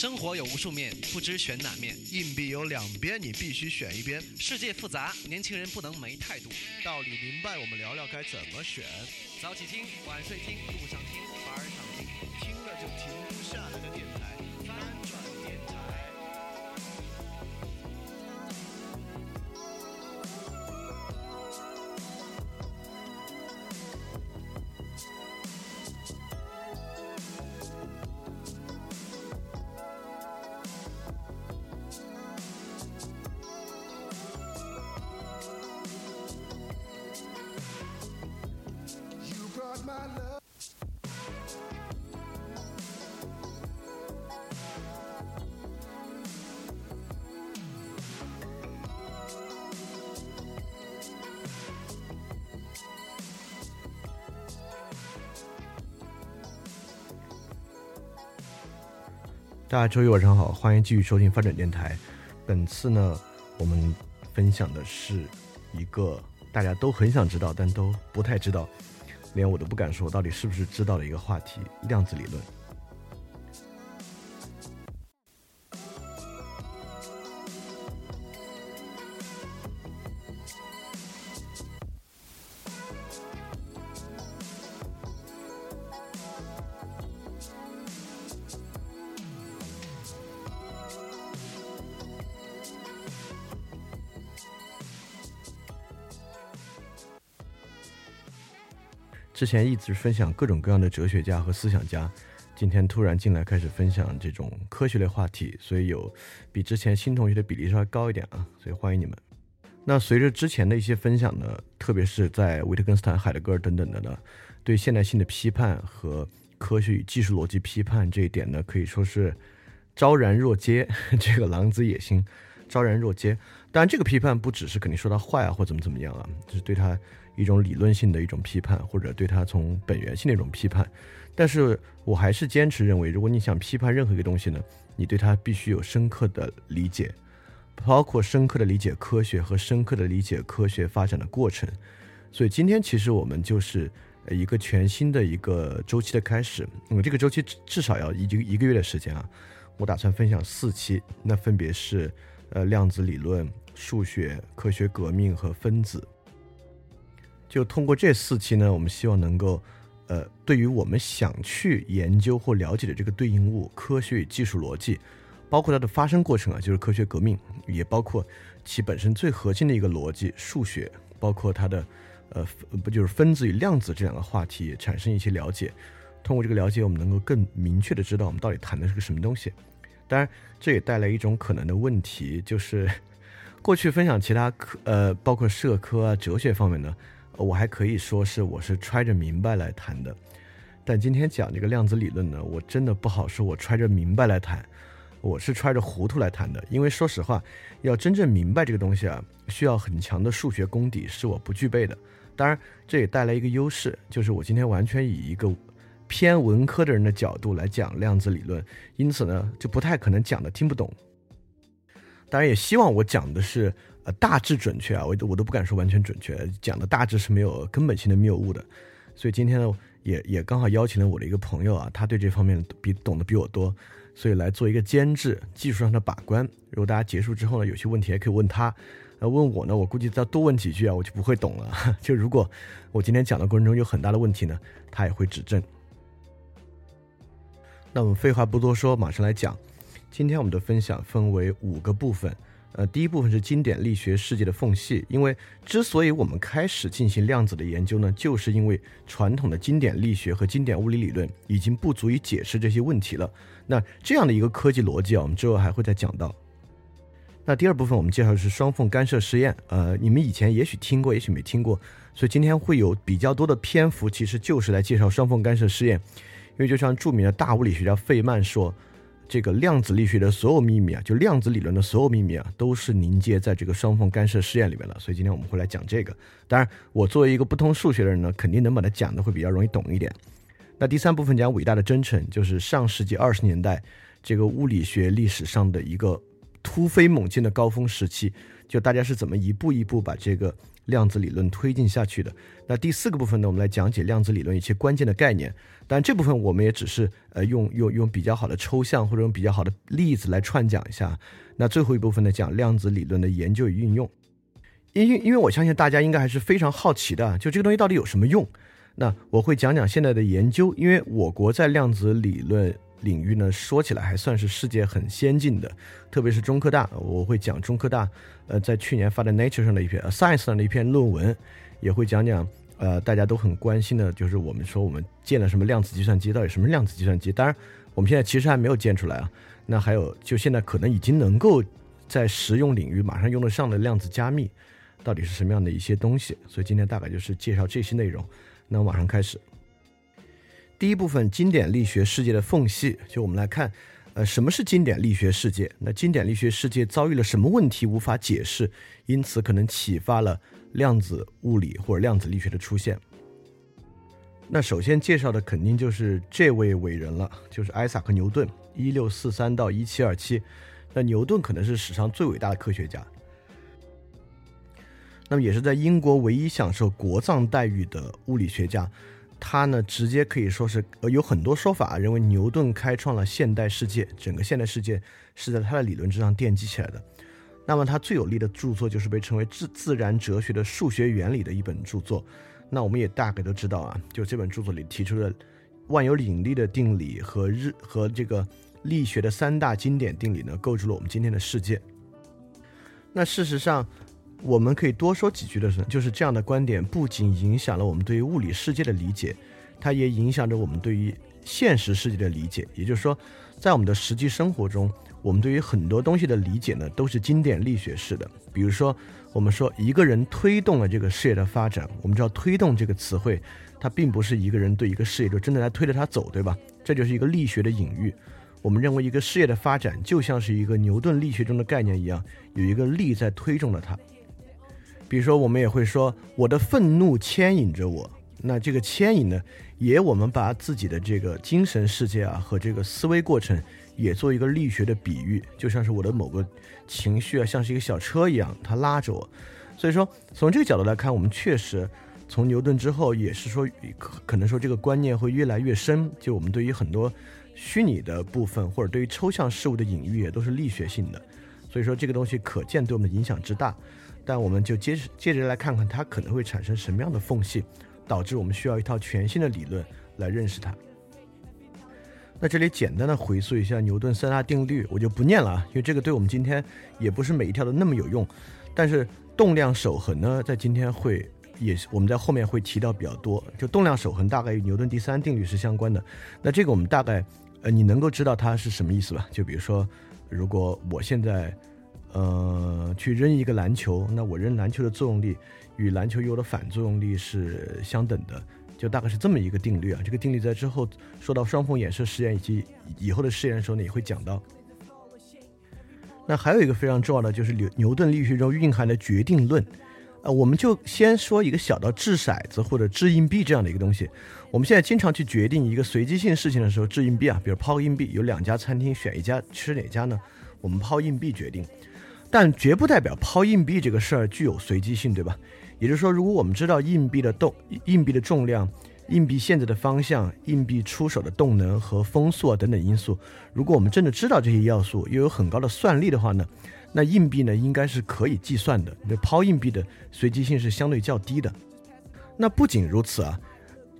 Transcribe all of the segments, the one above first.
生活有无数面，不知选哪面。硬币有两边，你必须选一边。世界复杂，年轻人不能没态度。道理明白，我们聊聊该怎么选。早起听，晚睡听，路上大家周一晚上好，欢迎继续收听发展电台。本次呢，我们分享的是一个大家都很想知道，但都不太知道，连我都不敢说到底是不是知道的一个话题——量子理论。之前一直分享各种各样的哲学家和思想家，今天突然进来开始分享这种科学类话题，所以有比之前新同学的比例稍微高一点啊，所以欢迎你们。那随着之前的一些分享呢，特别是在维特根斯坦、海德格尔等等的呢，对现代性的批判和科学与技术逻辑批判这一点呢，可以说是昭然若揭，这个狼子野心昭然若揭。当然，这个批判不只是肯定说他坏啊或怎么怎么样啊，就是对他一种理论性的一种批判，或者对他从本源性的一种批判。但是我还是坚持认为，如果你想批判任何一个东西呢，你对它必须有深刻的理解，包括深刻的理解科学和深刻的理解科学发展的过程。所以今天其实我们就是一个全新的一个周期的开始。嗯，这个周期至少要一一个月的时间啊。我打算分享四期，那分别是呃量子理论、数学、科学革命和分子。就通过这四期呢，我们希望能够，呃，对于我们想去研究或了解的这个对应物——科学与技术逻辑，包括它的发生过程啊，就是科学革命，也包括其本身最核心的一个逻辑——数学，包括它的，呃，不就是分子与量子这两个话题产生一些了解。通过这个了解，我们能够更明确的知道我们到底谈的是个什么东西。当然，这也带来一种可能的问题，就是 过去分享其他科，呃，包括社科啊、哲学方面呢。我还可以说是我是揣着明白来谈的，但今天讲这个量子理论呢，我真的不好说我揣着明白来谈，我是揣着糊涂来谈的。因为说实话，要真正明白这个东西啊，需要很强的数学功底，是我不具备的。当然，这也带来一个优势，就是我今天完全以一个偏文科的人的角度来讲量子理论，因此呢，就不太可能讲的听不懂。当然，也希望我讲的是。呃，大致准确啊，我都我都不敢说完全准确，讲的大致是没有根本性的谬误的。所以今天呢，也也刚好邀请了我的一个朋友啊，他对这方面比懂得比我多，所以来做一个监制，技术上的把关。如果大家结束之后呢，有些问题也可以问他，呃，问我呢，我估计再多问几句啊，我就不会懂了。就如果我今天讲的过程中有很大的问题呢，他也会指正。那我们废话不多说，马上来讲。今天我们的分享分为五个部分。呃，第一部分是经典力学世界的缝隙，因为之所以我们开始进行量子的研究呢，就是因为传统的经典力学和经典物理理论已经不足以解释这些问题了。那这样的一个科技逻辑啊，我们之后还会再讲到。那第二部分我们介绍的是双缝干涉实验，呃，你们以前也许听过，也许没听过，所以今天会有比较多的篇幅，其实就是来介绍双缝干涉实验。因为就像著名的大物理学家费曼说。这个量子力学的所有秘密啊，就量子理论的所有秘密啊，都是凝结在这个双缝干涉试验里面了。所以今天我们会来讲这个。当然，我作为一个不通数学的人呢，肯定能把它讲的会比较容易懂一点。那第三部分讲伟大的征程，就是上世纪二十年代这个物理学历史上的一个突飞猛进的高峰时期，就大家是怎么一步一步把这个量子理论推进下去的。那第四个部分呢，我们来讲解量子理论一些关键的概念。但这部分我们也只是呃用用用比较好的抽象或者用比较好的例子来串讲一下。那最后一部分呢，讲量子理论的研究与运用。因因因为我相信大家应该还是非常好奇的，就这个东西到底有什么用？那我会讲讲现在的研究，因为我国在量子理论领域呢，说起来还算是世界很先进的，特别是中科大，我会讲中科大呃在去年发的 Nature 上的一篇 Science 上的一篇论文，也会讲讲呃大家都很关心的，就是我们说我们建了什么量子计算机，到底什么量子计算机？当然我们现在其实还没有建出来啊。那还有就现在可能已经能够在实用领域马上用得上的量子加密。到底是什么样的一些东西？所以今天大概就是介绍这些内容。那我马上开始。第一部分，经典力学世界的缝隙，就我们来看，呃，什么是经典力学世界？那经典力学世界遭遇了什么问题无法解释？因此可能启发了量子物理或者量子力学的出现。那首先介绍的肯定就是这位伟人了，就是艾萨克·牛顿，一六四三到一七二七。那牛顿可能是史上最伟大的科学家。那么也是在英国唯一享受国葬待遇的物理学家，他呢直接可以说是呃有很多说法认为牛顿开创了现代世界，整个现代世界是在他的理论之上奠基起来的。那么他最有力的著作就是被称为自自然哲学的数学原理的一本著作。那我们也大概都知道啊，就这本著作里提出的万有引力的定理和日和这个力学的三大经典定理呢，构筑了我们今天的世界。那事实上。我们可以多说几句的是，就是这样的观点不仅影响了我们对于物理世界的理解，它也影响着我们对于现实世界的理解。也就是说，在我们的实际生活中，我们对于很多东西的理解呢，都是经典力学式的。比如说，我们说一个人推动了这个事业的发展，我们知道“推动”这个词汇，它并不是一个人对一个事业就真的来推着它走，对吧？这就是一个力学的隐喻。我们认为一个事业的发展就像是一个牛顿力学中的概念一样，有一个力在推动着它。比如说，我们也会说我的愤怒牵引着我。那这个牵引呢，也我们把自己的这个精神世界啊和这个思维过程也做一个力学的比喻，就像是我的某个情绪啊，像是一个小车一样，它拉着我。所以说，从这个角度来看，我们确实从牛顿之后也是说，可能说这个观念会越来越深。就我们对于很多虚拟的部分或者对于抽象事物的隐喻，也都是力学性的。所以说，这个东西可见对我们的影响之大。但我们就接着接着来看看它可能会产生什么样的缝隙，导致我们需要一套全新的理论来认识它。那这里简单的回溯一下牛顿三大定律，我就不念了啊，因为这个对我们今天也不是每一条都那么有用。但是动量守恒呢，在今天会也是我们在后面会提到比较多。就动量守恒大概与牛顿第三定律是相关的。那这个我们大概呃你能够知道它是什么意思吧？就比如说，如果我现在。呃，去扔一个篮球，那我扔篮球的作用力与篮球有的反作用力是相等的，就大概是这么一个定律啊。这个定律在之后说到双缝衍射实验以及以后的实验的时候呢，也会讲到。那还有一个非常重要的就是牛牛顿力学中蕴含的决定论，呃，我们就先说一个小到掷骰子或者掷硬币这样的一个东西。我们现在经常去决定一个随机性事情的时候，掷硬币啊，比如抛硬币，有两家餐厅选一家吃哪家呢？我们抛硬币决定。但绝不代表抛硬币这个事儿具有随机性，对吧？也就是说，如果我们知道硬币的动、硬币的重量、硬币现在的方向、硬币出手的动能和风速啊等等因素，如果我们真的知道这些要素，又有很高的算力的话呢，那硬币呢应该是可以计算的。那抛硬币的随机性是相对较低的。那不仅如此啊，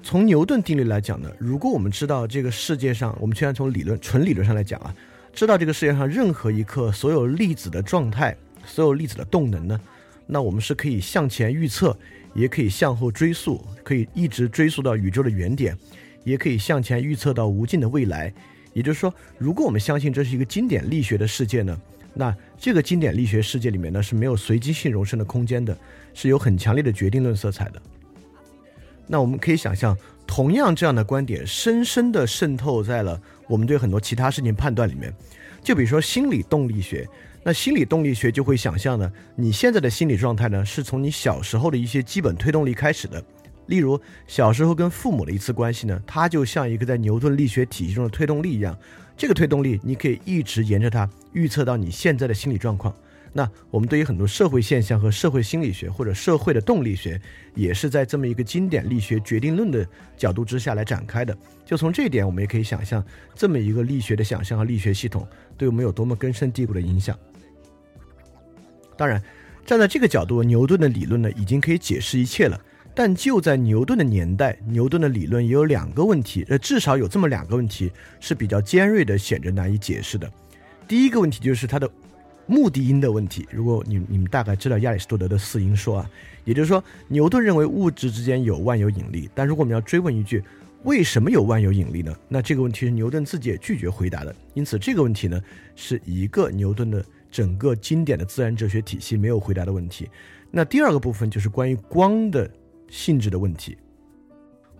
从牛顿定律来讲呢，如果我们知道这个世界上，我们虽然从理论、纯理论上来讲啊。知道这个世界上任何一刻所有粒子的状态，所有粒子的动能呢？那我们是可以向前预测，也可以向后追溯，可以一直追溯到宇宙的原点，也可以向前预测到无尽的未来。也就是说，如果我们相信这是一个经典力学的世界呢，那这个经典力学世界里面呢是没有随机性容身的空间的，是有很强烈的决定论色彩的。那我们可以想象，同样这样的观点深深地渗透在了我们对很多其他事情判断里面。就比如说心理动力学，那心理动力学就会想象呢，你现在的心理状态呢，是从你小时候的一些基本推动力开始的。例如，小时候跟父母的一次关系呢，它就像一个在牛顿力学体系中的推动力一样。这个推动力，你可以一直沿着它预测到你现在的心理状况。那我们对于很多社会现象和社会心理学或者社会的动力学，也是在这么一个经典力学决定论的角度之下来展开的。就从这一点，我们也可以想象这么一个力学的想象和力学系统对我们有多么根深蒂固的影响。当然，站在这个角度，牛顿的理论呢，已经可以解释一切了。但就在牛顿的年代，牛顿的理论也有两个问题，呃，至少有这么两个问题是比较尖锐的，显着难以解释的。第一个问题就是它的。目的因的问题，如果你你们大概知道亚里士多德的四因说啊，也就是说牛顿认为物质之间有万有引力，但如果我们要追问一句为什么有万有引力呢？那这个问题是牛顿自己也拒绝回答的。因此这个问题呢是一个牛顿的整个经典的自然哲学体系没有回答的问题。那第二个部分就是关于光的性质的问题。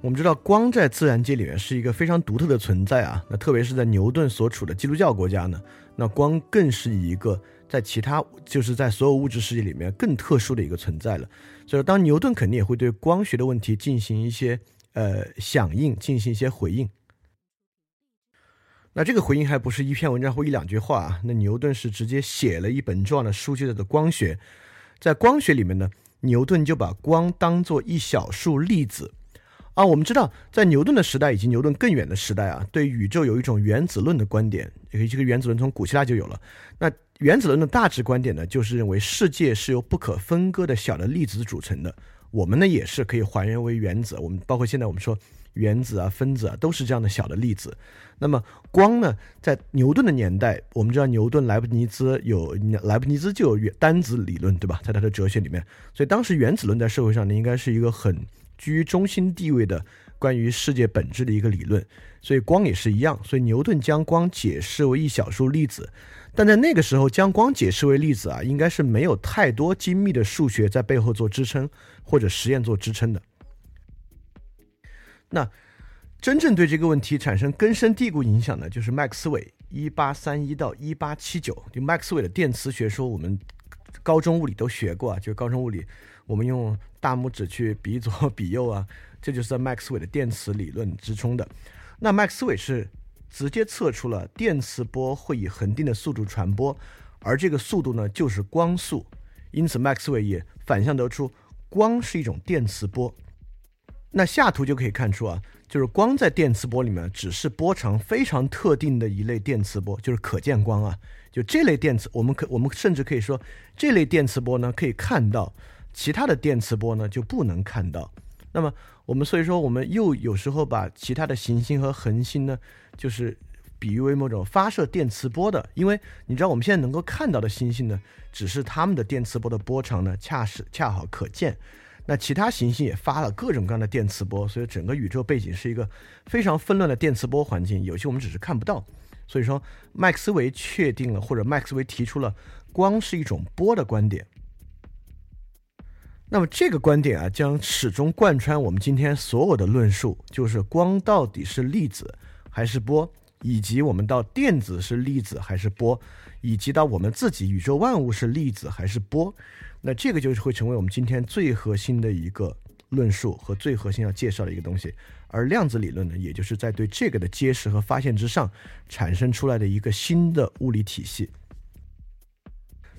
我们知道光在自然界里面是一个非常独特的存在啊，那特别是在牛顿所处的基督教国家呢，那光更是一个。在其他，就是在所有物质世界里面更特殊的一个存在了。所以，当牛顿肯定也会对光学的问题进行一些呃响应，进行一些回应。那这个回应还不是一篇文章或一两句话啊。那牛顿是直接写了一本重要的书，就叫做《光学》。在光学里面呢，牛顿就把光当做一小束粒子啊。我们知道，在牛顿的时代以及牛顿更远的时代啊，对宇宙有一种原子论的观点。这个原子论从古希腊就有了。那原子论的大致观点呢，就是认为世界是由不可分割的小的粒子组成的。我们呢也是可以还原为原子。我们包括现在我们说原子啊、分子啊，都是这样的小的粒子。那么光呢，在牛顿的年代，我们知道牛顿、莱布尼兹有莱布尼兹就有单子理论，对吧？在他的哲学里面，所以当时原子论在社会上呢，应该是一个很居于中心地位的关于世界本质的一个理论。所以光也是一样。所以牛顿将光解释为一小束粒子。但在那个时候，将光解释为粒子啊，应该是没有太多精密的数学在背后做支撑，或者实验做支撑的。那真正对这个问题产生根深蒂固影响的，就是麦克斯韦一八三一到一八七九，就麦克斯韦的电磁学说，我们高中物理都学过啊，就高中物理，我们用大拇指去比左 比右啊，这就是在麦克斯韦的电磁理论之中的。那麦克斯韦是。直接测出了电磁波会以恒定的速度传播，而这个速度呢就是光速，因此麦克斯韦也反向得出光是一种电磁波。那下图就可以看出啊，就是光在电磁波里面只是波长非常特定的一类电磁波，就是可见光啊。就这类电磁，我们可我们甚至可以说，这类电磁波呢可以看到，其他的电磁波呢就不能看到。那么我们所以说，我们又有时候把其他的行星和恒星呢。就是比喻为某种发射电磁波的，因为你知道我们现在能够看到的星星呢，只是它们的电磁波的波长呢，恰是恰好可见。那其他行星也发了各种各样的电磁波，所以整个宇宙背景是一个非常纷乱的电磁波环境。有些我们只是看不到。所以说，麦克斯韦确定了，或者麦克斯韦提出了光是一种波的观点。那么这个观点啊，将始终贯穿我们今天所有的论述，就是光到底是粒子。还是波，以及我们到电子是粒子还是波，以及到我们自己宇宙万物是粒子还是波，那这个就是会成为我们今天最核心的一个论述和最核心要介绍的一个东西。而量子理论呢，也就是在对这个的揭示和发现之上产生出来的一个新的物理体系。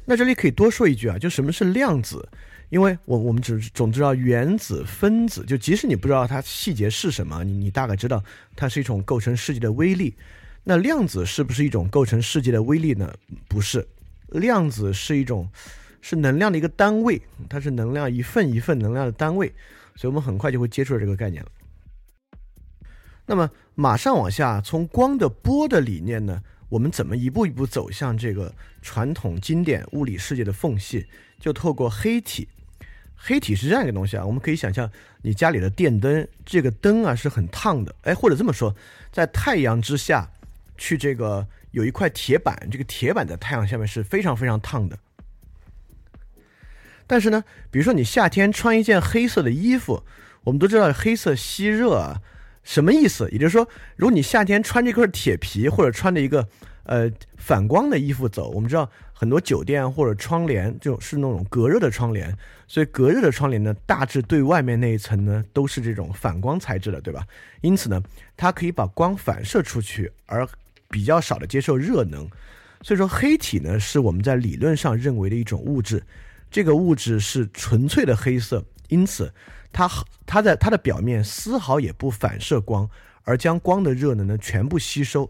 那这里可以多说一句啊，就什么是量子？因为我我们只总知道原子、分子，就即使你不知道它细节是什么，你你大概知道它是一种构成世界的微粒。那量子是不是一种构成世界的微粒呢？不是，量子是一种是能量的一个单位，它是能量一份一份能量的单位，所以我们很快就会接触到这个概念了。那么马上往下，从光的波的理念呢，我们怎么一步一步走向这个传统经典物理世界的缝隙？就透过黑体。黑体是这样一个东西啊，我们可以想象你家里的电灯，这个灯啊是很烫的，哎，或者这么说，在太阳之下，去这个有一块铁板，这个铁板在太阳下面是非常非常烫的。但是呢，比如说你夏天穿一件黑色的衣服，我们都知道黑色吸热啊，什么意思？也就是说，如果你夏天穿这块铁皮，或者穿着一个呃反光的衣服走，我们知道。很多酒店或者窗帘就是那种隔热的窗帘，所以隔热的窗帘呢，大致对外面那一层呢都是这种反光材质的，对吧？因此呢，它可以把光反射出去，而比较少的接受热能。所以说黑体呢是我们在理论上认为的一种物质，这个物质是纯粹的黑色，因此它它在它的表面丝毫也不反射光，而将光的热能呢全部吸收。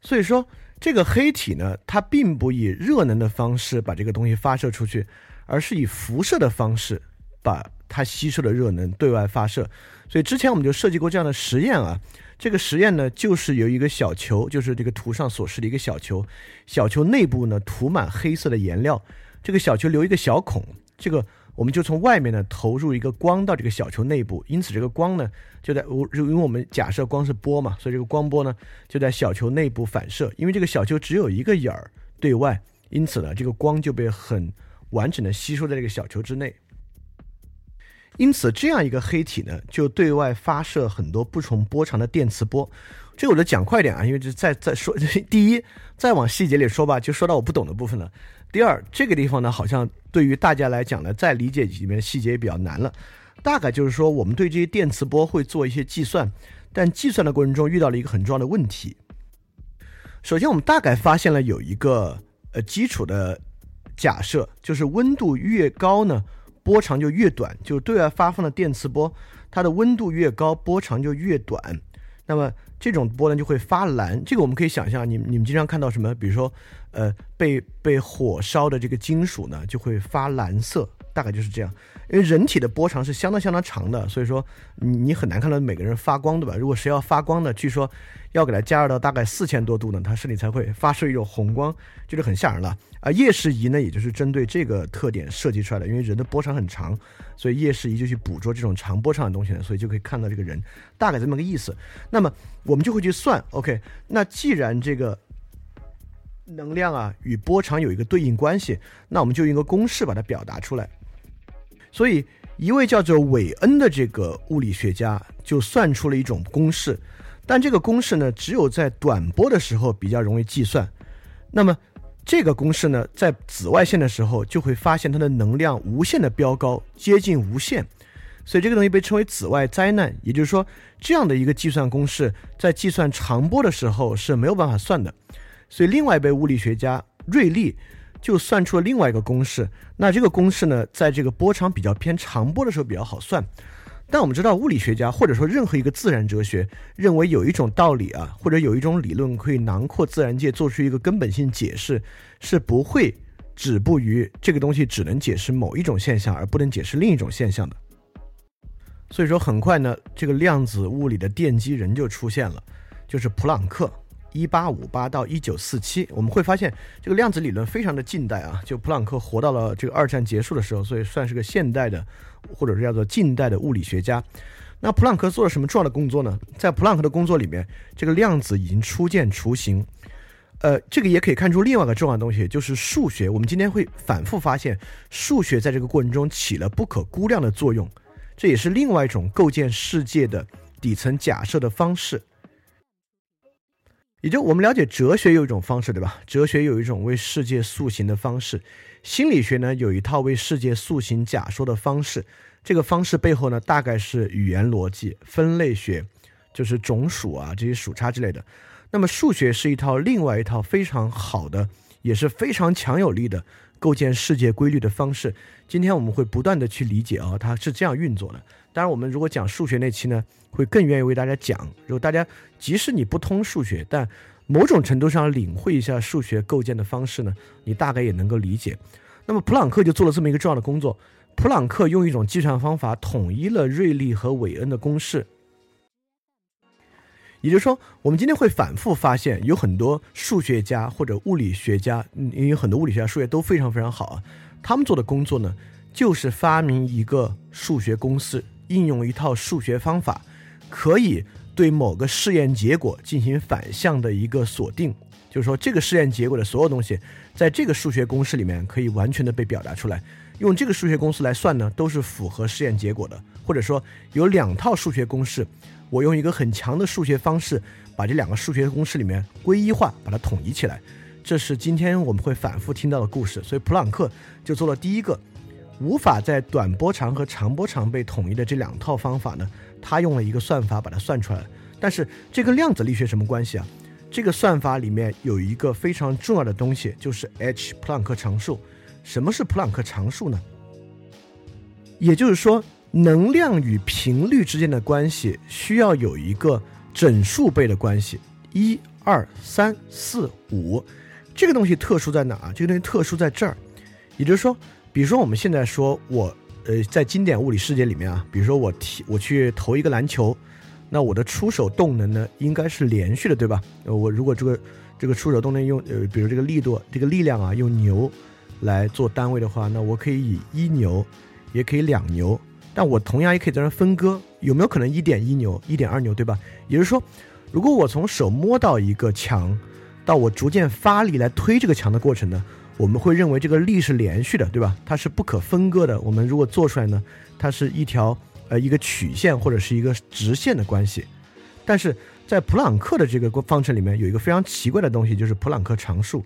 所以说这个黑体呢，它并不以热能的方式把这个东西发射出去，而是以辐射的方式把它吸收的热能对外发射。所以之前我们就设计过这样的实验啊。这个实验呢，就是有一个小球，就是这个图上所示的一个小球，小球内部呢涂满黑色的颜料，这个小球留一个小孔，这个我们就从外面呢投入一个光到这个小球内部，因此这个光呢就在我，因为我们假设光是波嘛，所以这个光波呢就在小球内部反射，因为这个小球只有一个眼儿对外，因此呢这个光就被很完整的吸收在这个小球之内。因此，这样一个黑体呢，就对外发射很多不同波长的电磁波。这我就讲快点啊，因为这再再说，第一，再往细节里说吧，就说到我不懂的部分了。第二，这个地方呢，好像对于大家来讲呢，再理解里面细节也比较难了。大概就是说，我们对这些电磁波会做一些计算，但计算的过程中遇到了一个很重要的问题。首先，我们大概发现了有一个呃基础的假设，就是温度越高呢。波长就越短，就对外发放的电磁波，它的温度越高，波长就越短。那么这种波呢就会发蓝。这个我们可以想象，你你们经常看到什么？比如说，呃，被被火烧的这个金属呢，就会发蓝色，大概就是这样。因为人体的波长是相当相当长的，所以说你很难看到每个人发光，对吧？如果谁要发光的，据说要给它加热到大概四千多度呢，它身体才会发射一种红光，就是很吓人了。而夜视仪呢，也就是针对这个特点设计出来的，因为人的波长很长，所以夜视仪就去捕捉这种长波长的东西呢，所以就可以看到这个人，大概这么个意思。那么我们就会去算，OK，那既然这个能量啊与波长有一个对应关系，那我们就用一个公式把它表达出来。所以，一位叫做韦恩的这个物理学家就算出了一种公式，但这个公式呢，只有在短波的时候比较容易计算。那么，这个公式呢，在紫外线的时候就会发现它的能量无限的飙高，接近无限。所以，这个东西被称为紫外灾难。也就是说，这样的一个计算公式在计算长波的时候是没有办法算的。所以，另外一位物理学家瑞利。就算出了另外一个公式，那这个公式呢，在这个波长比较偏长波的时候比较好算。但我们知道，物理学家或者说任何一个自然哲学认为有一种道理啊，或者有一种理论可以囊括自然界，做出一个根本性解释，是不会止步于这个东西只能解释某一种现象，而不能解释另一种现象的。所以说，很快呢，这个量子物理的奠基人就出现了，就是普朗克。一八五八到一九四七，我们会发现这个量子理论非常的近代啊，就普朗克活到了这个二战结束的时候，所以算是个现代的，或者是叫做近代的物理学家。那普朗克做了什么重要的工作呢？在普朗克的工作里面，这个量子已经初见雏形。呃，这个也可以看出另外一个重要的东西，就是数学。我们今天会反复发现，数学在这个过程中起了不可估量的作用，这也是另外一种构建世界的底层假设的方式。也就我们了解哲学有一种方式，对吧？哲学有一种为世界塑形的方式，心理学呢有一套为世界塑形假说的方式。这个方式背后呢，大概是语言逻辑、分类学，就是种属啊这些属差之类的。那么数学是一套另外一套非常好的，也是非常强有力的构建世界规律的方式。今天我们会不断的去理解啊，它是这样运作的。当然，我们如果讲数学那期呢，会更愿意为大家讲。如果大家即使你不通数学，但某种程度上领会一下数学构建的方式呢，你大概也能够理解。那么普朗克就做了这么一个重要的工作。普朗克用一种计算方法统一了瑞利和韦恩的公式。也就是说，我们今天会反复发现，有很多数学家或者物理学家，因为很多物理学家数学都非常非常好啊，他们做的工作呢，就是发明一个数学公式。应用一套数学方法，可以对某个试验结果进行反向的一个锁定，就是说这个试验结果的所有东西，在这个数学公式里面可以完全的被表达出来。用这个数学公式来算呢，都是符合试验结果的。或者说有两套数学公式，我用一个很强的数学方式把这两个数学公式里面归一化，把它统一起来。这是今天我们会反复听到的故事。所以普朗克就做了第一个。无法在短波长和长波长被统一的这两套方法呢，他用了一个算法把它算出来了。但是这跟量子力学什么关系啊？这个算法里面有一个非常重要的东西，就是 h 普朗克常数。什么是普朗克常数呢？也就是说，能量与频率之间的关系需要有一个整数倍的关系，一、二、三、四、五。这个东西特殊在哪儿？这个东西特殊在这儿。也就是说，比如说我们现在说我呃在经典物理世界里面啊，比如说我踢我去投一个篮球，那我的出手动能呢应该是连续的，对吧？呃，我如果这个这个出手动能用呃比如这个力度这个力量啊用牛来做单位的话，那我可以以一牛，也可以两牛，但我同样也可以在这分割，有没有可能一点一牛、一点二牛，对吧？也就是说，如果我从手摸到一个墙，到我逐渐发力来推这个墙的过程呢，我们会认为这个力是连续的，对吧？它是不可分割的。我们如果做出来呢，它是一条呃一个曲线或者是一个直线的关系。但是在普朗克的这个方程里面有一个非常奇怪的东西，就是普朗克常数。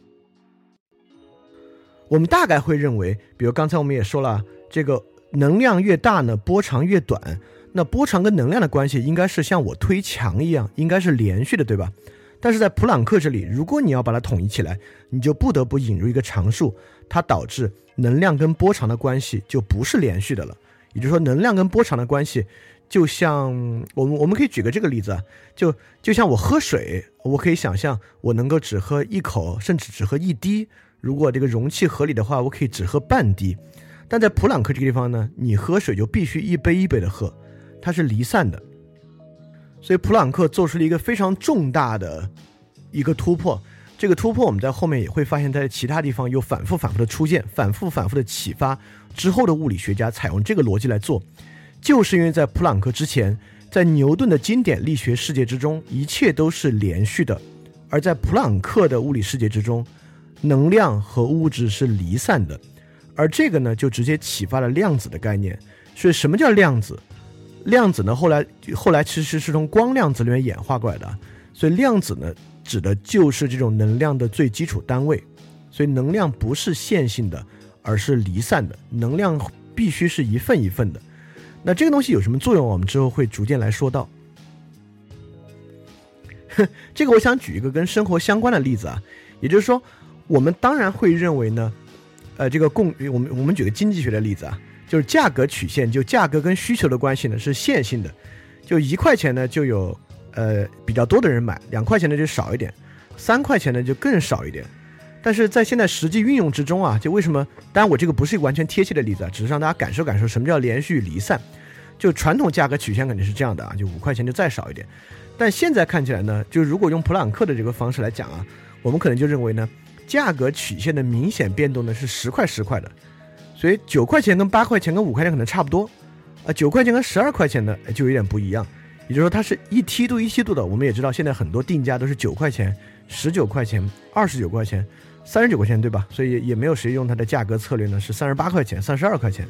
我们大概会认为，比如刚才我们也说了，这个能量越大呢，波长越短。那波长跟能量的关系应该是像我推墙一样，应该是连续的，对吧？但是在普朗克这里，如果你要把它统一起来，你就不得不引入一个常数，它导致能量跟波长的关系就不是连续的了。也就是说，能量跟波长的关系，就像我们我们可以举个这个例子啊，就就像我喝水，我可以想象我能够只喝一口，甚至只喝一滴。如果这个容器合理的话，我可以只喝半滴，但在普朗克这个地方呢，你喝水就必须一杯一杯的喝，它是离散的。所以普朗克做出了一个非常重大的一个突破。这个突破我们在后面也会发现，在其他地方又反复反复的出现，反复反复的启发之后的物理学家采用这个逻辑来做，就是因为在普朗克之前，在牛顿的经典力学世界之中，一切都是连续的，而在普朗克的物理世界之中。能量和物质是离散的，而这个呢，就直接启发了量子的概念。所以，什么叫量子？量子呢，后来后来其实是从光量子里面演化过来的。所以，量子呢，指的就是这种能量的最基础单位。所以，能量不是线性的，而是离散的。能量必须是一份一份的。那这个东西有什么作用？我们之后会逐渐来说到。哼这个我想举一个跟生活相关的例子啊，也就是说。我们当然会认为呢，呃，这个共我们我们举个经济学的例子啊，就是价格曲线，就价格跟需求的关系呢是线性的，就一块钱呢就有呃比较多的人买，两块钱呢就少一点，三块钱呢就更少一点。但是在现在实际运用之中啊，就为什么？当然我这个不是一个完全贴切的例子啊，只是让大家感受感受什么叫连续离散。就传统价格曲线肯定是这样的啊，就五块钱就再少一点。但现在看起来呢，就如果用普朗克的这个方式来讲啊，我们可能就认为呢。价格曲线的明显变动呢是十块十块的，所以九块钱跟八块钱跟五块钱可能差不多，啊九块钱跟十二块钱呢就有点不一样，也就是说它是一梯度一梯度的。我们也知道现在很多定价都是九块钱、十九块钱、二十九块钱、三十九块钱，对吧？所以也没有谁用它的价格策略呢是三十八块钱、三十二块钱。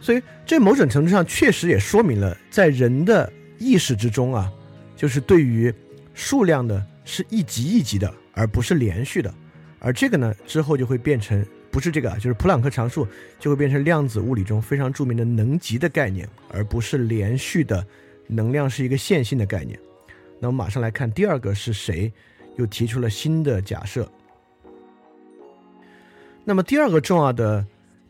所以这某种程度上确实也说明了在人的意识之中啊，就是对于数量的是一级一级的。而不是连续的，而这个呢之后就会变成不是这个，就是普朗克常数就会变成量子物理中非常著名的能级的概念，而不是连续的能量是一个线性的概念。那我们马上来看第二个是谁又提出了新的假设。那么第二个重要的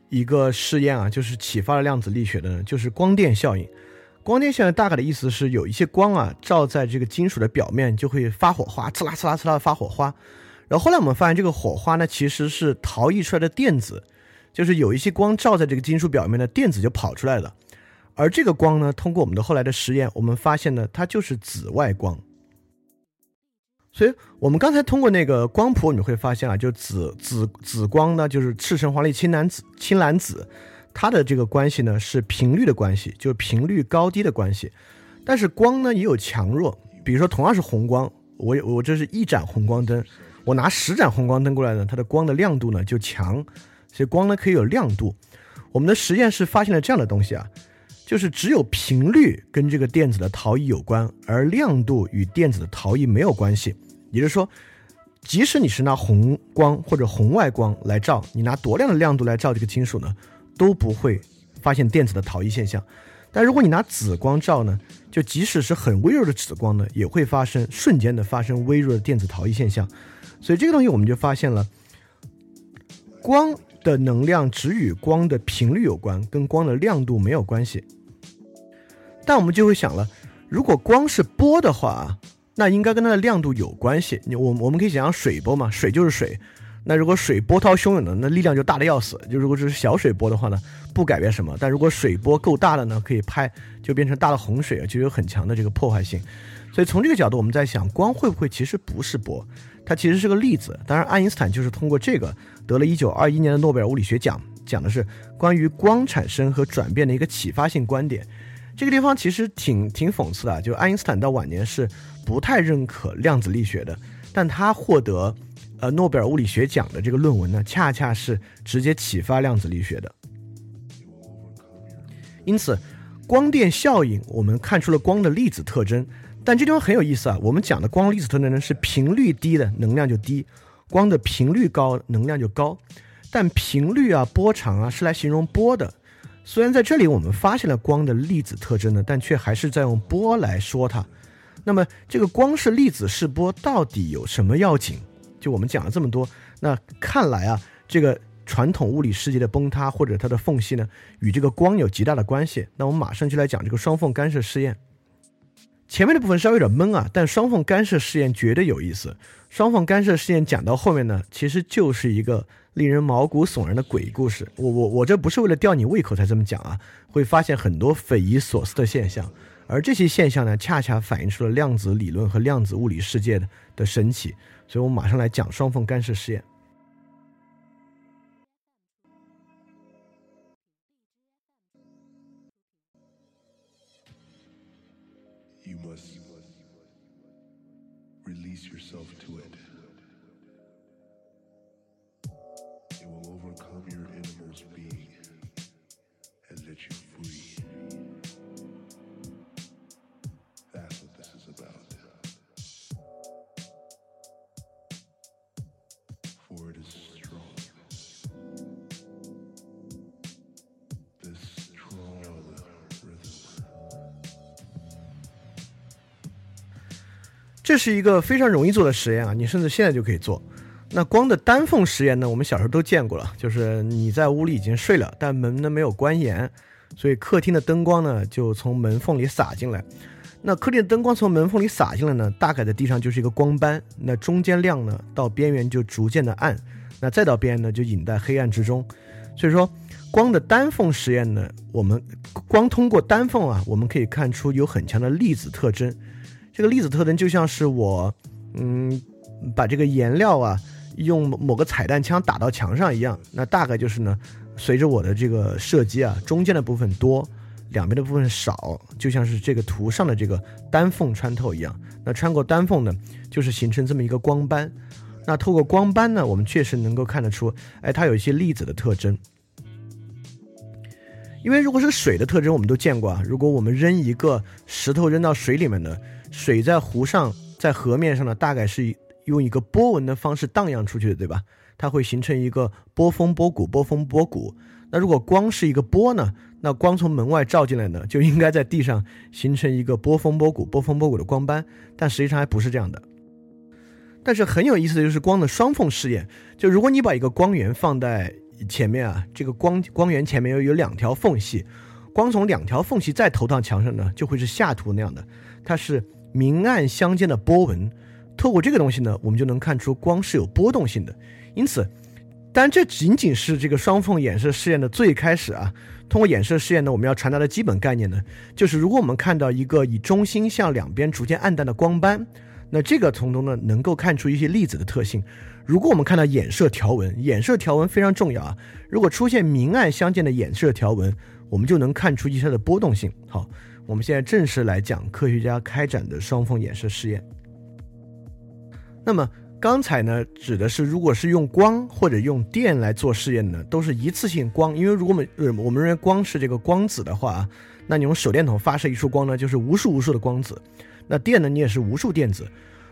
一个试验啊，就是启发了量子力学的，就是光电效应。光电效应大概的意思是，有一些光啊照在这个金属的表面，就会发火花，呲啦呲啦呲啦发火花。然后后来我们发现，这个火花呢其实是逃逸出来的电子，就是有一些光照在这个金属表面的电子就跑出来了。而这个光呢，通过我们的后来的实验，我们发现呢，它就是紫外光。所以我们刚才通过那个光谱，你会发现啊，就紫紫紫光呢，就是赤橙黄绿青蓝紫青蓝紫。它的这个关系呢是频率的关系，就是频率高低的关系。但是光呢也有强弱，比如说同样是红光，我我这是一盏红光灯，我拿十盏红光灯过来呢，它的光的亮度呢就强，所以光呢可以有亮度。我们的实验室发现了这样的东西啊，就是只有频率跟这个电子的逃逸有关，而亮度与电子的逃逸没有关系。也就是说，即使你是拿红光或者红外光来照，你拿多亮的亮度来照这个金属呢？都不会发现电子的逃逸现象，但但如果你拿紫光照呢，就即使是很微弱的紫光呢，也会发生瞬间的发生微弱的电子逃逸现象。所以这个东西我们就发现了，光的能量只与光的频率有关，跟光的亮度没有关系。但我们就会想了，如果光是波的话，那应该跟它的亮度有关系。你我我们可以想象水波嘛，水就是水。那如果水波涛汹涌的，那力量就大的要死。就如果只是小水波的话呢，不改变什么。但如果水波够大的呢，可以拍就变成大的洪水，就有很强的这个破坏性。所以从这个角度，我们在想，光会不会其实不是波，它其实是个例子。当然，爱因斯坦就是通过这个得了一九二一年的诺贝尔物理学奖，讲的是关于光产生和转变的一个启发性观点。这个地方其实挺挺讽刺的，就爱因斯坦到晚年是不太认可量子力学的，但他获得。呃，诺贝尔物理学奖的这个论文呢，恰恰是直接启发量子力学的。因此，光电效应我们看出了光的粒子特征，但这地方很有意思啊。我们讲的光粒子特征呢，是频率低的能量就低，光的频率高能量就高。但频率啊、波长啊是来形容波的。虽然在这里我们发现了光的粒子特征呢，但却还是在用波来说它。那么，这个光是粒子是波到底有什么要紧？就我们讲了这么多，那看来啊，这个传统物理世界的崩塌或者它的缝隙呢，与这个光有极大的关系。那我们马上就来讲这个双缝干涉试验。前面的部分稍微有点闷啊，但双缝干涉试验绝对有意思。双缝干涉试验讲到后面呢，其实就是一个令人毛骨悚然的鬼故事。我我我这不是为了吊你胃口才这么讲啊，会发现很多匪夷所思的现象，而这些现象呢，恰恰反映出了量子理论和量子物理世界的的神奇。所以，我们马上来讲双缝干涉试验。是一个非常容易做的实验啊，你甚至现在就可以做。那光的单缝实验呢？我们小时候都见过了，就是你在屋里已经睡了，但门呢没有关严，所以客厅的灯光呢就从门缝里洒进来。那客厅的灯光从门缝里洒进来呢，大概在地上就是一个光斑。那中间亮呢，到边缘就逐渐的暗，那再到边缘呢就隐在黑暗之中。所以说，光的单缝实验呢，我们光通过单缝啊，我们可以看出有很强的粒子特征。这个粒子特征就像是我，嗯，把这个颜料啊用某个彩弹枪打到墙上一样。那大概就是呢，随着我的这个射击啊，中间的部分多，两边的部分少，就像是这个图上的这个单缝穿透一样。那穿过单缝呢，就是形成这么一个光斑。那透过光斑呢，我们确实能够看得出，哎，它有一些粒子的特征。因为如果是水的特征，我们都见过啊。如果我们扔一个石头扔到水里面呢？水在湖上，在河面上呢，大概是用一个波纹的方式荡漾出去的，对吧？它会形成一个波峰波谷，波峰波谷。那如果光是一个波呢？那光从门外照进来呢，就应该在地上形成一个波峰波谷、波峰波谷的光斑。但实际上还不是这样的。但是很有意思的就是光的双缝试验。就如果你把一个光源放在前面啊，这个光光源前面有有两条缝隙，光从两条缝隙再投到墙上呢，就会是下图那样的，它是。明暗相间的波纹，透过这个东西呢，我们就能看出光是有波动性的。因此，但这仅仅是这个双缝衍射试验的最开始啊。通过衍射试验呢，我们要传达的基本概念呢，就是如果我们看到一个以中心向两边逐渐暗淡的光斑，那这个从中呢能够看出一些粒子的特性。如果我们看到衍射条纹，衍射条纹非常重要啊。如果出现明暗相间的衍射条纹，我们就能看出一些它的波动性。好。我们现在正式来讲科学家开展的双缝衍射试验。那么刚才呢，指的是如果是用光或者用电来做试验呢，都是一次性光。因为如果我们呃我们认为光是这个光子的话，那你用手电筒发射一束光呢，就是无数无数的光子。那电呢，你也是无数电子。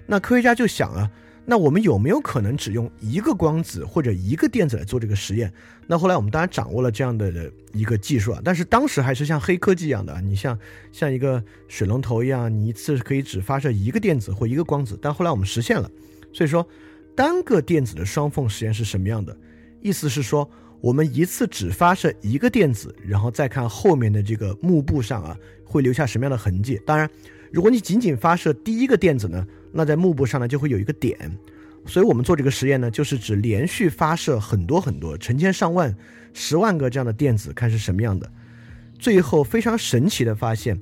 那科学家就想啊，那我们有没有可能只用一个光子或者一个电子来做这个实验？那后来我们当然掌握了这样的一个技术啊，但是当时还是像黑科技一样的，你像像一个水龙头一样，你一次可以只发射一个电子或一个光子。但后来我们实现了，所以说单个电子的双缝实验是什么样的？意思是说，我们一次只发射一个电子，然后再看后面的这个幕布上啊会留下什么样的痕迹。当然，如果你仅仅发射第一个电子呢？那在幕布上呢，就会有一个点，所以我们做这个实验呢，就是指连续发射很多很多、成千上万、十万个这样的电子，看是什么样的。最后非常神奇的发现，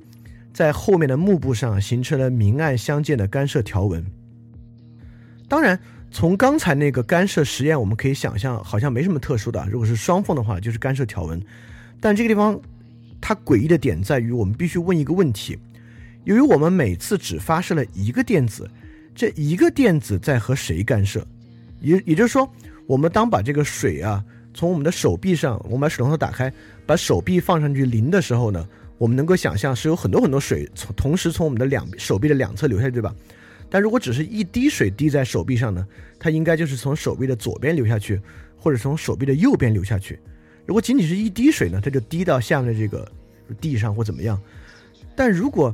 在后面的幕布上形成了明暗相间的干涉条纹。当然，从刚才那个干涉实验，我们可以想象，好像没什么特殊的。如果是双缝的话，就是干涉条纹。但这个地方它诡异的点在于，我们必须问一个问题：由于我们每次只发射了一个电子。这一个电子在和谁干涉？也也就是说，我们当把这个水啊从我们的手臂上，我们把水龙头打开，把手臂放上去淋的时候呢，我们能够想象是有很多很多水从同时从我们的两手臂的两侧流下去，对吧？但如果只是一滴水滴在手臂上呢，它应该就是从手臂的左边流下去，或者从手臂的右边流下去。如果仅仅是一滴水呢，它就滴到下面的这个地上或怎么样。但如果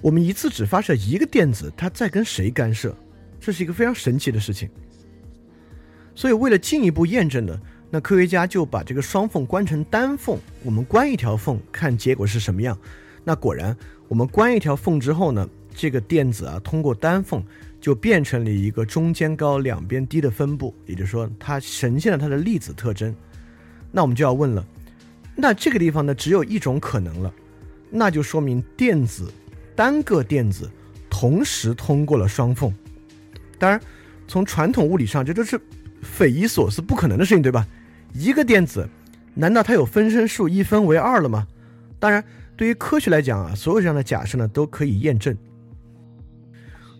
我们一次只发射一个电子，它在跟谁干涉？这是一个非常神奇的事情。所以，为了进一步验证呢，那科学家就把这个双缝关成单缝，我们关一条缝，看结果是什么样。那果然，我们关一条缝之后呢，这个电子啊，通过单缝就变成了一个中间高、两边低的分布，也就是说，它呈现了它的粒子特征。那我们就要问了，那这个地方呢，只有一种可能了，那就说明电子。单个电子同时通过了双缝，当然，从传统物理上，这都是匪夷所思、不可能的事情，对吧？一个电子，难道它有分身术一分为二了吗？当然，对于科学来讲啊，所有这样的假设呢都可以验证。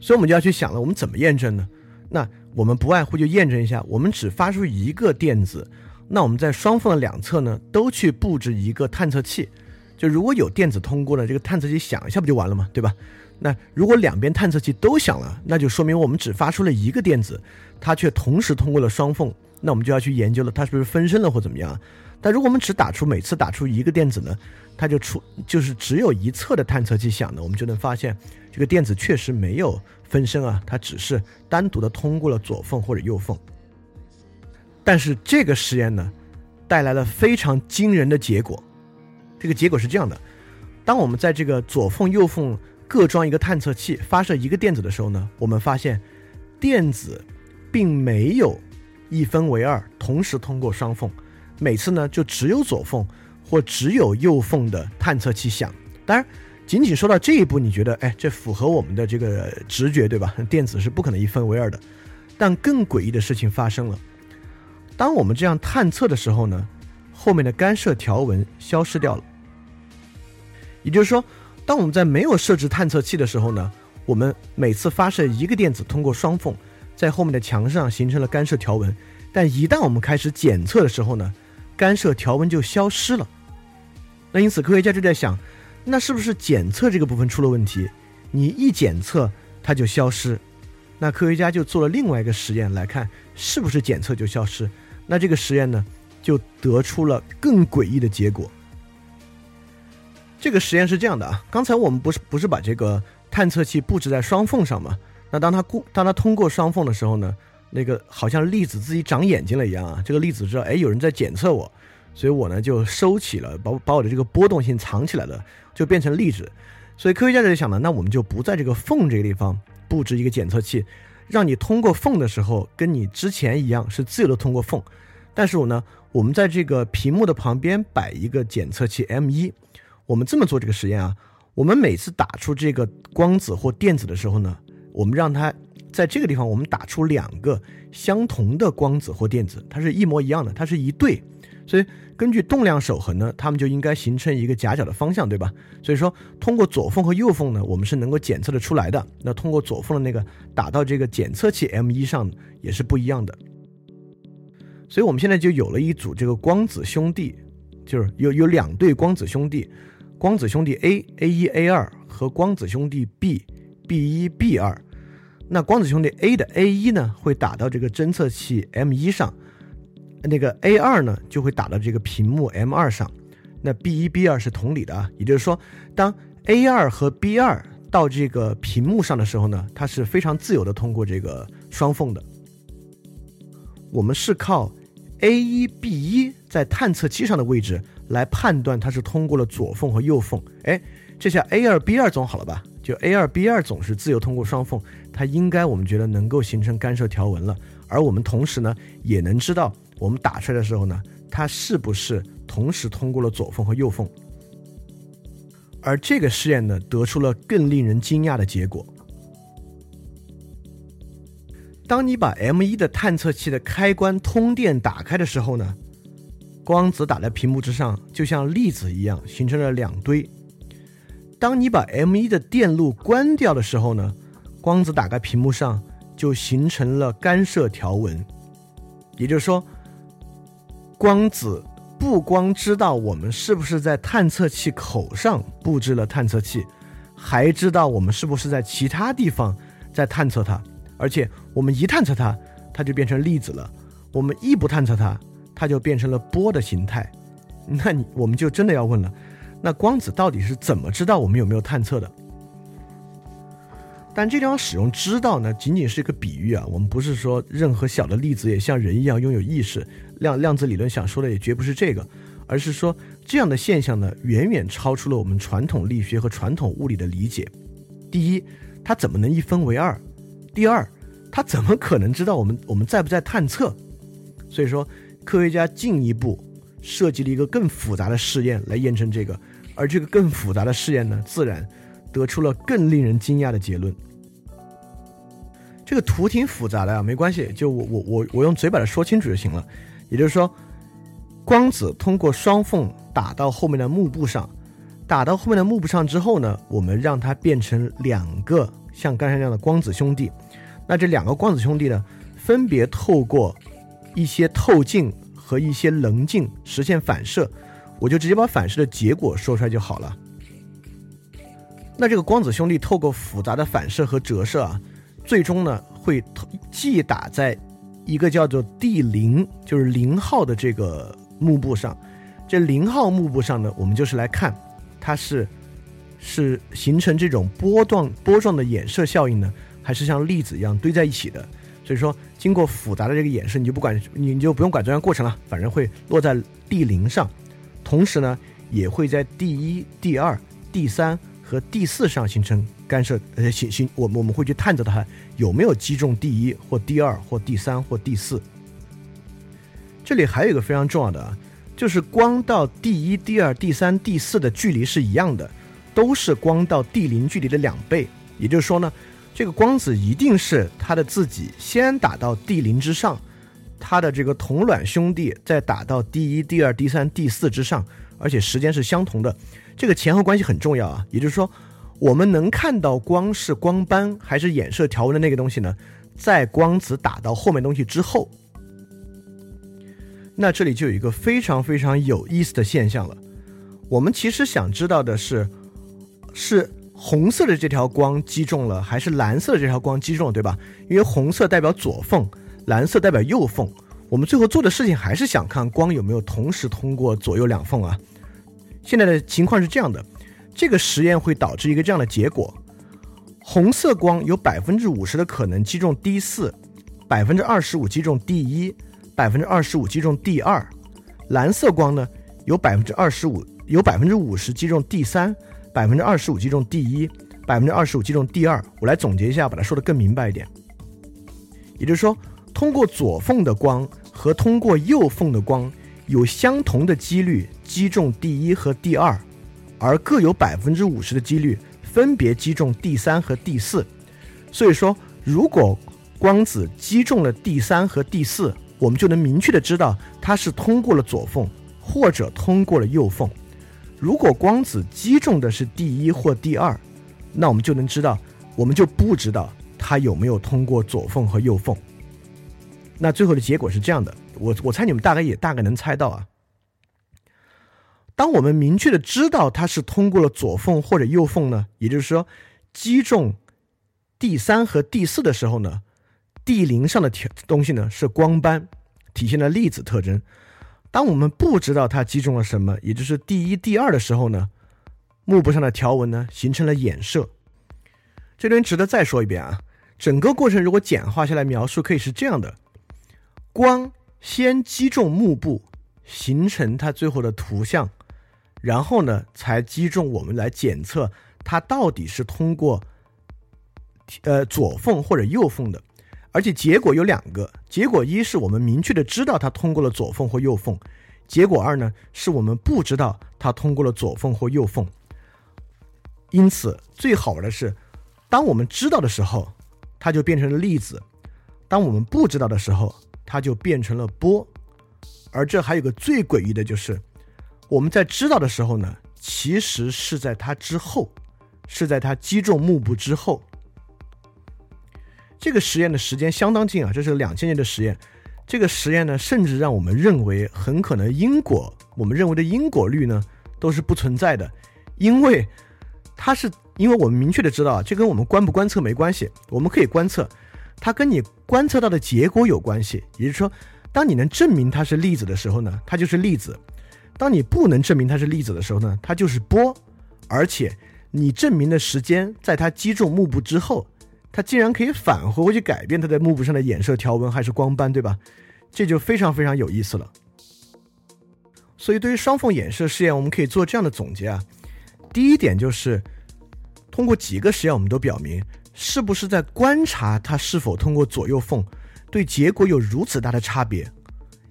所以我们就要去想了，我们怎么验证呢？那我们不外乎就验证一下，我们只发出一个电子，那我们在双缝的两侧呢，都去布置一个探测器。就如果有电子通过呢，这个探测器响一下不就完了吗？对吧？那如果两边探测器都响了，那就说明我们只发出了一个电子，它却同时通过了双缝，那我们就要去研究了，它是不是分身了或怎么样？但如果我们只打出每次打出一个电子呢，它就出就是只有一侧的探测器响呢，我们就能发现这个电子确实没有分身啊，它只是单独的通过了左缝或者右缝。但是这个实验呢，带来了非常惊人的结果。这个结果是这样的：当我们在这个左缝、右缝各装一个探测器，发射一个电子的时候呢，我们发现电子并没有一分为二，同时通过双缝。每次呢，就只有左缝或只有右缝的探测器响。当然，仅仅说到这一步，你觉得哎，这符合我们的这个直觉，对吧？电子是不可能一分为二的。但更诡异的事情发生了：当我们这样探测的时候呢，后面的干涉条纹消失掉了。也就是说，当我们在没有设置探测器的时候呢，我们每次发射一个电子通过双缝，在后面的墙上形成了干涉条纹。但一旦我们开始检测的时候呢，干涉条纹就消失了。那因此，科学家就在想，那是不是检测这个部分出了问题？你一检测它就消失。那科学家就做了另外一个实验来看，是不是检测就消失？那这个实验呢，就得出了更诡异的结果。这个实验是这样的啊，刚才我们不是不是把这个探测器布置在双缝上吗？那当它过当它通过双缝的时候呢，那个好像粒子自己长眼睛了一样啊，这个粒子知道哎有人在检测我，所以我呢就收起了，把把我的这个波动性藏起来了，就变成粒子。所以科学家在想呢，那我们就不在这个缝这个地方布置一个检测器，让你通过缝的时候跟你之前一样是自由的通过缝，但是我呢，我们在这个屏幕的旁边摆一个检测器 M 一。我们这么做这个实验啊，我们每次打出这个光子或电子的时候呢，我们让它在这个地方，我们打出两个相同的光子或电子，它是一模一样的，它是一对，所以根据动量守恒呢，它们就应该形成一个夹角的方向，对吧？所以说，通过左缝和右缝呢，我们是能够检测的出来的。那通过左缝的那个打到这个检测器 M 一上也是不一样的。所以我们现在就有了一组这个光子兄弟，就是有有两对光子兄弟。光子兄弟 A A 一 A 二和光子兄弟 B B 一 B 二，那光子兄弟 A 的 A 一呢会打到这个侦测器 M 一上，那个 A 二呢就会打到这个屏幕 M 二上。那 B 一 B 二是同理的啊，也就是说，当 A 二和 B 二到这个屏幕上的时候呢，它是非常自由的通过这个双缝的。我们是靠 A 一 B 一在探测器上的位置来判断它是通过了左缝和右缝。哎，这下 A 二 B 二总好了吧？就 A 二 B 二总是自由通过双缝，它应该我们觉得能够形成干涉条纹了。而我们同时呢，也能知道我们打出来的时候呢，它是不是同时通过了左缝和右缝。而这个试验呢，得出了更令人惊讶的结果。当你把 M 一的探测器的开关通电打开的时候呢，光子打在屏幕之上，就像粒子一样形成了两堆。当你把 M 一的电路关掉的时候呢，光子打开屏幕上就形成了干涉条纹。也就是说，光子。不光知道我们是不是在探测器口上布置了探测器，还知道我们是不是在其他地方在探测它。而且我们一探测它，它就变成粒子了；我们一不探测它，它就变成了波的形态。那你我们就真的要问了：那光子到底是怎么知道我们有没有探测的？但这地方使用“知道”呢，仅仅是一个比喻啊。我们不是说任何小的粒子也像人一样拥有意识。量量子理论想说的也绝不是这个，而是说这样的现象呢，远远超出了我们传统力学和传统物理的理解。第一，它怎么能一分为二？第二，它怎么可能知道我们我们在不在探测？所以说，科学家进一步设计了一个更复杂的试验来验证这个，而这个更复杂的试验呢，自然得出了更令人惊讶的结论。这个图挺复杂的啊，没关系，就我我我我用嘴把它说清楚就行了。也就是说，光子通过双缝打到后面的幕布上，打到后面的幕布上之后呢，我们让它变成两个像刚才那样的光子兄弟。那这两个光子兄弟呢，分别透过一些透镜和一些棱镜实现反射。我就直接把反射的结果说出来就好了。那这个光子兄弟透过复杂的反射和折射啊，最终呢会既打在。一个叫做 D 零，就是零号的这个幕布上，这零号幕布上呢，我们就是来看，它是是形成这种波状波状的衍射效应呢，还是像粒子一样堆在一起的？所以说，经过复杂的这个演示，你就不管你就不用管这样过程了，反正会落在 D 零上，同时呢，也会在 D 一、D 二、D 三和 D 四上形成干涉，呃，形形，我我们会去探测它。有没有击中第一或第二或第三或第四？这里还有一个非常重要的啊，就是光到第一、第二、第三、第四的距离是一样的，都是光到第零距离的两倍。也就是说呢，这个光子一定是它的自己先打到第零之上，它的这个同卵兄弟再打到第一、第二、第三、第四之上，而且时间是相同的。这个前后关系很重要啊，也就是说。我们能看到光是光斑还是衍射条纹的那个东西呢？在光子打到后面东西之后，那这里就有一个非常非常有意思的现象了。我们其实想知道的是，是红色的这条光击中了，还是蓝色的这条光击中了，对吧？因为红色代表左缝，蓝色代表右缝。我们最后做的事情还是想看光有没有同时通过左右两缝啊。现在的情况是这样的。这个实验会导致一个这样的结果：红色光有百分之五十的可能击中 D 四，百分之二十五击中 D 一，百分之二十五击中 D 二；蓝色光呢，有百分之二十五，有百分之五十击中 D 三，百分之二十五击中第一，百分之二十五击中第二。我来总结一下，把它说的更明白一点。也就是说，通过左缝的光和通过右缝的光有相同的几率击中第一和第二。而各有百分之五十的几率分别击中第三和第四，所以说，如果光子击中了第三和第四，我们就能明确的知道它是通过了左缝或者通过了右缝。如果光子击中的是第一或第二，那我们就能知道，我们就不知道它有没有通过左缝和右缝。那最后的结果是这样的，我我猜你们大概也大概能猜到啊。当我们明确的知道它是通过了左缝或者右缝呢，也就是说，击中第三和第四的时候呢，第零上的条东西呢是光斑，体现了粒子特征。当我们不知道它击中了什么，也就是第一、第二的时候呢，幕布上的条纹呢形成了衍射。这边值得再说一遍啊，整个过程如果简化下来描述，可以是这样的：光先击中幕布，形成它最后的图像，然后呢才击中我们来检测它到底是通过呃左缝或者右缝的。而且结果有两个，结果一是我们明确的知道它通过了左缝或右缝，结果二呢是我们不知道它通过了左缝或右缝。因此，最好玩的是，当我们知道的时候，它就变成了粒子；当我们不知道的时候，它就变成了波。而这还有个最诡异的就是，我们在知道的时候呢，其实是在它之后，是在它击中幕布之后。这个实验的时间相当近啊，这是两千年的实验。这个实验呢，甚至让我们认为很可能因果，我们认为的因果律呢，都是不存在的，因为它是因为我们明确的知道啊，这跟我们观不观测没关系。我们可以观测，它跟你观测到的结果有关系。也就是说，当你能证明它是粒子的时候呢，它就是粒子；当你不能证明它是粒子的时候呢，它就是波。而且你证明的时间在它击中幕布之后。它竟然可以返回回去改变它在幕布上的衍射条纹还是光斑，对吧？这就非常非常有意思了。所以对于双缝衍射试验，我们可以做这样的总结啊。第一点就是，通过几个实验，我们都表明，是不是在观察它是否通过左右缝，对结果有如此大的差别？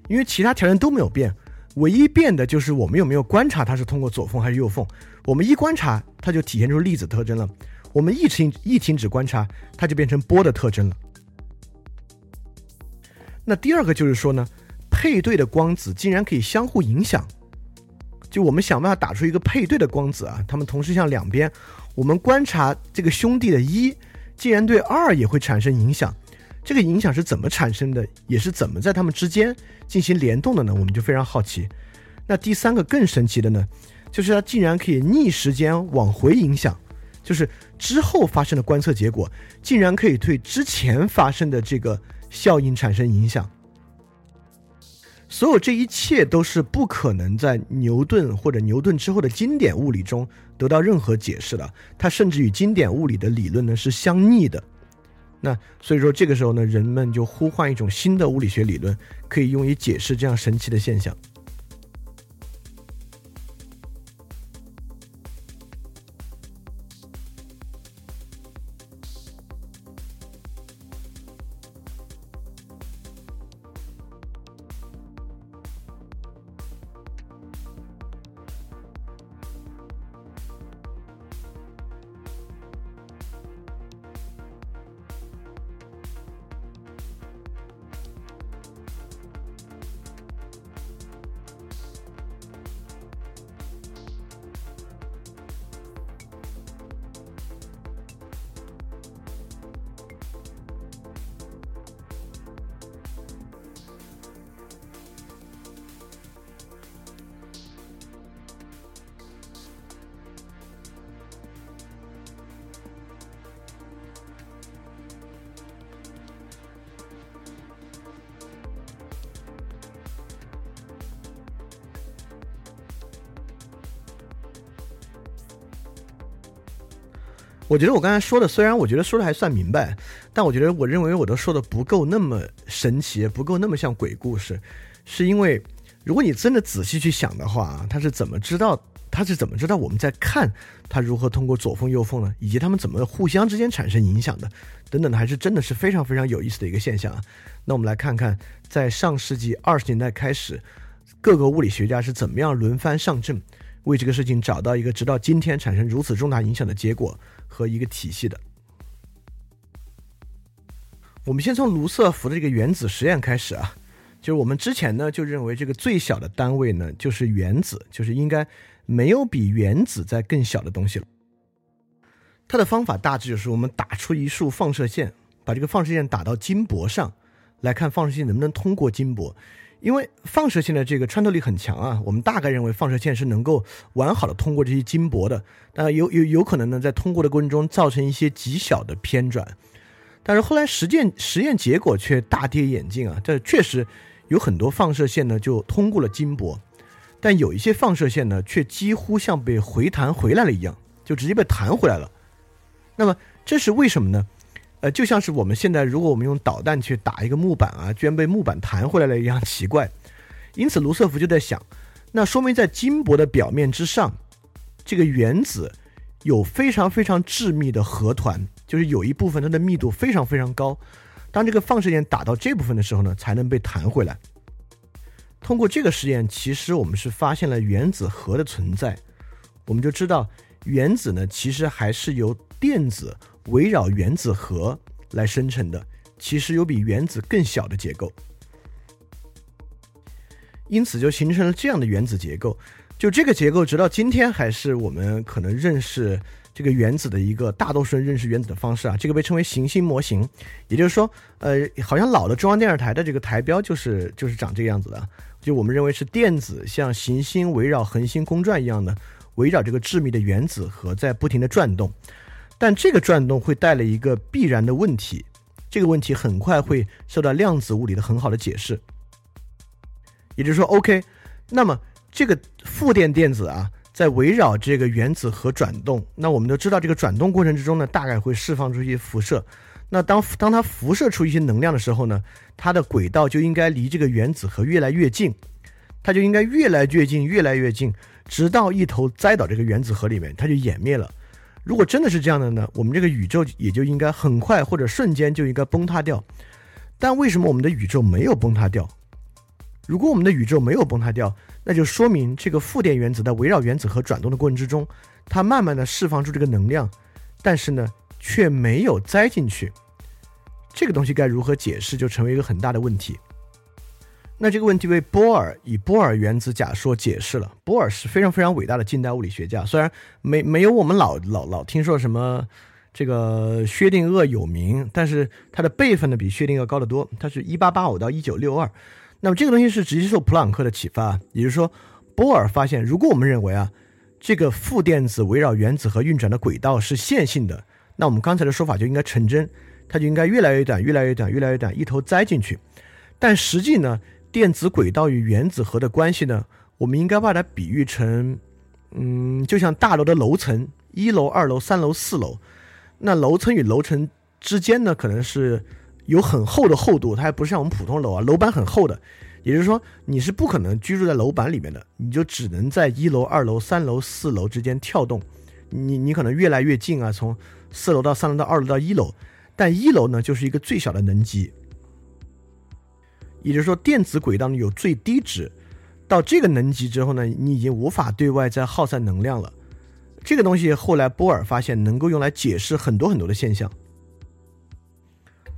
因为其他条件都没有变，唯一变的就是我们有没有观察它是通过左缝还是右缝。我们一观察，它就体现出粒子特征了。我们一停一停止观察，它就变成波的特征了。那第二个就是说呢，配对的光子竟然可以相互影响。就我们想办法打出一个配对的光子啊，它们同时向两边。我们观察这个兄弟的一，竟然对二也会产生影响。这个影响是怎么产生的？也是怎么在它们之间进行联动的呢？我们就非常好奇。那第三个更神奇的呢，就是它竟然可以逆时间往回影响。就是之后发生的观测结果，竟然可以对之前发生的这个效应产生影响。所有这一切都是不可能在牛顿或者牛顿之后的经典物理中得到任何解释的。它甚至与经典物理的理论呢是相逆的。那所以说这个时候呢，人们就呼唤一种新的物理学理论，可以用于解释这样神奇的现象。我觉得我刚才说的，虽然我觉得说的还算明白，但我觉得我认为我都说的不够那么神奇，不够那么像鬼故事，是因为如果你真的仔细去想的话，他是怎么知道他是怎么知道我们在看他如何通过左缝右缝呢？以及他们怎么互相之间产生影响的，等等的，还是真的是非常非常有意思的一个现象啊。那我们来看看，在上世纪二十年代开始，各个物理学家是怎么样轮番上阵，为这个事情找到一个直到今天产生如此重大影响的结果。和一个体系的，我们先从卢瑟福的这个原子实验开始啊，就是我们之前呢就认为这个最小的单位呢就是原子，就是应该没有比原子在更小的东西了。它的方法大致就是我们打出一束放射线，把这个放射线打到金箔上，来看放射线能不能通过金箔。因为放射线的这个穿透力很强啊，我们大概认为放射线是能够完好的通过这些金箔的，但有有有可能呢，在通过的过程中造成一些极小的偏转。但是后来实践实验结果却大跌眼镜啊，这确实有很多放射线呢就通过了金箔，但有一些放射线呢却几乎像被回弹回来了一样，就直接被弹回来了。那么这是为什么呢？呃，就像是我们现在如果我们用导弹去打一个木板啊，居然被木板弹回来了一样奇怪。因此卢瑟福就在想，那说明在金箔的表面之上，这个原子有非常非常致密的核团，就是有一部分它的密度非常非常高。当这个放射线打到这部分的时候呢，才能被弹回来。通过这个实验，其实我们是发现了原子核的存在。我们就知道，原子呢其实还是由电子。围绕原子核来生成的，其实有比原子更小的结构，因此就形成了这样的原子结构。就这个结构，直到今天还是我们可能认识这个原子的一个大多数人认识原子的方式啊。这个被称为行星模型，也就是说，呃，好像老的中央电视台的这个台标就是就是长这个样子的。就我们认为是电子像行星围绕恒星公转一样的，围绕这个致密的原子核在不停的转动。但这个转动会带来一个必然的问题，这个问题很快会受到量子物理的很好的解释。也就是说，OK，那么这个负电电子啊，在围绕这个原子核转动，那我们都知道，这个转动过程之中呢，大概会释放出一些辐射。那当当它辐射出一些能量的时候呢，它的轨道就应该离这个原子核越来越近，它就应该越来越近，越来越近，直到一头栽到这个原子核里面，它就湮灭了。如果真的是这样的呢？我们这个宇宙也就应该很快或者瞬间就应该崩塌掉。但为什么我们的宇宙没有崩塌掉？如果我们的宇宙没有崩塌掉，那就说明这个负电原子在围绕原子核转动的过程之中，它慢慢的释放出这个能量，但是呢却没有栽进去。这个东西该如何解释，就成为一个很大的问题。那这个问题被波尔以波尔原子假说解释了。波尔是非常非常伟大的近代物理学家，虽然没没有我们老老老听说什么这个薛定谔有名，但是他的辈分呢比薛定谔高得多。他是一八八五到一九六二。那么这个东西是直接受普朗克的启发，也就是说，波尔发现，如果我们认为啊这个负电子围绕原子核运转的轨道是线性的，那我们刚才的说法就应该成真，它就应该越来越短，越来越短，越来越短，一头栽进去。但实际呢？电子轨道与原子核的关系呢？我们应该把它比喻成，嗯，就像大楼的楼层，一楼、二楼、三楼、四楼。那楼层与楼层之间呢，可能是有很厚的厚度，它还不是像我们普通楼啊，楼板很厚的。也就是说，你是不可能居住在楼板里面的，你就只能在一楼、二楼、三楼、四楼之间跳动。你你可能越来越近啊，从四楼到三楼到二楼到一楼，但一楼呢，就是一个最小的能级。也就是说，电子轨道呢有最低值，到这个能级之后呢，你已经无法对外再耗散能量了。这个东西后来波尔发现能够用来解释很多很多的现象，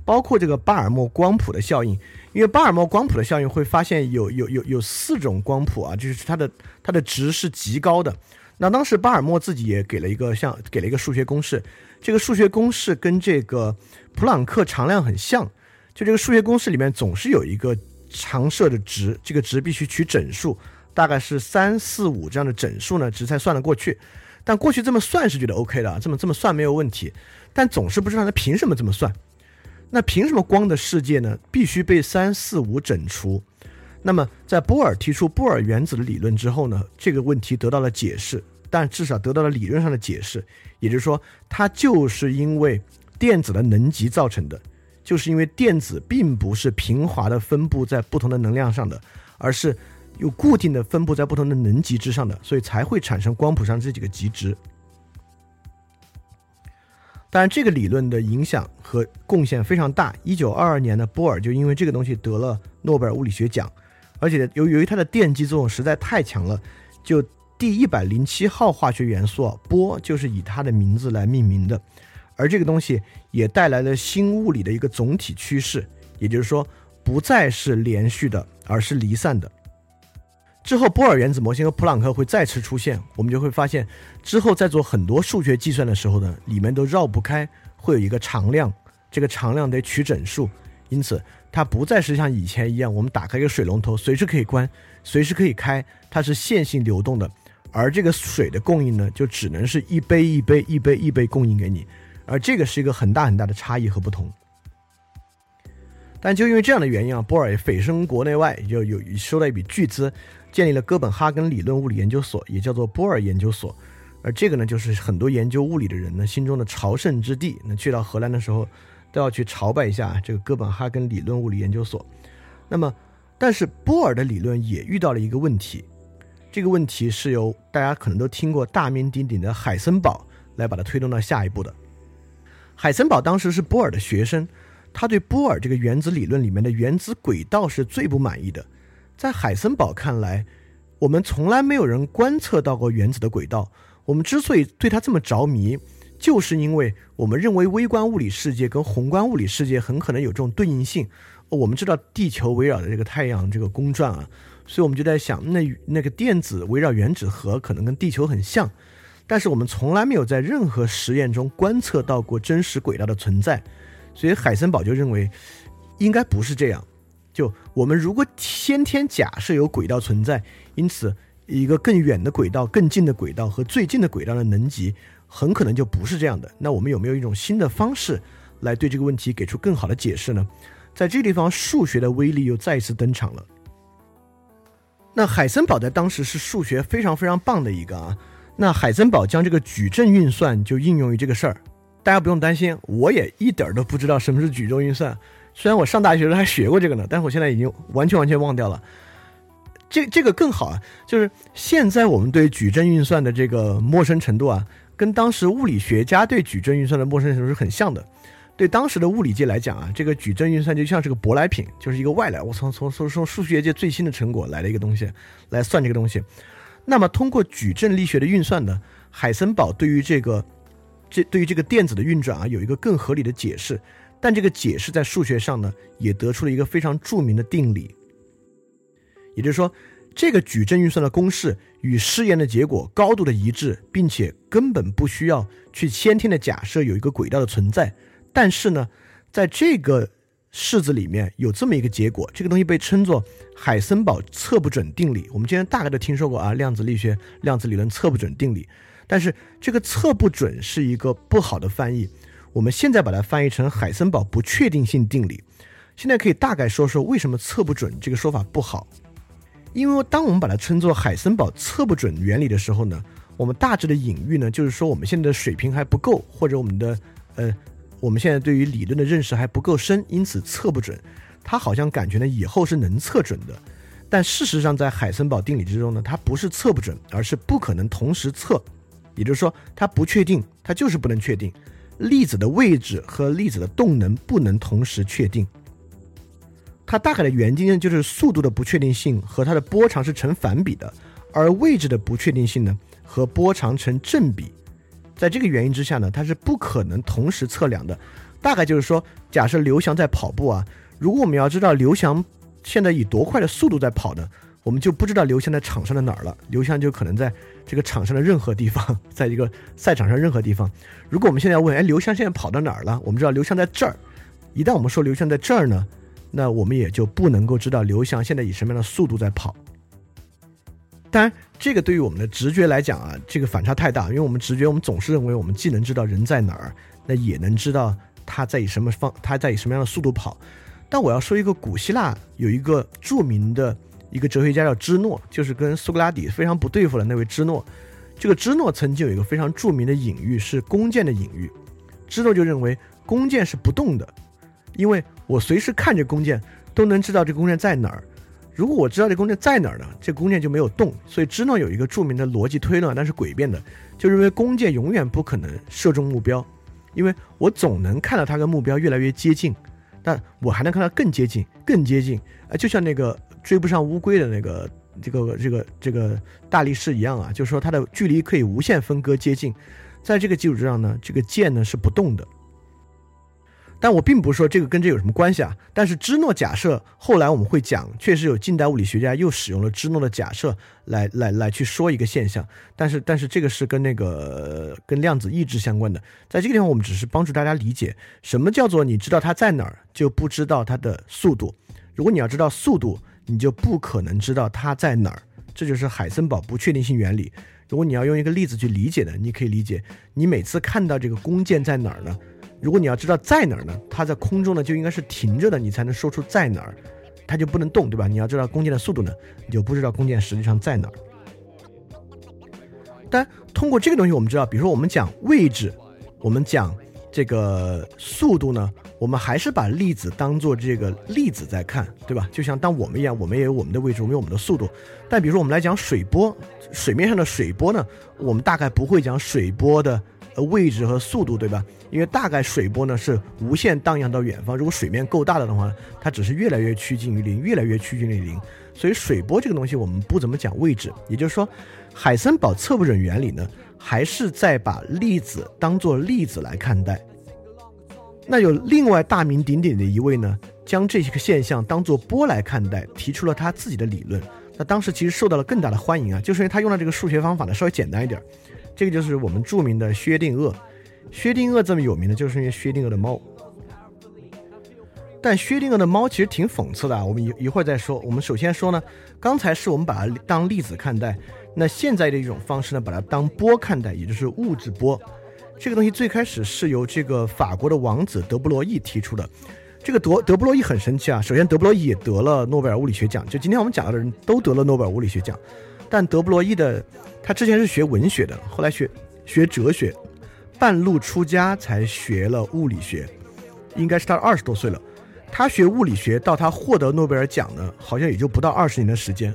包括这个巴尔默光谱的效应。因为巴尔默光谱的效应会发现有有有有四种光谱啊，就是它的它的值是极高的。那当时巴尔默自己也给了一个像给了一个数学公式，这个数学公式跟这个普朗克常量很像。就这个数学公式里面总是有一个常设的值，这个值必须取整数，大概是三四五这样的整数呢，值才算得过去。但过去这么算是觉得 OK 的啊，这么这么算没有问题。但总是不知道它凭什么这么算。那凭什么光的世界呢必须被三四五整除？那么在波尔提出波尔原子的理论之后呢，这个问题得到了解释，但至少得到了理论上的解释，也就是说，它就是因为电子的能级造成的。就是因为电子并不是平滑的分布在不同的能量上的，而是有固定的分布在不同的能级之上的，所以才会产生光谱上这几个极值。当然，这个理论的影响和贡献非常大。一九二二年呢，波尔就因为这个东西得了诺贝尔物理学奖，而且由由于它的电击作用实在太强了，就第一百零七号化学元素波就是以它的名字来命名的。而这个东西也带来了新物理的一个总体趋势，也就是说，不再是连续的，而是离散的。之后，波尔原子模型和普朗克会再次出现，我们就会发现，之后在做很多数学计算的时候呢，里面都绕不开会有一个常量，这个常量得取整数，因此它不再是像以前一样，我们打开一个水龙头，随时可以关，随时可以开，它是线性流动的。而这个水的供应呢，就只能是一杯一杯一杯一杯供应给你，而这个是一个很大很大的差异和不同。但就因为这样的原因啊，波尔也蜚声国内外，就有收了一笔巨资，建立了哥本哈根理论物理研究所，也叫做波尔研究所。而这个呢，就是很多研究物理的人呢心中的朝圣之地。那去到荷兰的时候，都要去朝拜一下这个哥本哈根理论物理研究所。那么，但是波尔的理论也遇到了一个问题，这个问题是由大家可能都听过大名鼎鼎的海森堡来把它推动到下一步的。海森堡当时是波尔的学生。他对波尔这个原子理论里面的原子轨道是最不满意的。在海森堡看来，我们从来没有人观测到过原子的轨道。我们之所以对它这么着迷，就是因为我们认为微观物理世界跟宏观物理世界很可能有这种对应性。我们知道地球围绕着这个太阳这个公转啊，所以我们就在想，那那个电子围绕原子核可能跟地球很像，但是我们从来没有在任何实验中观测到过真实轨道的存在。所以海森堡就认为，应该不是这样。就我们如果先天假设有轨道存在，因此一个更远的轨道、更近的轨道和最近的轨道的能级，很可能就不是这样的。那我们有没有一种新的方式来对这个问题给出更好的解释呢？在这个地方，数学的威力又再一次登场了。那海森堡在当时是数学非常非常棒的一个啊。那海森堡将这个矩阵运算就应用于这个事儿。大家不用担心，我也一点儿都不知道什么是矩阵运算。虽然我上大学时还学过这个呢，但是我现在已经完全完全忘掉了。这这个更好啊，就是现在我们对矩阵运算的这个陌生程度啊，跟当时物理学家对矩阵运算的陌生程度是很像的。对当时的物理界来讲啊，这个矩阵运算就像是个舶来品，就是一个外来，我从从从从数学界最新的成果来了一个东西来算这个东西。那么通过矩阵力学的运算呢，海森堡对于这个。这对于这个电子的运转啊，有一个更合理的解释，但这个解释在数学上呢，也得出了一个非常著名的定理。也就是说，这个矩阵运算的公式与试验的结果高度的一致，并且根本不需要去先天的假设有一个轨道的存在。但是呢，在这个式子里面有这么一个结果，这个东西被称作海森堡测不准定理。我们今天大概都听说过啊，量子力学、量子理论测不准定理。但是这个测不准是一个不好的翻译，我们现在把它翻译成海森堡不确定性定理。现在可以大概说说为什么测不准这个说法不好。因为当我们把它称作海森堡测不准原理的时候呢，我们大致的隐喻呢就是说我们现在的水平还不够，或者我们的呃我们现在对于理论的认识还不够深，因此测不准。他好像感觉呢以后是能测准的，但事实上在海森堡定理之中呢，它不是测不准，而是不可能同时测。也就是说，它不确定，它就是不能确定。粒子的位置和粒子的动能不能同时确定。它大概的原因呢，就是速度的不确定性和它的波长是成反比的，而位置的不确定性呢和波长成正比。在这个原因之下呢，它是不可能同时测量的。大概就是说，假设刘翔在跑步啊，如果我们要知道刘翔现在以多快的速度在跑呢？我们就不知道刘翔在场上的哪儿了，刘翔就可能在这个场上的任何地方，在一个赛场上任何地方。如果我们现在问，哎，刘翔现在跑到哪儿了？我们知道刘翔在这儿。一旦我们说刘翔在这儿呢，那我们也就不能够知道刘翔现在以什么样的速度在跑。当然，这个对于我们的直觉来讲啊，这个反差太大，因为我们直觉，我们总是认为我们既能知道人在哪儿，那也能知道他在以什么方，他在以什么样的速度跑。但我要说一个古希腊有一个著名的。一个哲学家叫芝诺，就是跟苏格拉底非常不对付的那位芝诺。这个芝诺曾经有一个非常著名的隐喻，是弓箭的隐喻。芝诺就认为弓箭是不动的，因为我随时看着弓箭都能知道这弓箭在哪儿。如果我知道这弓箭在哪儿呢，这弓箭就没有动。所以芝诺有一个著名的逻辑推论，但是诡辩的，就认为弓箭永远不可能射中目标，因为我总能看到它跟目标越来越接近，但我还能看到更接近、更接近。啊，就像那个。追不上乌龟的那个这个这个这个大力士一样啊，就是说它的距离可以无限分割接近，在这个基础之上呢，这个箭呢是不动的。但我并不是说这个跟这有什么关系啊。但是芝诺假设后来我们会讲，确实有近代物理学家又使用了芝诺的假设来来来去说一个现象。但是但是这个是跟那个跟量子意志相关的。在这个地方，我们只是帮助大家理解什么叫做你知道它在哪儿，就不知道它的速度。如果你要知道速度，你就不可能知道它在哪儿。这就是海森堡不确定性原理。如果你要用一个例子去理解的，你可以理解，你每次看到这个弓箭在哪儿呢？如果你要知道在哪儿呢，它在空中呢就应该是停着的，你才能说出在哪儿，它就不能动，对吧？你要知道弓箭的速度呢，你就不知道弓箭实际上在哪儿。但通过这个东西，我们知道，比如说我们讲位置，我们讲这个速度呢，我们还是把粒子当做这个粒子在看，对吧？就像当我们一样，我们也有我们的位置，我们有我们的速度。但比如说我们来讲水波，水面上的水波呢，我们大概不会讲水波的。呃，位置和速度，对吧？因为大概水波呢是无限荡漾到远方，如果水面够大的的话，它只是越来越趋近于零，越来越趋近于零。所以水波这个东西我们不怎么讲位置，也就是说，海森堡测不准原理呢，还是在把粒子当做粒子来看待。那有另外大名鼎鼎的一位呢，将这些个现象当做波来看待，提出了他自己的理论。那当时其实受到了更大的欢迎啊，就是因为他用的这个数学方法呢稍微简单一点儿。这个就是我们著名的薛定谔。薛定谔这么有名的，就是因为薛定谔的猫。但薛定谔的猫其实挺讽刺的啊。我们一一会儿再说。我们首先说呢，刚才是我们把它当粒子看待，那现在的一种方式呢，把它当波看待，也就是物质波。这个东西最开始是由这个法国的王子德布罗意提出的。这个德德布罗意很神奇啊。首先，德布罗意也得了诺贝尔物理学奖。就今天我们讲到的人都得了诺贝尔物理学奖。但德布罗意的他之前是学文学的，后来学学哲学，半路出家才学了物理学，应该是他二十多岁了。他学物理学到他获得诺贝尔奖呢，好像也就不到二十年的时间，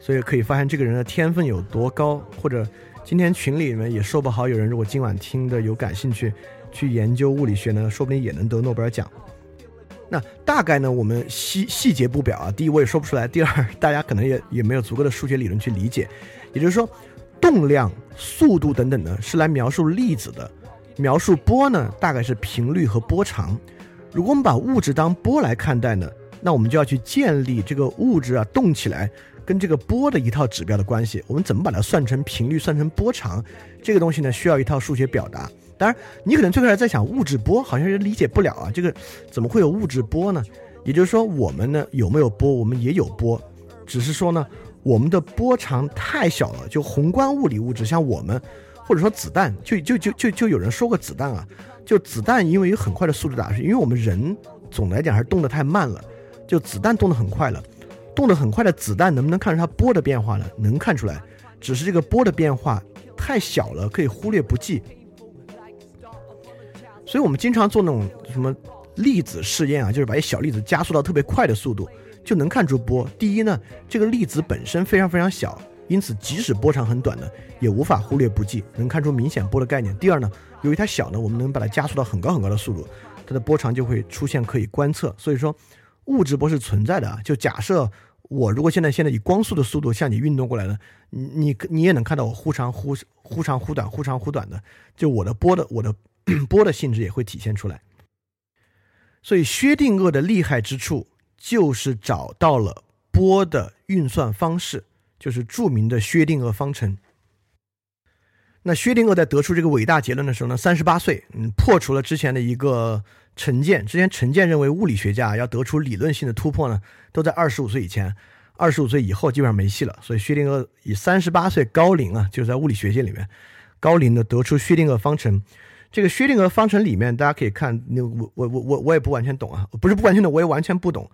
所以可以发现这个人的天分有多高。或者今天群里面也说不好，有人如果今晚听的有感兴趣去研究物理学呢，说不定也能得诺贝尔奖。那大概呢，我们细细节不表啊。第一，我也说不出来；第二，大家可能也也没有足够的数学理论去理解。也就是说，动量、速度等等呢，是来描述粒子的；描述波呢，大概是频率和波长。如果我们把物质当波来看待呢，那我们就要去建立这个物质啊动起来跟这个波的一套指标的关系。我们怎么把它算成频率、算成波长？这个东西呢，需要一套数学表达。当然，你可能最开始在想物质波，好像是理解不了啊。这个怎么会有物质波呢？也就是说，我们呢有没有波？我们也有波，只是说呢，我们的波长太小了。就宏观物理物质，像我们，或者说子弹，就就就就就有人说过子弹啊，就子弹因为有很快的速度打出去，因为我们人总来讲还是动得太慢了，就子弹动得很快了，动得很快的子弹能不能看出它波的变化呢？能看出来，只是这个波的变化太小了，可以忽略不计。所以我们经常做那种什么粒子试验啊，就是把一小粒子加速到特别快的速度，就能看出波。第一呢，这个粒子本身非常非常小，因此即使波长很短的，也无法忽略不计，能看出明显波的概念。第二呢，由于它小呢，我们能把它加速到很高很高的速度，它的波长就会出现可以观测。所以说，物质波是存在的啊。就假设我如果现在现在以光速的速度向你运动过来呢，你你你也能看到我忽长忽忽长忽短忽长忽短的，就我的波的我的。波的性质也会体现出来，所以薛定谔的厉害之处就是找到了波的运算方式，就是著名的薛定谔方程。那薛定谔在得出这个伟大结论的时候呢，三十八岁，嗯，破除了之前的一个成见。之前成见认为物理学家要得出理论性的突破呢，都在二十五岁以前，二十五岁以后基本上没戏了。所以薛定谔以三十八岁高龄啊，就是在物理学界里面高龄的得出薛定谔方程。这个薛定谔方程里面，大家可以看，那我我我我我也不完全懂啊，不是不完全懂，我也完全不懂。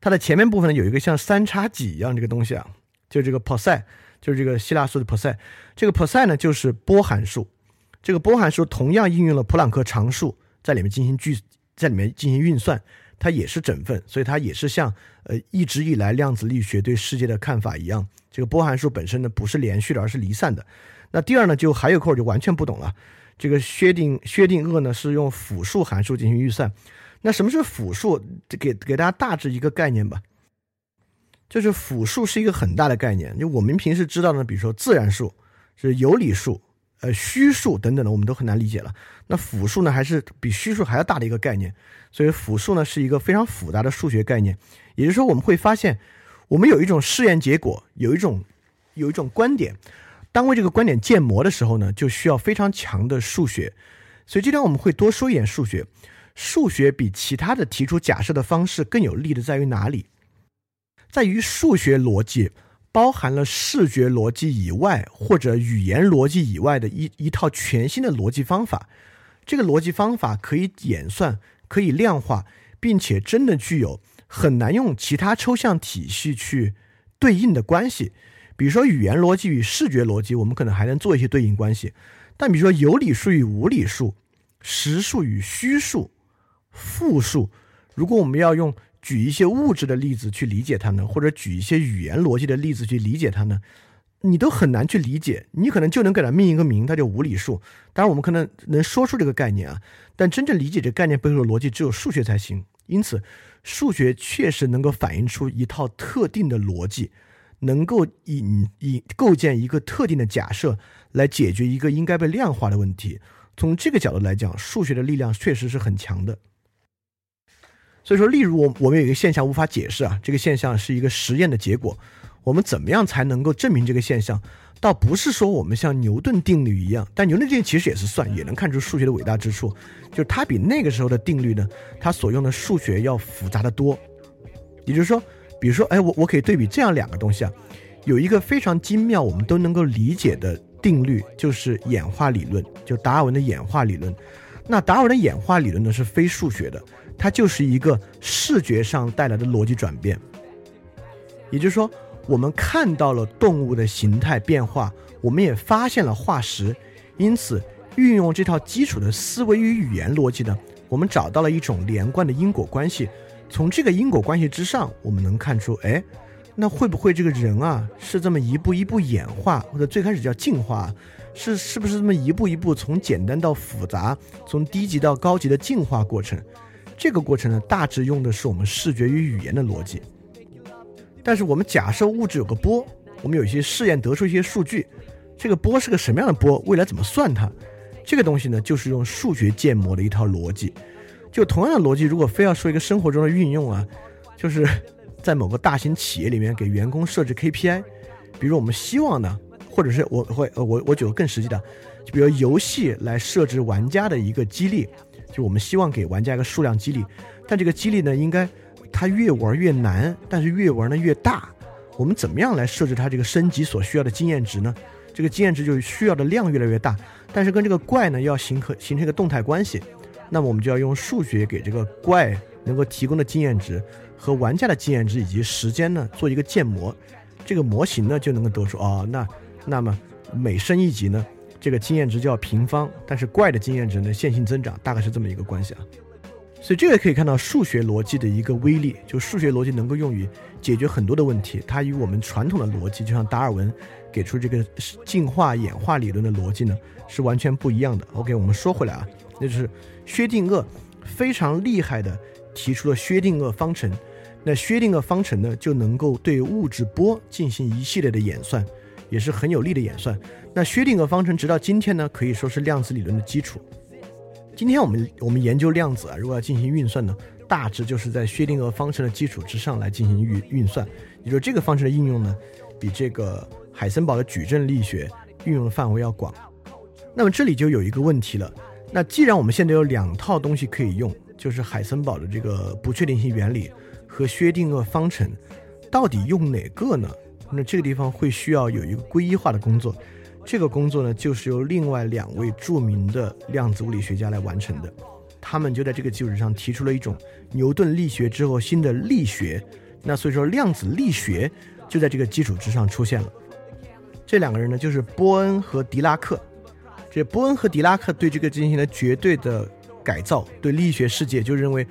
它的前面部分呢，有一个像三叉戟一样这个东西啊，就这个 p o s e 就是这个希腊数的 p o s e 这个 p o s e 呢就是波函数，这个波函数同样应用了普朗克常数在里面进行计，在里面进行运算，它也是整分，所以它也是像呃一直以来量子力学对世界的看法一样，这个波函数本身呢不是连续的，而是离散的。那第二呢，就还有一块就完全不懂了。这个薛定薛定谔呢是用复数函数进行预算，那什么是复数？给给大家大致一个概念吧。就是复数是一个很大的概念，就我们平时知道的，比如说自然数是有理数，呃虚数等等的，我们都很难理解了。那复数呢，还是比虚数还要大的一个概念。所以复数呢是一个非常复杂的数学概念。也就是说，我们会发现，我们有一种试验结果，有一种有一种观点，当为这个观点建模的时候呢，就需要非常强的数学。所以今天我们会多说一点数学。数学比其他的提出假设的方式更有利的在于哪里？在于数学逻辑包含了视觉逻辑以外或者语言逻辑以外的一一套全新的逻辑方法。这个逻辑方法可以演算，可以量化，并且真的具有很难用其他抽象体系去对应的关系。比如说语言逻辑与视觉逻辑，我们可能还能做一些对应关系。但比如说有理数与无理数，实数与虚数。复数，如果我们要用举一些物质的例子去理解它呢，或者举一些语言逻辑的例子去理解它呢，你都很难去理解。你可能就能给它命一个名，它叫无理数。当然，我们可能能说出这个概念啊，但真正理解这概念背后的逻辑，只有数学才行。因此，数学确实能够反映出一套特定的逻辑，能够引引构建一个特定的假设来解决一个应该被量化的问题。从这个角度来讲，数学的力量确实是很强的。所以说，例如我我们有一个现象无法解释啊，这个现象是一个实验的结果，我们怎么样才能够证明这个现象？倒不是说我们像牛顿定律一样，但牛顿定律其实也是算，也能看出数学的伟大之处，就是它比那个时候的定律呢，它所用的数学要复杂的多。也就是说，比如说，哎，我我可以对比这样两个东西啊，有一个非常精妙，我们都能够理解的定律，就是演化理论，就达尔文的演化理论。那达尔文的演化理论呢，是非数学的。它就是一个视觉上带来的逻辑转变，也就是说，我们看到了动物的形态变化，我们也发现了化石，因此运用这套基础的思维与语言逻辑呢，我们找到了一种连贯的因果关系。从这个因果关系之上，我们能看出，哎，那会不会这个人啊，是这么一步一步演化，或者最开始叫进化，是是不是这么一步一步从简单到复杂，从低级到高级的进化过程？这个过程呢，大致用的是我们视觉与语言的逻辑。但是我们假设物质有个波，我们有一些试验得出一些数据，这个波是个什么样的波？未来怎么算它？这个东西呢，就是用数学建模的一套逻辑。就同样的逻辑，如果非要说一个生活中的运用啊，就是在某个大型企业里面给员工设置 KPI，比如我们希望呢，或者是我会呃我我举个更实际的，就比如游戏来设置玩家的一个激励。就我们希望给玩家一个数量激励，但这个激励呢，应该它越玩越难，但是越玩呢越大。我们怎么样来设置它这个升级所需要的经验值呢？这个经验值就需要的量越来越大，但是跟这个怪呢要形成形成一个动态关系，那么我们就要用数学给这个怪能够提供的经验值和玩家的经验值以及时间呢做一个建模，这个模型呢就能够得出哦，那那么每升一级呢？这个经验值就要平方，但是怪的经验值呢线性增长，大概是这么一个关系啊。所以这个可以看到数学逻辑的一个威力，就数学逻辑能够用于解决很多的问题。它与我们传统的逻辑，就像达尔文给出这个进化演化理论的逻辑呢，是完全不一样的。OK，我们说回来啊，那就是薛定谔非常厉害的提出了薛定谔方程。那薛定谔方程呢，就能够对物质波进行一系列的演算，也是很有力的演算。那薛定谔方程直到今天呢，可以说是量子理论的基础。今天我们我们研究量子啊，如果要进行运算呢，大致就是在薛定谔方程的基础之上来进行运运算。也就这个方程的应用呢，比这个海森堡的矩阵力学运用的范围要广。那么这里就有一个问题了，那既然我们现在有两套东西可以用，就是海森堡的这个不确定性原理和薛定谔方程，到底用哪个呢？那这个地方会需要有一个归一化的工作。这个工作呢，就是由另外两位著名的量子物理学家来完成的。他们就在这个基础上提出了一种牛顿力学之后新的力学。那所以说，量子力学就在这个基础之上出现了。这两个人呢，就是波恩和狄拉克。这波恩和狄拉克对这个进行了绝对的改造，对力学世界就认为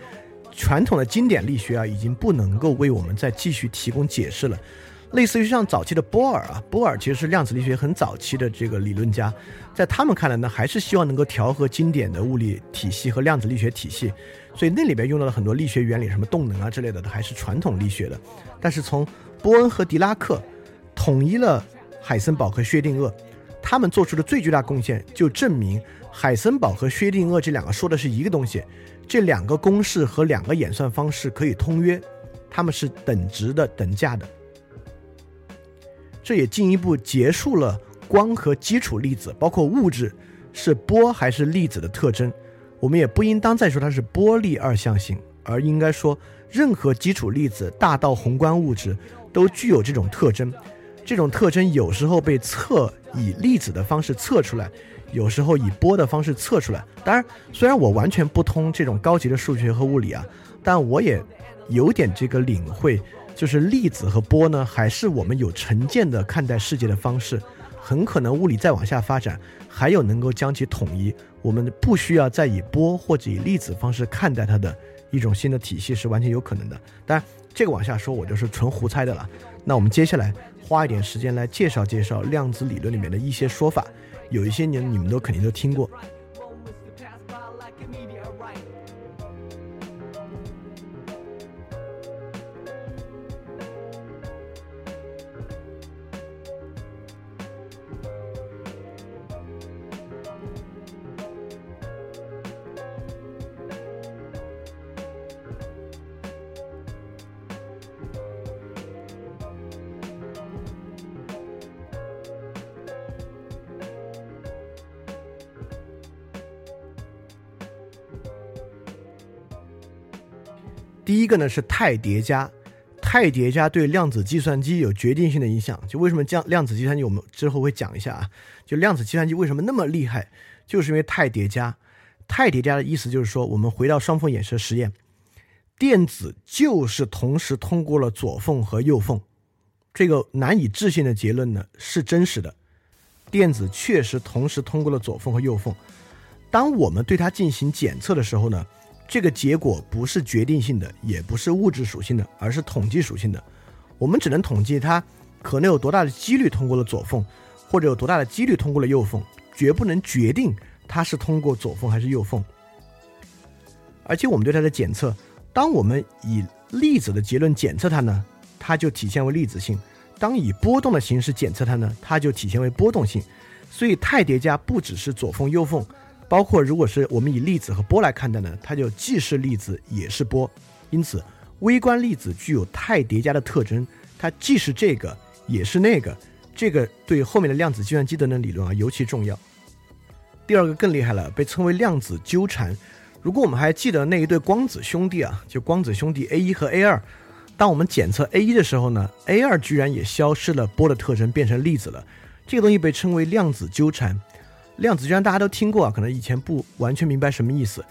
传统的经典力学啊，已经不能够为我们再继续提供解释了。类似于像早期的波尔啊，波尔其实是量子力学很早期的这个理论家，在他们看来呢，还是希望能够调和经典的物理体系和量子力学体系，所以那里边用到了很多力学原理，什么动能啊之类的，还是传统力学的。但是从波恩和狄拉克统一了海森堡和薛定谔，他们做出的最巨大贡献，就证明海森堡和薛定谔这两个说的是一个东西，这两个公式和两个演算方式可以通约，它们是等值的、等价的。这也进一步结束了光和基础粒子，包括物质是波还是粒子的特征。我们也不应当再说它是波粒二象性，而应该说任何基础粒子大到宏观物质都具有这种特征。这种特征有时候被测以粒子的方式测出来，有时候以波的方式测出来。当然，虽然我完全不通这种高级的数学和物理啊，但我也有点这个领会，就是粒子和波呢，还是我们有成见的看待世界的方式。很可能物理再往下发展，还有能够将其统一，我们不需要再以波或者以粒子方式看待它的一种新的体系是完全有可能的。当然，这个往下说我就是纯胡猜的了。那我们接下来花一点时间来介绍介绍量子理论里面的一些说法，有一些年你们都肯定都听过。一个呢是态叠加，态叠加对量子计算机有决定性的影响。就为什么量量子计算机，我们之后会讲一下啊。就量子计算机为什么那么厉害，就是因为态叠加。态叠加的意思就是说，我们回到双缝衍射实验，电子就是同时通过了左缝和右缝。这个难以置信的结论呢是真实的，电子确实同时通过了左缝和右缝。当我们对它进行检测的时候呢？这个结果不是决定性的，也不是物质属性的，而是统计属性的。我们只能统计它可能有多大的几率通过了左缝，或者有多大的几率通过了右缝，绝不能决定它是通过左缝还是右缝。而且我们对它的检测，当我们以粒子的结论检测它呢，它就体现为粒子性；当以波动的形式检测它呢，它就体现为波动性。所以态叠加不只是左缝右缝。包括如果是我们以粒子和波来看待呢，它就既是粒子也是波，因此微观粒子具有态叠加的特征，它既是这个也是那个，这个对后面的量子计算机等等理论啊尤其重要。第二个更厉害了，被称为量子纠缠。如果我们还记得那一对光子兄弟啊，就光子兄弟 A 一和 A 二，当我们检测 A 一的时候呢，A 二居然也消失了波的特征，变成粒子了，这个东西被称为量子纠缠。量子纠缠大家都听过啊，可能以前不完全明白什么意思。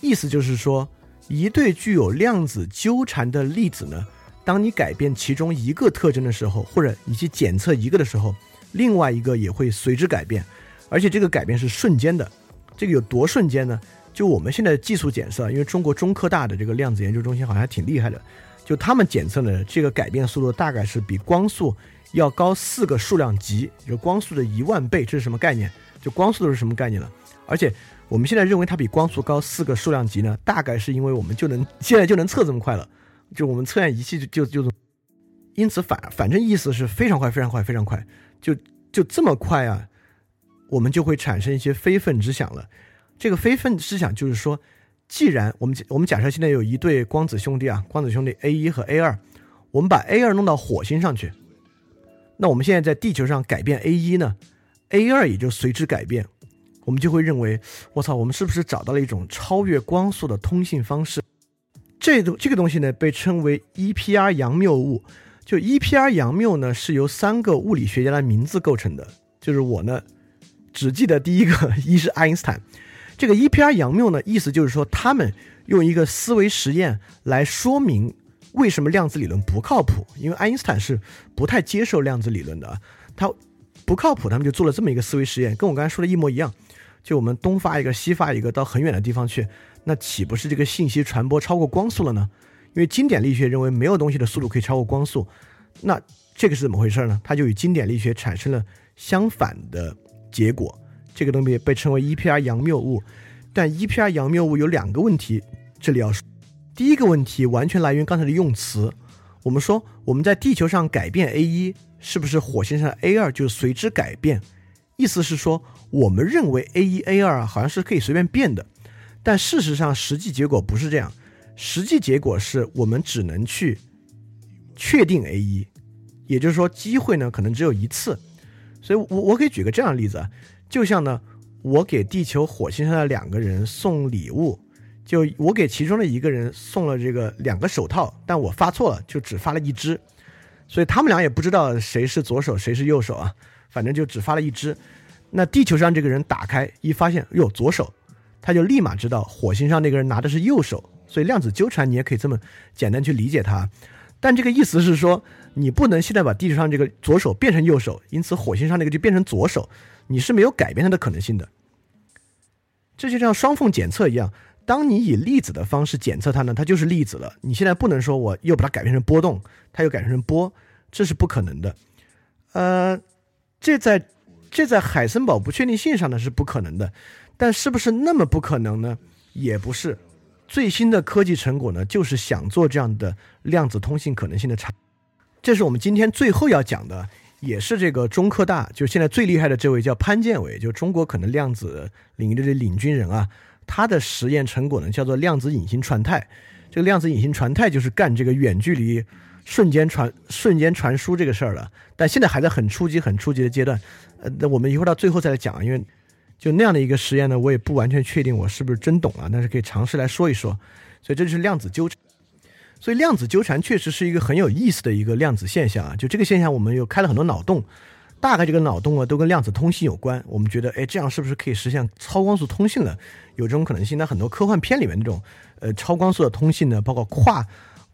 意思就是说，一对具有量子纠缠的粒子呢，当你改变其中一个特征的时候，或者你去检测一个的时候，另外一个也会随之改变，而且这个改变是瞬间的。这个有多瞬间呢？就我们现在技术检测，因为中国中科大的这个量子研究中心好像还挺厉害的，就他们检测呢，这个改变速度大概是比光速要高四个数量级，就光速的一万倍。这是什么概念？就光速都是什么概念了？而且我们现在认为它比光速高四个数量级呢，大概是因为我们就能现在就能测这么快了，就我们测验仪器就就就，因此反反正意思是非常快非常快非常快，就就这么快啊，我们就会产生一些非分之想了。这个非分之想就是说，既然我们我们假设现在有一对光子兄弟啊，光子兄弟 A 一和 A 二，我们把 A 二弄到火星上去，那我们现在在地球上改变 A 一呢？A 二也就随之改变，我们就会认为，我操，我们是不是找到了一种超越光速的通信方式？这东这个东西呢，被称为 EPR 杨谬误。就 EPR 杨谬呢，是由三个物理学家的名字构成的。就是我呢，只记得第一个，一是爱因斯坦。这个 EPR 杨谬呢，意思就是说，他们用一个思维实验来说明为什么量子理论不靠谱。因为爱因斯坦是不太接受量子理论的，他。不靠谱，他们就做了这么一个思维实验，跟我刚才说的一模一样。就我们东发一个，西发一个，到很远的地方去，那岂不是这个信息传播超过光速了呢？因为经典力学认为没有东西的速度可以超过光速，那这个是怎么回事呢？它就与经典力学产生了相反的结果。这个东西被称为 EPR 杨谬误。但 EPR 杨谬误有两个问题，这里要说。第一个问题完全来源于刚才的用词。我们说我们在地球上改变 A 一。是不是火星上的 A 二就随之改变？意思是说，我们认为 A 一 A 二啊好像是可以随便变的，但事实上实际结果不是这样，实际结果是我们只能去确定 A 一，也就是说机会呢可能只有一次，所以我我可以举个这样的例子啊，就像呢我给地球火星上的两个人送礼物，就我给其中的一个人送了这个两个手套，但我发错了，就只发了一只，所以他们俩也不知道谁是左手谁是右手啊。反正就只发了一只，那地球上这个人打开一发现，哟，左手，他就立马知道火星上那个人拿的是右手，所以量子纠缠你也可以这么简单去理解它。但这个意思是说，你不能现在把地球上这个左手变成右手，因此火星上那个就变成左手，你是没有改变它的可能性的。这就像双缝检测一样，当你以粒子的方式检测它呢，它就是粒子了。你现在不能说我又把它改变成波动，它又改变成波，这是不可能的。呃。这在这在海森堡不确定性上呢是不可能的，但是不是那么不可能呢？也不是。最新的科技成果呢，就是想做这样的量子通信可能性的产。这是我们今天最后要讲的，也是这个中科大就现在最厉害的这位叫潘建伟，就中国可能量子领域的领军人啊。他的实验成果呢叫做量子隐形传态。这个量子隐形传态就是干这个远距离。瞬间传瞬间传输这个事儿了，但现在还在很初级、很初级的阶段。呃，那我们一会儿到最后再来讲，因为就那样的一个实验呢，我也不完全确定我是不是真懂了，但是可以尝试来说一说。所以这就是量子纠缠。所以量子纠缠确实是一个很有意思的一个量子现象啊。就这个现象，我们又开了很多脑洞，大概这个脑洞啊都跟量子通信有关。我们觉得，哎，这样是不是可以实现超光速通信了？有这种可能性。那很多科幻片里面那种呃超光速的通信呢，包括跨。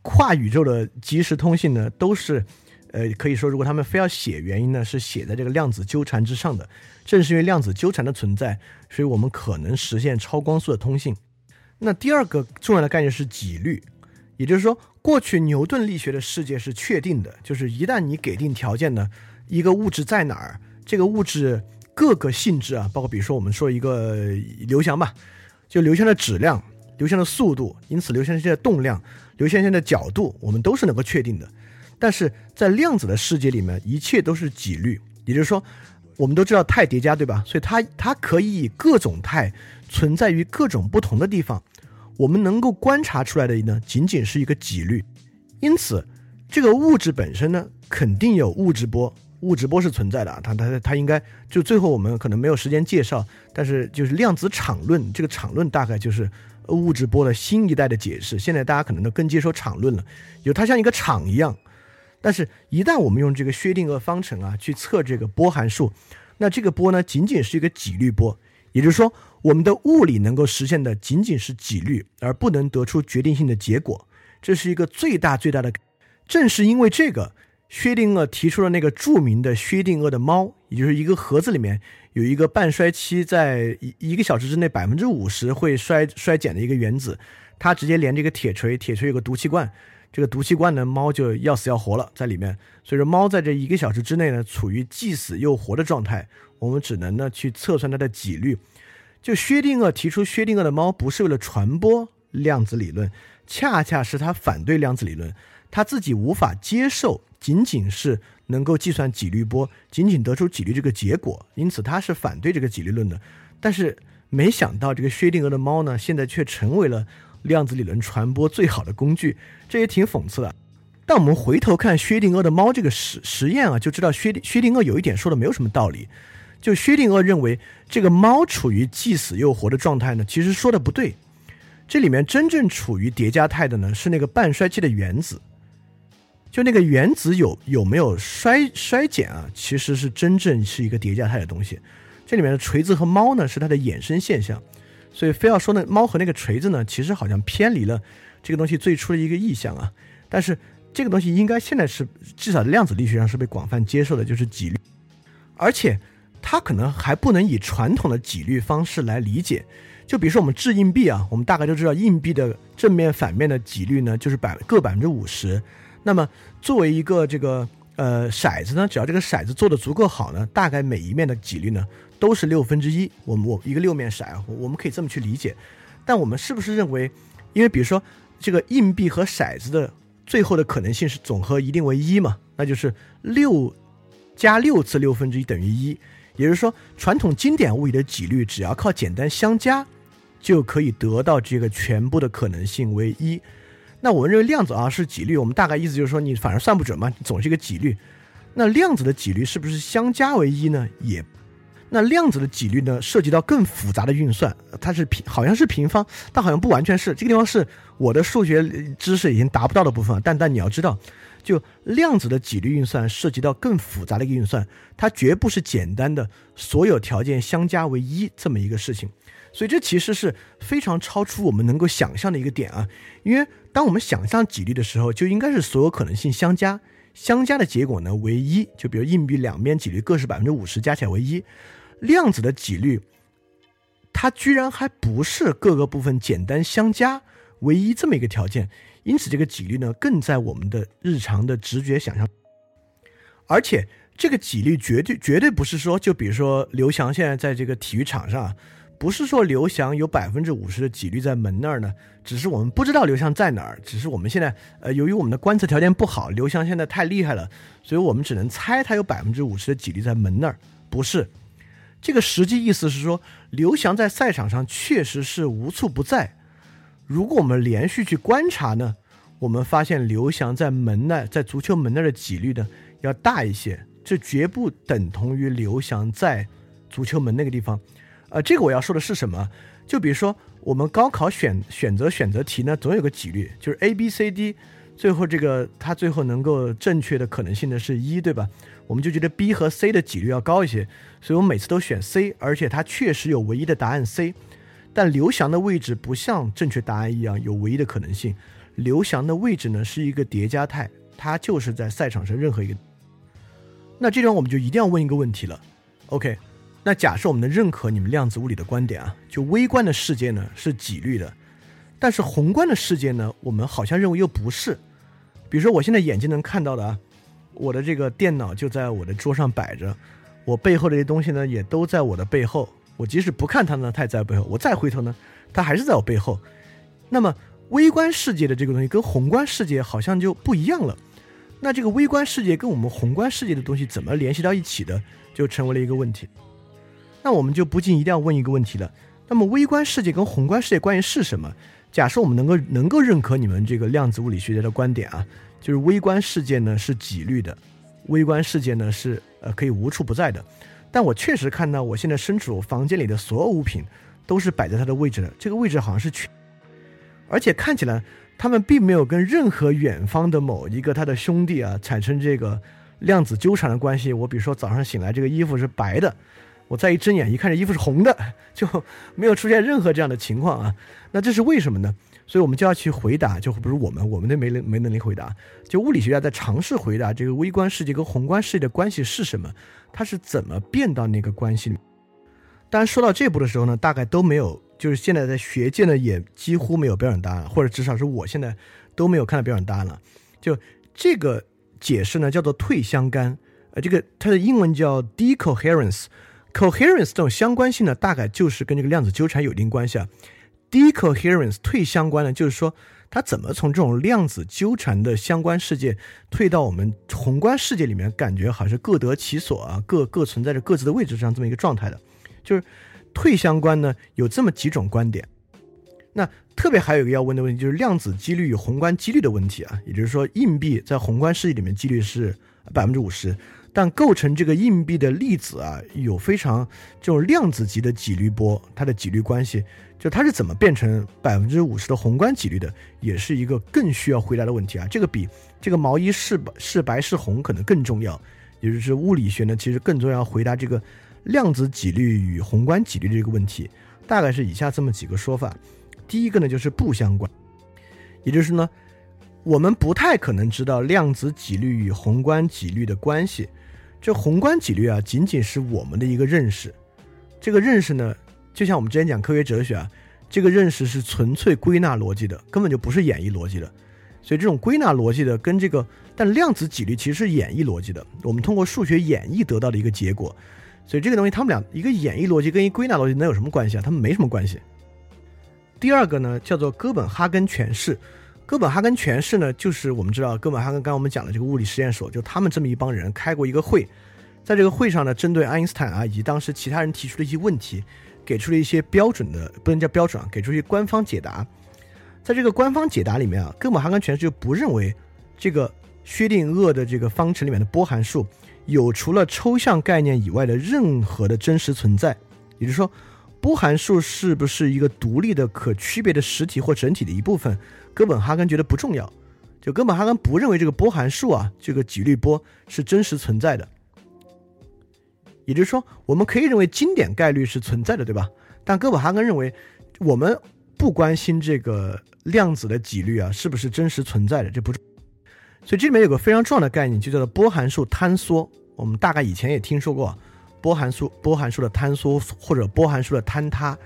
跨宇宙的即时通信呢，都是，呃，可以说，如果他们非要写原因呢，是写在这个量子纠缠之上的。正是因为量子纠缠的存在，所以我们可能实现超光速的通信。那第二个重要的概念是几率，也就是说，过去牛顿力学的世界是确定的，就是一旦你给定条件呢，一个物质在哪儿，这个物质各个性质啊，包括比如说我们说一个流翔吧，就流翔的质量、流翔的速度，因此流翔线的动量。流线线的角度，我们都是能够确定的，但是在量子的世界里面，一切都是几率。也就是说，我们都知道态叠加，对吧？所以它它可以以各种态存在于各种不同的地方，我们能够观察出来的呢，仅仅是一个几率。因此，这个物质本身呢，肯定有物质波，物质波是存在的啊。它它它应该就最后我们可能没有时间介绍，但是就是量子场论，这个场论大概就是。物质波的新一代的解释，现在大家可能都更接受场论了，有它像一个场一样。但是，一旦我们用这个薛定谔方程啊去测这个波函数，那这个波呢仅仅是一个几率波，也就是说，我们的物理能够实现的仅仅是几率，而不能得出决定性的结果。这是一个最大最大的。正是因为这个，薛定谔提出了那个著名的薛定谔的猫，也就是一个盒子里面。有一个半衰期，在一一个小时之内百分之五十会衰衰减的一个原子，它直接连这个铁锤，铁锤有个毒气罐，这个毒气罐呢，猫就要死要活了在里面。所以说，猫在这一个小时之内呢，处于既死又活的状态。我们只能呢去测算它的几率。就薛定谔提出薛定谔的猫，不是为了传播量子理论，恰恰是他反对量子理论，他自己无法接受，仅仅是。能够计算几率波，仅仅得出几率这个结果，因此他是反对这个几率论的。但是没想到这个薛定谔的猫呢，现在却成为了量子理论传播最好的工具，这也挺讽刺的。但我们回头看薛定谔的猫这个实实验啊，就知道薛薛定谔有一点说的没有什么道理。就薛定谔认为这个猫处于既死又活的状态呢，其实说的不对。这里面真正处于叠加态的呢，是那个半衰期的原子。就那个原子有有没有衰衰减啊？其实是真正是一个叠加态的东西。这里面的锤子和猫呢，是它的衍生现象。所以非要说那猫和那个锤子呢，其实好像偏离了这个东西最初的一个意向啊。但是这个东西应该现在是至少量子力学上是被广泛接受的，就是几率。而且它可能还不能以传统的几率方式来理解。就比如说我们掷硬币啊，我们大概都知道硬币的正面反面的几率呢，就是百各百分之五十。那么，作为一个这个呃骰子呢，只要这个骰子做的足够好呢，大概每一面的几率呢都是六分之一。我们我一个六面骰，我们可以这么去理解。但我们是不是认为，因为比如说这个硬币和骰子的最后的可能性是总和一定为一嘛？那就是六加六次六分之一等于一，也就是说，传统经典物理的几率只要靠简单相加，就可以得到这个全部的可能性为一。那我们认为量子啊是几率，我们大概意思就是说，你反正算不准嘛，总是一个几率。那量子的几率是不是相加为一呢？也。那量子的几率呢，涉及到更复杂的运算，它是平，好像是平方，但好像不完全是。这个地方是我的数学知识已经达不到的部分，但但你要知道，就量子的几率运算涉及到更复杂的一个运算，它绝不是简单的所有条件相加为一这么一个事情。所以这其实是非常超出我们能够想象的一个点啊！因为当我们想象几率的时候，就应该是所有可能性相加，相加的结果呢为一。就比如硬币两边几率各是百分之五十，加起来为一。量子的几率，它居然还不是各个部分简单相加唯一这么一个条件，因此这个几率呢更在我们的日常的直觉想象，而且这个几率绝对绝对不是说，就比如说刘翔现在在这个体育场上，不是说刘翔有百分之五十的几率在门那儿呢，只是我们不知道刘翔在哪儿，只是我们现在呃由于我们的观测条件不好，刘翔现在太厉害了，所以我们只能猜他有百分之五十的几率在门那儿，不是。这个实际意思是说，刘翔在赛场上确实是无处不在。如果我们连续去观察呢，我们发现刘翔在门那，在足球门那的几率呢要大一些。这绝不等同于刘翔在足球门那个地方。呃，这个我要说的是什么？就比如说我们高考选选择选择题呢，总有个几率，就是 A、B、C、D，最后这个它最后能够正确的可能性呢是一对吧？我们就觉得 B 和 C 的几率要高一些，所以我每次都选 C，而且它确实有唯一的答案 C。但刘翔的位置不像正确答案一样有唯一的可能性，刘翔的位置呢是一个叠加态，他就是在赛场上任何一个。那这种我们就一定要问一个问题了，OK？那假设我们能认可你们量子物理的观点啊，就微观的世界呢是几率的，但是宏观的世界呢，我们好像认为又不是。比如说我现在眼睛能看到的啊。我的这个电脑就在我的桌上摆着，我背后这些东西呢也都在我的背后。我即使不看它呢，它也在背后。我再回头呢，它还是在我背后。那么微观世界的这个东西跟宏观世界好像就不一样了。那这个微观世界跟我们宏观世界的东西怎么联系到一起的，就成为了一个问题。那我们就不禁一定要问一个问题了：那么微观世界跟宏观世界关系是什么？假设我们能够能够认可你们这个量子物理学家的观点啊。就是微观世界呢是几率的，微观世界呢是呃可以无处不在的，但我确实看到我现在身处房间里的所有物品都是摆在它的位置的，这个位置好像是全，而且看起来他们并没有跟任何远方的某一个他的兄弟啊产生这个量子纠缠的关系。我比如说早上醒来这个衣服是白的，我再一睁眼一看这衣服是红的，就没有出现任何这样的情况啊，那这是为什么呢？所以我们就要去回答，就不是我们，我们都没能没能力回答。就物理学家在尝试回答这个微观世界跟宏观世界的关系是什么，它是怎么变到那个关系里。当然说到这步的时候呢，大概都没有，就是现在在学界呢也几乎没有标准答案，或者至少是我现在都没有看到标准答案了。就这个解释呢叫做退相干，呃，这个它的英文叫 decoherence coherence 这种相关性呢大概就是跟这个量子纠缠有一定关系啊。decoherence 退相关的，就是说它怎么从这种量子纠缠的相关世界退到我们宏观世界里面，感觉好像各得其所啊，各各存在着各自的位置上这么一个状态的。就是退相关呢，有这么几种观点。那特别还有一个要问的问题，就是量子几率与宏观几率的问题啊，也就是说硬币在宏观世界里面几率是百分之五十，但构成这个硬币的粒子啊，有非常这种量子级的几率波，它的几率关系。就它是怎么变成百分之五十的宏观几率的，也是一个更需要回答的问题啊。这个比这个毛衣是是白是红可能更重要，也就是物理学呢，其实更重要回答这个量子几率与宏观几率这个问题，大概是以下这么几个说法。第一个呢就是不相关，也就是呢，我们不太可能知道量子几率与宏观几率的关系。这宏观几率啊，仅仅是我们的一个认识，这个认识呢。就像我们之前讲科学哲学啊，这个认识是纯粹归纳逻辑的，根本就不是演绎逻辑的。所以这种归纳逻辑的跟这个，但量子几率其实是演绎逻辑的。我们通过数学演绎得到的一个结果。所以这个东西，他们俩一个演绎逻辑跟一归纳逻辑能有什么关系啊？他们没什么关系。第二个呢，叫做哥本哈根诠释。哥本哈根诠释呢，就是我们知道哥本哈根刚刚我们讲的这个物理实验所，就他们这么一帮人开过一个会，在这个会上呢，针对爱因斯坦啊以及当时其他人提出的一些问题，给出了一些标准的，不能叫标准啊，给出一些官方解答。在这个官方解答里面啊，哥本哈根诠释就不认为这个薛定谔的这个方程里面的波函数有除了抽象概念以外的任何的真实存在，也就是说，波函数是不是一个独立的、可区别的实体或整体的一部分，哥本哈根觉得不重要。就哥本哈根不认为这个波函数啊，这个几率波是真实存在的。也就是说，我们可以认为经典概率是存在的，对吧？但哥本哈根认为，我们不关心这个量子的几率啊是不是真实存在的，这不。所以这里面有个非常重要的概念，就叫做波函数坍缩。我们大概以前也听说过波函数、波函数的坍缩或者波函数的坍塌。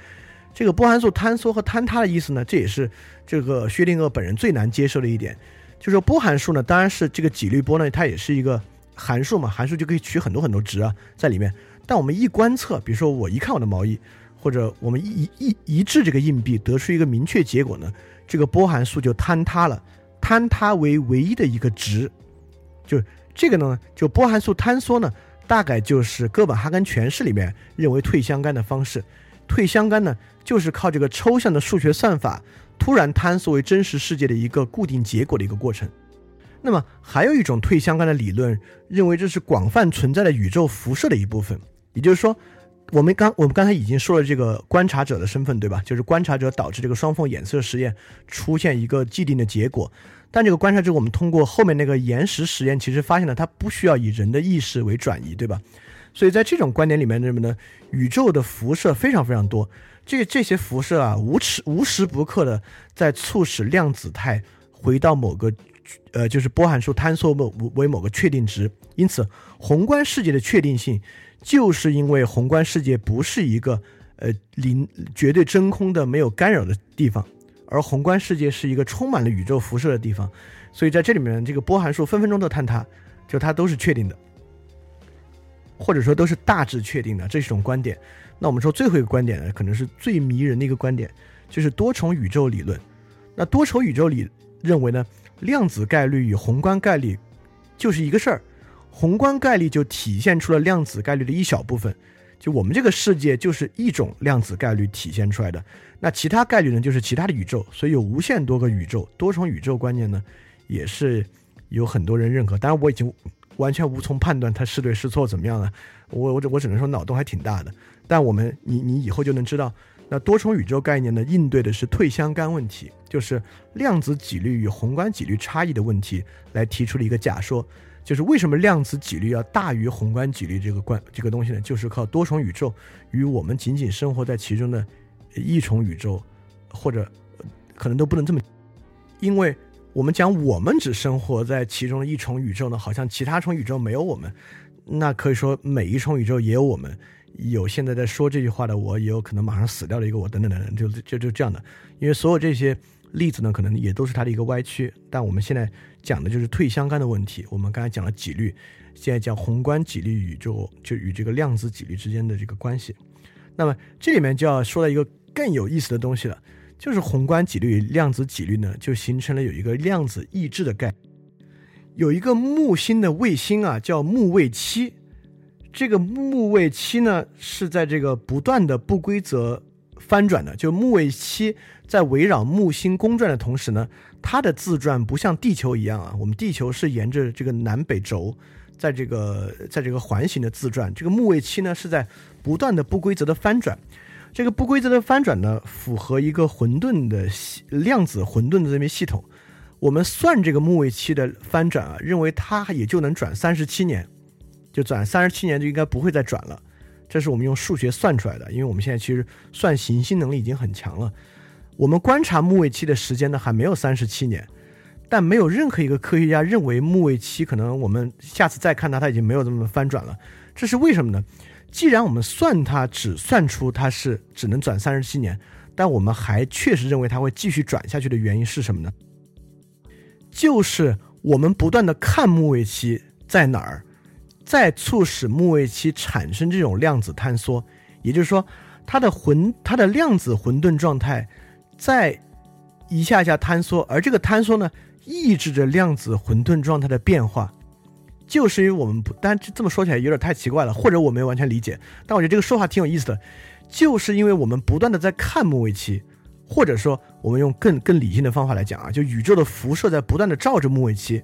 这个波函数坍缩和坍塌的意思呢，这也是这个薛定谔本人最难接受的一点。就说波函数呢，当然是这个几率波呢，它也是一个函数嘛，函数就可以取很多很多值啊在里面。但我们一观测，比如说我一看我的毛衣，或者我们一一一掷这个硬币，得出一个明确结果呢，这个波函数就坍塌了，坍塌为唯一的一个值。就这个呢，就波函数坍缩呢，大概就是哥本哈根诠释里面认为退相干的方式。退相干呢，就是靠这个抽象的数学算法。突然坍缩为真实世界的一个固定结果的一个过程。那么还有一种退相干的理论，认为这是广泛存在的宇宙辐射的一部分。也就是说，我们刚我们刚才已经说了这个观察者的身份，对吧？就是观察者导致这个双缝衍射实验出现一个既定的结果。但这个观察者，我们通过后面那个延时实验，其实发现了它不需要以人的意识为转移，对吧？所以在这种观点里面，什么呢？宇宙的辐射非常非常多。这这些辐射啊，无时无时不刻的在促使量子态回到某个，呃，就是波函数坍缩某为某个确定值。因此，宏观世界的确定性，就是因为宏观世界不是一个呃零绝对真空的没有干扰的地方，而宏观世界是一个充满了宇宙辐射的地方。所以在这里面，这个波函数分分钟都坍塌，就它都是确定的，或者说都是大致确定的，这是一种观点。那我们说最后一个观点呢，可能是最迷人的一个观点，就是多重宇宙理论。那多重宇宙理认为呢，量子概率与宏观概率就是一个事儿，宏观概率就体现出了量子概率的一小部分，就我们这个世界就是一种量子概率体现出来的。那其他概率呢，就是其他的宇宙，所以有无限多个宇宙。多重宇宙观念呢，也是有很多人认可。当然，我已经完全无从判断它是对是错怎么样了。我我只我只能说脑洞还挺大的。但我们，你你以后就能知道，那多重宇宙概念呢，应对的是退相干问题，就是量子几率与宏观几率差异的问题，来提出了一个假说，就是为什么量子几率要大于宏观几率这个关这个东西呢？就是靠多重宇宙与我们仅仅生活在其中的一重宇宙，或者可能都不能这么，因为我们讲我们只生活在其中的一重宇宙呢，好像其他重宇宙没有我们，那可以说每一重宇宙也有我们。有现在在说这句话的我，也有可能马上死掉的一个我，等等等等，就就就这样的。因为所有这些例子呢，可能也都是它的一个歪曲。但我们现在讲的就是退相干的问题。我们刚才讲了几率，现在讲宏观几率宇宙，就与这个量子几率之间的这个关系。那么这里面就要说到一个更有意思的东西了，就是宏观几率与量子几率呢，就形成了有一个量子抑制的概念。有一个木星的卫星啊，叫木卫七。这个木卫七呢，是在这个不断的不规则翻转的。就木卫七在围绕木星公转的同时呢，它的自转不像地球一样啊，我们地球是沿着这个南北轴，在这个在这个环形的自转。这个木卫七呢，是在不断的不规则的翻转。这个不规则的翻转呢，符合一个混沌的量子混沌的这么系统。我们算这个木卫七的翻转啊，认为它也就能转三十七年。就转三十七年就应该不会再转了，这是我们用数学算出来的。因为我们现在其实算行星能力已经很强了。我们观察木卫七的时间呢还没有三十七年，但没有任何一个科学家认为木卫七可能我们下次再看它，它已经没有这么翻转了。这是为什么呢？既然我们算它只算出它是只能转三十七年，但我们还确实认为它会继续转下去的原因是什么呢？就是我们不断的看木卫七在哪儿。在促使木卫七产生这种量子坍缩，也就是说，它的混它的量子混沌状态在一下下坍缩，而这个坍缩呢，抑制着量子混沌状态的变化。就是因为我们不，但这么说起来有点太奇怪了，或者我没完全理解。但我觉得这个说法挺有意思的，就是因为我们不断的在看木卫七，或者说我们用更更理性的方法来讲啊，就宇宙的辐射在不断的照着木卫七，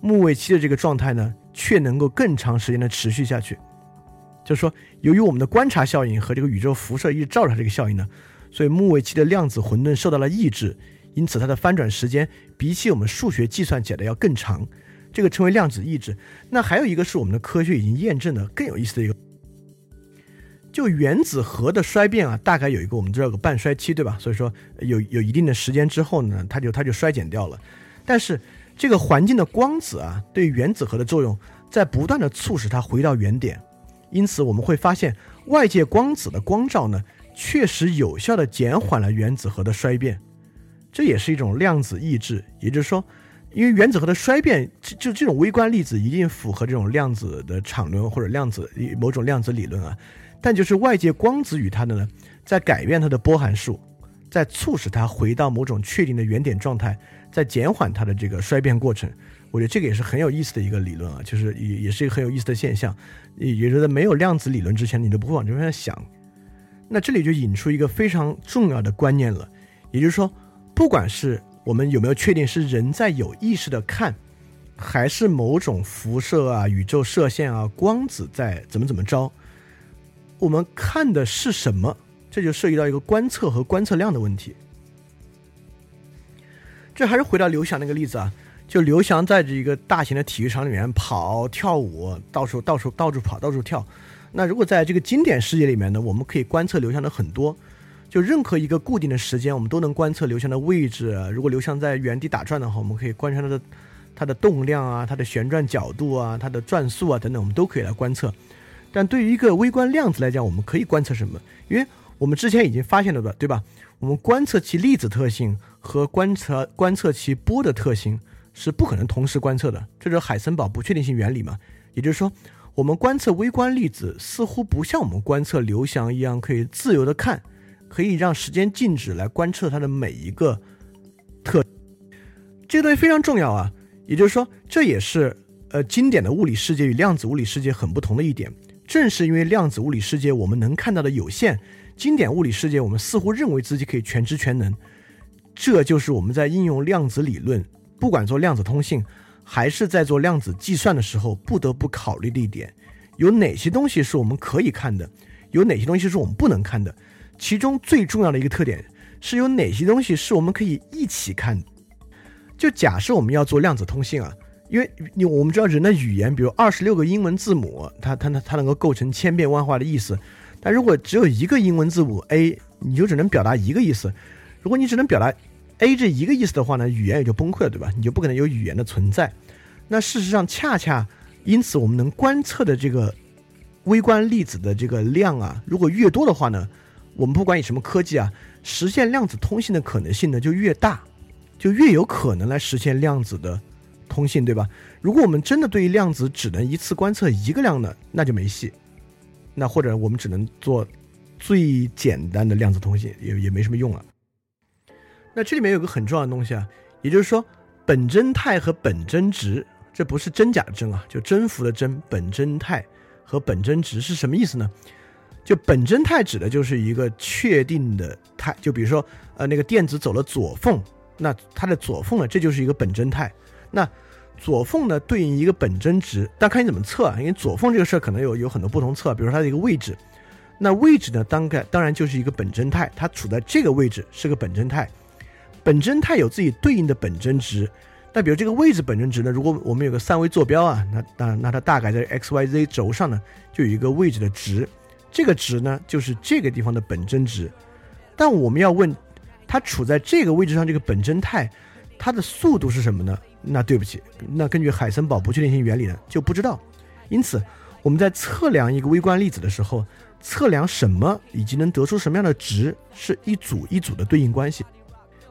木卫七的这个状态呢，却能够更长时间的持续下去。就是说，由于我们的观察效应和这个宇宙辐射一直照着它这个效应呢，所以木卫七的量子混沌受到了抑制，因此它的翻转时间比起我们数学计算起来的要更长。这个称为量子抑制。那还有一个是我们的科学已经验证的更有意思的一个，就原子核的衰变啊，大概有一个我们知道个半衰期，对吧？所以说有有一定的时间之后呢，它就它就衰减掉了。但是这个环境的光子啊，对原子核的作用在不断的促使它回到原点，因此我们会发现外界光子的光照呢，确实有效的减缓了原子核的衰变，这也是一种量子抑制，也就是说。因为原子核的衰变，就就这种微观粒子一定符合这种量子的场论或者量子某种量子理论啊，但就是外界光子与它的呢，在改变它的波函数，在促使它回到某种确定的原点状态，在减缓它的这个衰变过程。我觉得这个也是很有意思的一个理论啊，就是也也是一个很有意思的现象。也觉得没有量子理论之前，你都不会往这方面想。那这里就引出一个非常重要的观念了，也就是说，不管是我们有没有确定是人在有意识的看，还是某种辐射啊、宇宙射线啊、光子在怎么怎么着？我们看的是什么？这就涉及到一个观测和观测量的问题。这还是回到刘翔那个例子啊，就刘翔在这一个大型的体育场里面跑、跳舞，到处、到处、到处跑、到处跳。那如果在这个经典世界里面呢，我们可以观测刘翔的很多。就任何一个固定的时间，我们都能观测刘翔的位置。如果刘翔在原地打转的话，我们可以观察它的它的动量啊、它的旋转角度啊、它的转速啊等等，我们都可以来观测。但对于一个微观量子来讲，我们可以观测什么？因为我们之前已经发现了的，对吧？我们观测其粒子特性和观测观测其波的特性是不可能同时观测的，这是海森堡不确定性原理嘛？也就是说，我们观测微观粒子似乎不像我们观测刘翔一样可以自由的看。可以让时间静止来观测它的每一个特，这个东西非常重要啊。也就是说，这也是呃经典的物理世界与量子物理世界很不同的一点。正是因为量子物理世界我们能看到的有限，经典物理世界我们似乎认为自己可以全知全能。这就是我们在应用量子理论，不管做量子通信还是在做量子计算的时候，不得不考虑的一点：有哪些东西是我们可以看的，有哪些东西是我们不能看的。其中最重要的一个特点是有哪些东西是我们可以一起看？就假设我们要做量子通信啊，因为你我们知道人的语言，比如二十六个英文字母，它它它它能够构成千变万化的意思。但如果只有一个英文字母 A，你就只能表达一个意思。如果你只能表达 A 这一个意思的话呢，语言也就崩溃了，对吧？你就不可能有语言的存在。那事实上，恰恰因此，我们能观测的这个微观粒子的这个量啊，如果越多的话呢？我们不管以什么科技啊，实现量子通信的可能性呢就越大，就越有可能来实现量子的通信，对吧？如果我们真的对于量子只能一次观测一个量呢，那就没戏。那或者我们只能做最简单的量子通信，也也没什么用了。那这里面有个很重要的东西啊，也就是说，本真态和本真值，这不是真假的真啊，就征服的真，本真态和本真值是什么意思呢？就本真态指的就是一个确定的态，就比如说，呃，那个电子走了左缝，那它的左缝呢，这就是一个本真态。那左缝呢，对应一个本真值，但看你怎么测啊。因为左缝这个事儿可能有有很多不同测，比如说它的一个位置，那位置呢，当概当然就是一个本真态，它处在这个位置是个本真态。本真态有自己对应的本真值，那比如这个位置本真值呢，如果我们有个三维坐标啊，那那那它大概在 x y z 轴上呢，就有一个位置的值。这个值呢，就是这个地方的本真值，但我们要问，它处在这个位置上这个本真态，它的速度是什么呢？那对不起，那根据海森堡不确定性原理呢，就不知道。因此，我们在测量一个微观粒子的时候，测量什么以及能得出什么样的值，是一组一组的对应关系。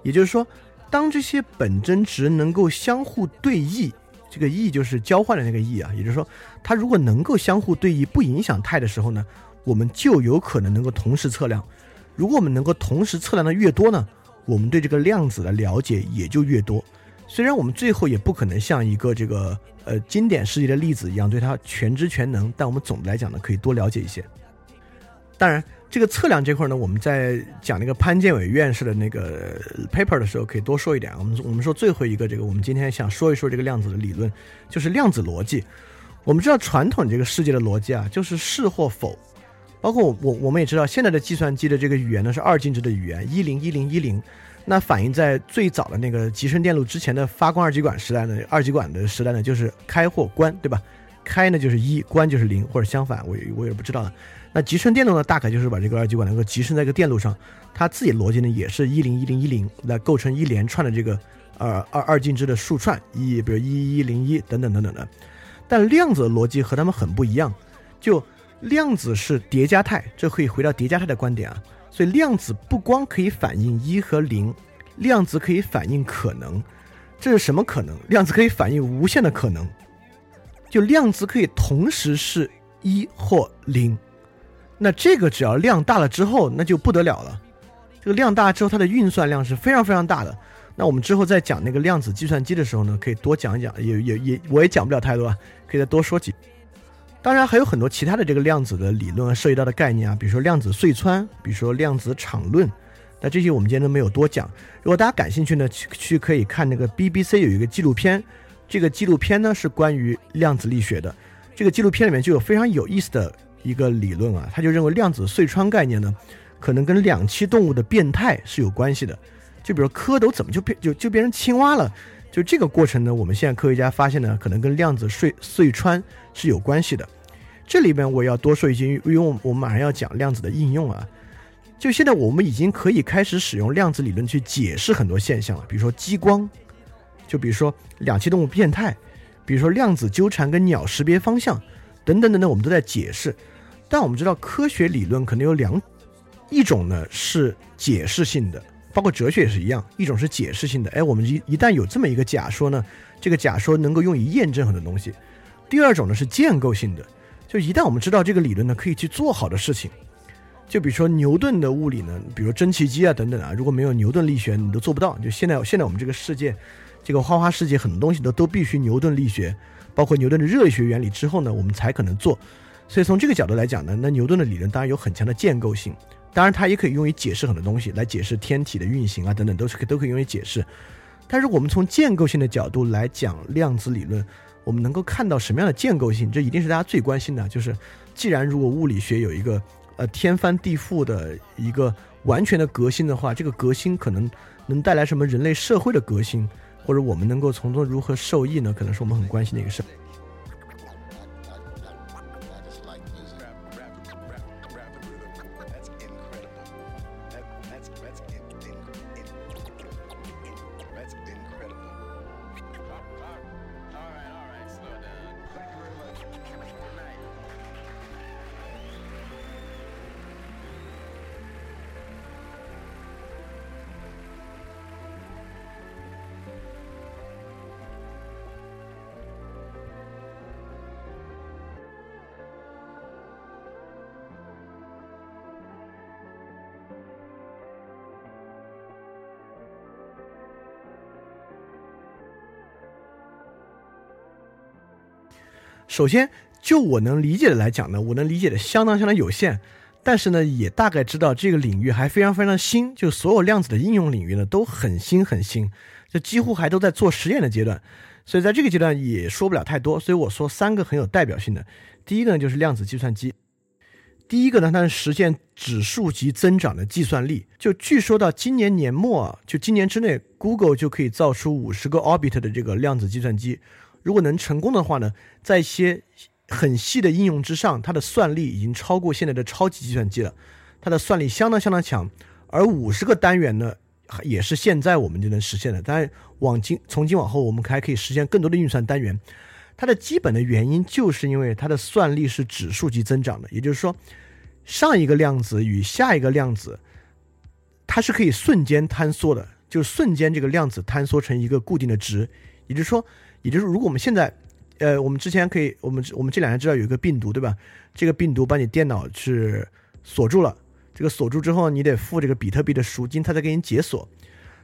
也就是说，当这些本真值能够相互对异，这个异就是交换的那个异啊，也就是说，它如果能够相互对异，不影响态的时候呢？我们就有可能能够同时测量，如果我们能够同时测量的越多呢，我们对这个量子的了解也就越多。虽然我们最后也不可能像一个这个呃经典世界的例子一样对它全知全能，但我们总的来讲呢，可以多了解一些。当然，这个测量这块呢，我们在讲那个潘建伟院士的那个 paper 的时候，可以多说一点。我们我们说最后一个这个，我们今天想说一说这个量子的理论，就是量子逻辑。我们知道传统这个世界的逻辑啊，就是是或否，包括我我我们也知道现在的计算机的这个语言呢是二进制的语言，一零一零一零。那反映在最早的那个集成电路之前的发光二极管时代呢，二极管的时代呢就是开或关，对吧？开呢就是一，关就是零，或者相反，我我也不知道了。那集成电路呢，大概就是把这个二极管能够集成在一个电路上，它自己逻辑呢也是一零一零一零来构成一连串的这个呃二二进制的数串，一比如一一零一等等等等的。但量子的逻辑和它们很不一样，就量子是叠加态，这可以回到叠加态的观点啊。所以量子不光可以反映一和零，量子可以反映可能。这是什么可能？量子可以反映无限的可能。就量子可以同时是一或零。那这个只要量大了之后，那就不得了了。这个量大之后，它的运算量是非常非常大的。那我们之后再讲那个量子计算机的时候呢，可以多讲一讲。也也也，我也讲不了太多啊，可以再多说几。当然还有很多其他的这个量子的理论啊涉及到的概念啊，比如说量子隧穿，比如说量子场论。那这些我们今天都没有多讲。如果大家感兴趣呢，去去可以看那个 BBC 有一个纪录片，这个纪录片呢是关于量子力学的。这个纪录片里面就有非常有意思的一个理论啊，他就认为量子隧穿概念呢，可能跟两栖动物的变态是有关系的。就比如蝌蚪怎么就变就就变成青蛙了？就这个过程呢，我们现在科学家发现呢，可能跟量子隧隧穿是有关系的。这里边我要多说一句，因为我们马上要讲量子的应用啊。就现在我们已经可以开始使用量子理论去解释很多现象了，比如说激光，就比如说两栖动物变态，比如说量子纠缠跟鸟识别方向等等等等，我们都在解释。但我们知道科学理论可能有两，一种呢是解释性的，包括哲学也是一样，一种是解释性的。哎，我们一一旦有这么一个假说呢，这个假说能够用于验证很多东西。第二种呢是建构性的，就一旦我们知道这个理论呢可以去做好的事情。就比如说牛顿的物理呢，比如蒸汽机啊等等啊，如果没有牛顿力学，你都做不到。就现在现在我们这个世界，这个花花世界很多东西都都必须牛顿力学，包括牛顿的热力学原理之后呢，我们才可能做。所以从这个角度来讲呢，那牛顿的理论当然有很强的建构性，当然它也可以用于解释很多东西，来解释天体的运行啊等等，都是都可以用于解释。但是我们从建构性的角度来讲量子理论，我们能够看到什么样的建构性？这一定是大家最关心的，就是既然如果物理学有一个。呃，天翻地覆的一个完全的革新的话，这个革新可能能带来什么人类社会的革新，或者我们能够从中如何受益呢？可能是我们很关心的一个事。首先，就我能理解的来讲呢，我能理解的相当相当有限，但是呢，也大概知道这个领域还非常非常新，就所有量子的应用领域呢都很新很新，就几乎还都在做实验的阶段，所以在这个阶段也说不了太多，所以我说三个很有代表性的，第一个呢就是量子计算机，第一个呢它是实现指数级增长的计算力，就据说到今年年末啊，就今年之内，Google 就可以造出五十个 Orbit 的这个量子计算机。如果能成功的话呢，在一些很细的应用之上，它的算力已经超过现在的超级计算机了，它的算力相当相当强。而五十个单元呢，也是现在我们就能实现的。当然，往今从今往后，我们还可以实现更多的运算单元。它的基本的原因就是因为它的算力是指数级增长的，也就是说，上一个量子与下一个量子，它是可以瞬间坍缩的，就是瞬间这个量子坍缩成一个固定的值，也就是说。也就是，如果我们现在，呃，我们之前可以，我们我们这两年知道有一个病毒，对吧？这个病毒把你电脑是锁住了，这个锁住之后，你得付这个比特币的赎金，它才给你解锁。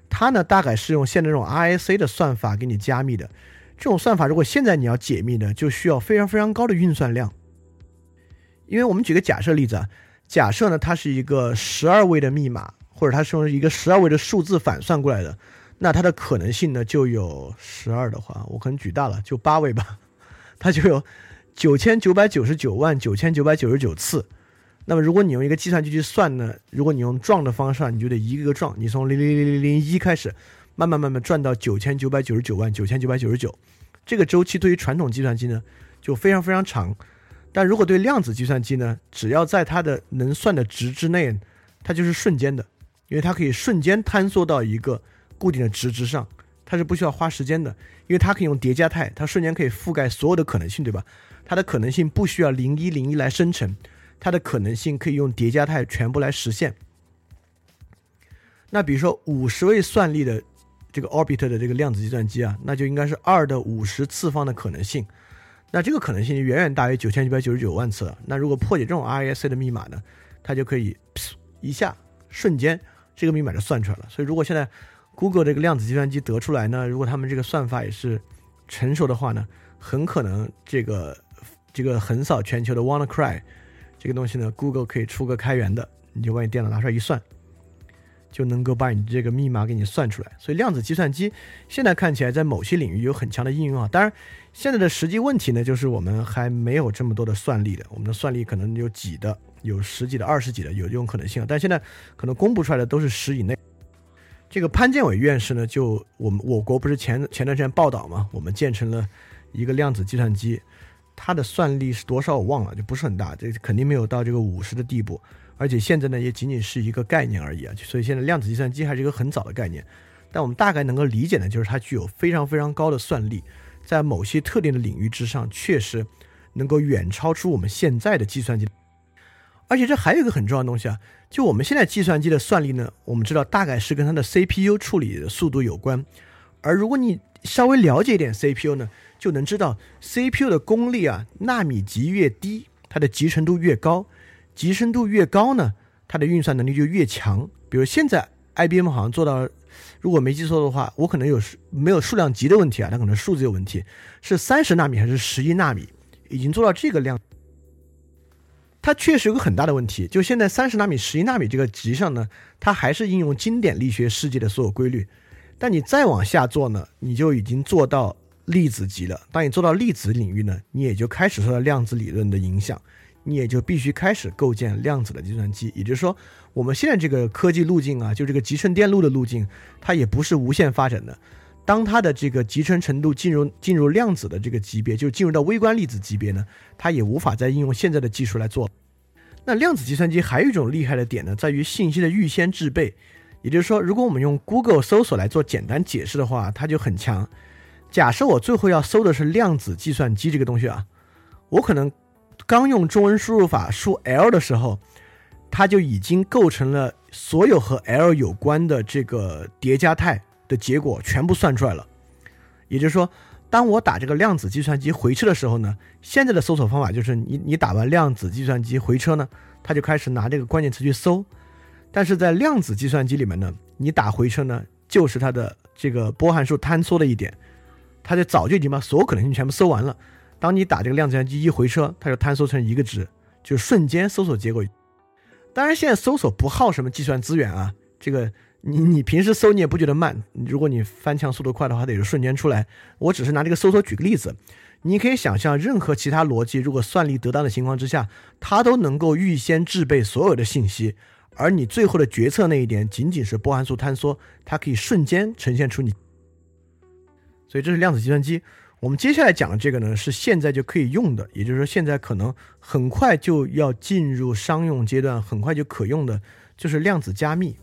它呢大概是用现在这种 RSA 的算法给你加密的。这种算法如果现在你要解密呢，就需要非常非常高的运算量。因为我们举个假设例子啊，假设呢它是一个十二位的密码，或者它是用一个十二位的数字反算过来的，那它的可能性呢就有十二的话，我可能举大了，就八位吧，它就有九千九百九十九万九千九百九十九次。那么如果你用一个计算机去算呢，如果你用撞的方式，你就得一个个撞，你从零零零零零一开始，慢慢慢慢转到九千九百九十九万九千九百九十九，这个周期对于传统计算机呢就非常非常长。但如果对量子计算机呢，只要在它的能算的值之内，它就是瞬间的，因为它可以瞬间坍缩到一个固定的值之上，它是不需要花时间的，因为它可以用叠加态，它瞬间可以覆盖所有的可能性，对吧？它的可能性不需要零一零一来生成，它的可能性可以用叠加态全部来实现。那比如说五十位算力的这个 orbit 的这个量子计算机啊，那就应该是二的五十次方的可能性。那这个可能性远远大于九千九百九十九万次了。那如果破解这种 R S C 的密码呢，它就可以一下瞬间这个密码就算出来了。所以如果现在 Google 这个量子计算机得出来呢，如果他们这个算法也是成熟的话呢，很可能这个这个横扫全球的 WannaCry 这个东西呢，Google 可以出个开源的，你就把你电脑拿出来一算。就能够把你这个密码给你算出来，所以量子计算机现在看起来在某些领域有很强的应用啊。当然，现在的实际问题呢，就是我们还没有这么多的算力的，我们的算力可能有几的，有十几的、二十几的，有这种可能性啊。但现在可能公布出来的都是十以内。这个潘建伟院士呢，就我们我国不是前前段时间报道嘛，我们建成了一个量子计算机，它的算力是多少我忘了，就不是很大，这肯定没有到这个五十的地步。而且现在呢，也仅仅是一个概念而已啊，所以现在量子计算机还是一个很早的概念。但我们大概能够理解的，就是它具有非常非常高的算力，在某些特定的领域之上，确实能够远超出我们现在的计算机。而且这还有一个很重要的东西啊，就我们现在计算机的算力呢，我们知道大概是跟它的 CPU 处理的速度有关。而如果你稍微了解一点 CPU 呢，就能知道 CPU 的功率啊，纳米级越低，它的集成度越高。集成度越高呢，它的运算能力就越强。比如现在 IBM 好像做到，如果没记错的话，我可能有没有数量级的问题啊？它可能数字有问题，是三十纳米还是十一纳米？已经做到这个量，它确实有个很大的问题。就现在三十纳米、十一纳米这个级上呢，它还是应用经典力学世界的所有规律。但你再往下做呢，你就已经做到粒子级了。当你做到粒子领域呢，你也就开始受到量子理论的影响。你也就必须开始构建量子的计算机，也就是说，我们现在这个科技路径啊，就这个集成电路的路径，它也不是无限发展的。当它的这个集成程度进入进入量子的这个级别，就进入到微观粒子级别呢，它也无法再应用现在的技术来做。那量子计算机还有一种厉害的点呢，在于信息的预先制备。也就是说，如果我们用 Google 搜索来做简单解释的话，它就很强。假设我最后要搜的是量子计算机这个东西啊，我可能。刚用中文输入法输 L 的时候，它就已经构成了所有和 L 有关的这个叠加态的结果全部算出来了。也就是说，当我打这个量子计算机回车的时候呢，现在的搜索方法就是你你打完量子计算机回车呢，它就开始拿这个关键词去搜。但是在量子计算机里面呢，你打回车呢，就是它的这个波函数坍缩的一点，它就早就已经把所有可能性全部搜完了。当你打这个量子计算机一回车，它就坍缩成一个值，就瞬间搜索结果。当然，现在搜索不耗什么计算资源啊。这个你你平时搜你也不觉得慢，如果你翻墙速度快的话，得是瞬间出来。我只是拿这个搜索举个例子，你可以想象，任何其他逻辑如果算力得当的情况之下，它都能够预先制备所有的信息，而你最后的决策那一点仅仅是波函数坍缩，它可以瞬间呈现出你。所以这是量子计算机。我们接下来讲的这个呢，是现在就可以用的，也就是说，现在可能很快就要进入商用阶段，很快就可用的，就是量子加密。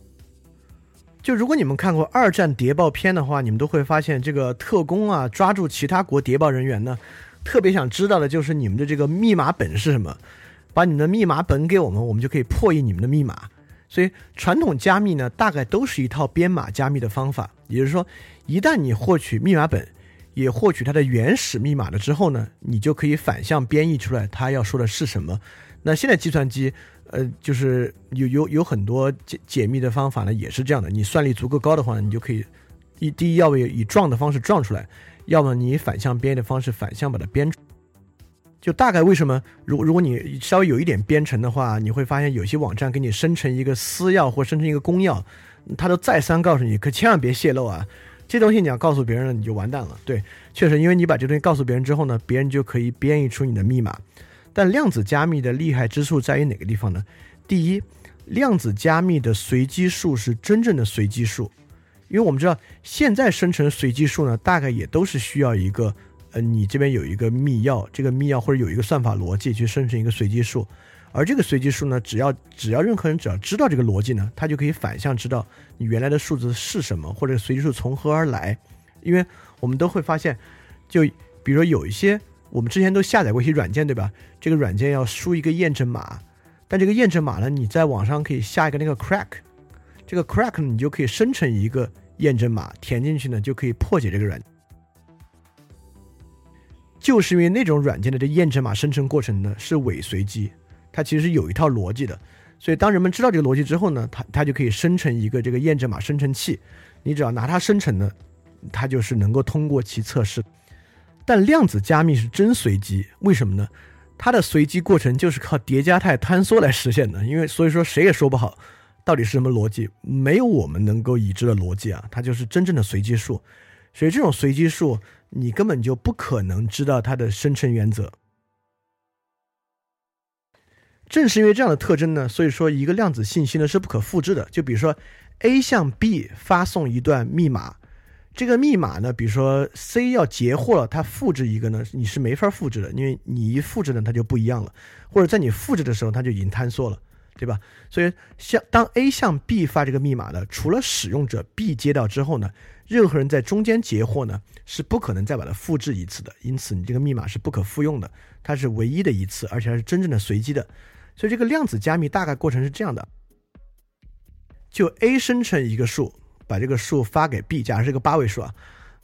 就如果你们看过二战谍报片的话，你们都会发现，这个特工啊，抓住其他国谍报人员呢，特别想知道的就是你们的这个密码本是什么，把你们的密码本给我们，我们就可以破译你们的密码。所以，传统加密呢，大概都是一套编码加密的方法，也就是说，一旦你获取密码本。也获取它的原始密码了之后呢，你就可以反向编译出来它要说的是什么。那现在计算机，呃，就是有有有很多解解密的方法呢，也是这样的。你算力足够高的话，你就可以一第一要么以撞的方式撞出来，要么你反向编的方式反向把它编出。就大概为什么，如如果你稍微有一点编程的话，你会发现有些网站给你生成一个私钥或生成一个公钥，他都再三告诉你，可千万别泄露啊。这东西你要告诉别人了，你就完蛋了。对，确实，因为你把这东西告诉别人之后呢，别人就可以编译出你的密码。但量子加密的厉害之处在于哪个地方呢？第一，量子加密的随机数是真正的随机数，因为我们知道现在生成随机数呢，大概也都是需要一个，呃，你这边有一个密钥，这个密钥或者有一个算法逻辑去生成一个随机数。而这个随机数呢，只要只要任何人只要知道这个逻辑呢，他就可以反向知道你原来的数字是什么，或者随机数从何而来。因为我们都会发现，就比如说有一些我们之前都下载过一些软件，对吧？这个软件要输一个验证码，但这个验证码呢，你在网上可以下一个那个 crack，这个 crack 你就可以生成一个验证码，填进去呢就可以破解这个软件。就是因为那种软件的这验证码生成过程呢是伪随机。它其实有一套逻辑的，所以当人们知道这个逻辑之后呢，它它就可以生成一个这个验证码生成器，你只要拿它生成的，它就是能够通过其测试。但量子加密是真随机，为什么呢？它的随机过程就是靠叠加态坍缩来实现的，因为所以说谁也说不好到底是什么逻辑，没有我们能够已知的逻辑啊，它就是真正的随机数，所以这种随机数你根本就不可能知道它的生成原则。正是因为这样的特征呢，所以说一个量子信息呢是不可复制的。就比如说，A 向 B 发送一段密码，这个密码呢，比如说 C 要截获了，它复制一个呢，你是没法复制的，因为你一复制呢，它就不一样了，或者在你复制的时候，它就已经坍缩了，对吧？所以向当 A 向 B 发这个密码的，除了使用者 B 接到之后呢，任何人在中间截获呢，是不可能再把它复制一次的。因此，你这个密码是不可复用的，它是唯一的一次，而且还是真正的随机的。所以这个量子加密大概过程是这样的：就 A 生成一个数，把这个数发给 B，假设是个八位数啊，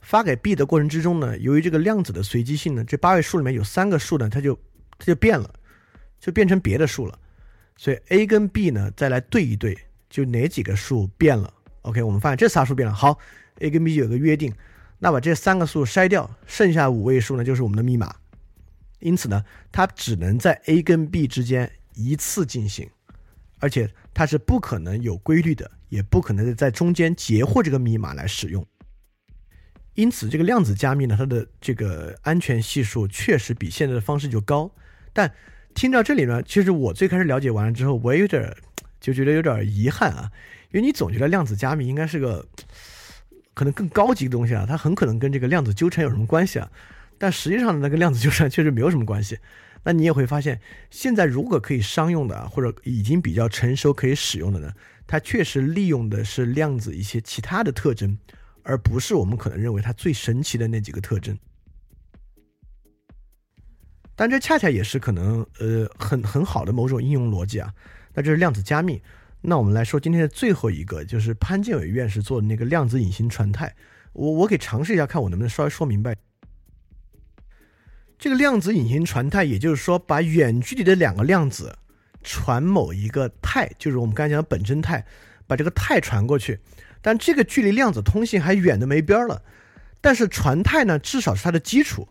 发给 B 的过程之中呢，由于这个量子的随机性呢，这八位数里面有三个数呢，它就它就变了，就变成别的数了。所以 A 跟 B 呢再来对一对，就哪几个数变了？OK，我们发现这仨数变了。好，A 跟 B 有个约定，那把这三个数筛掉，剩下五位数呢就是我们的密码。因此呢，它只能在 A 跟 B 之间。一次进行，而且它是不可能有规律的，也不可能在中间截获这个密码来使用。因此，这个量子加密呢，它的这个安全系数确实比现在的方式就高。但听到这里呢，其实我最开始了解完了之后，我也有点就觉得有点遗憾啊，因为你总觉得量子加密应该是个可能更高级的东西啊，它很可能跟这个量子纠缠有什么关系啊？但实际上呢，那个量子纠缠确实没有什么关系。那你也会发现，现在如果可以商用的啊，或者已经比较成熟可以使用的呢，它确实利用的是量子一些其他的特征，而不是我们可能认为它最神奇的那几个特征。但这恰恰也是可能呃很很好的某种应用逻辑啊。那这是量子加密。那我们来说今天的最后一个，就是潘建伟院士做的那个量子隐形传态。我我给尝试一下，看我能不能稍微说明白。这个量子隐形传态，也就是说，把远距离的两个量子传某一个态，就是我们刚才讲的本真态，把这个态传过去。但这个距离量子通信还远的没边儿了。但是传态呢，至少是它的基础。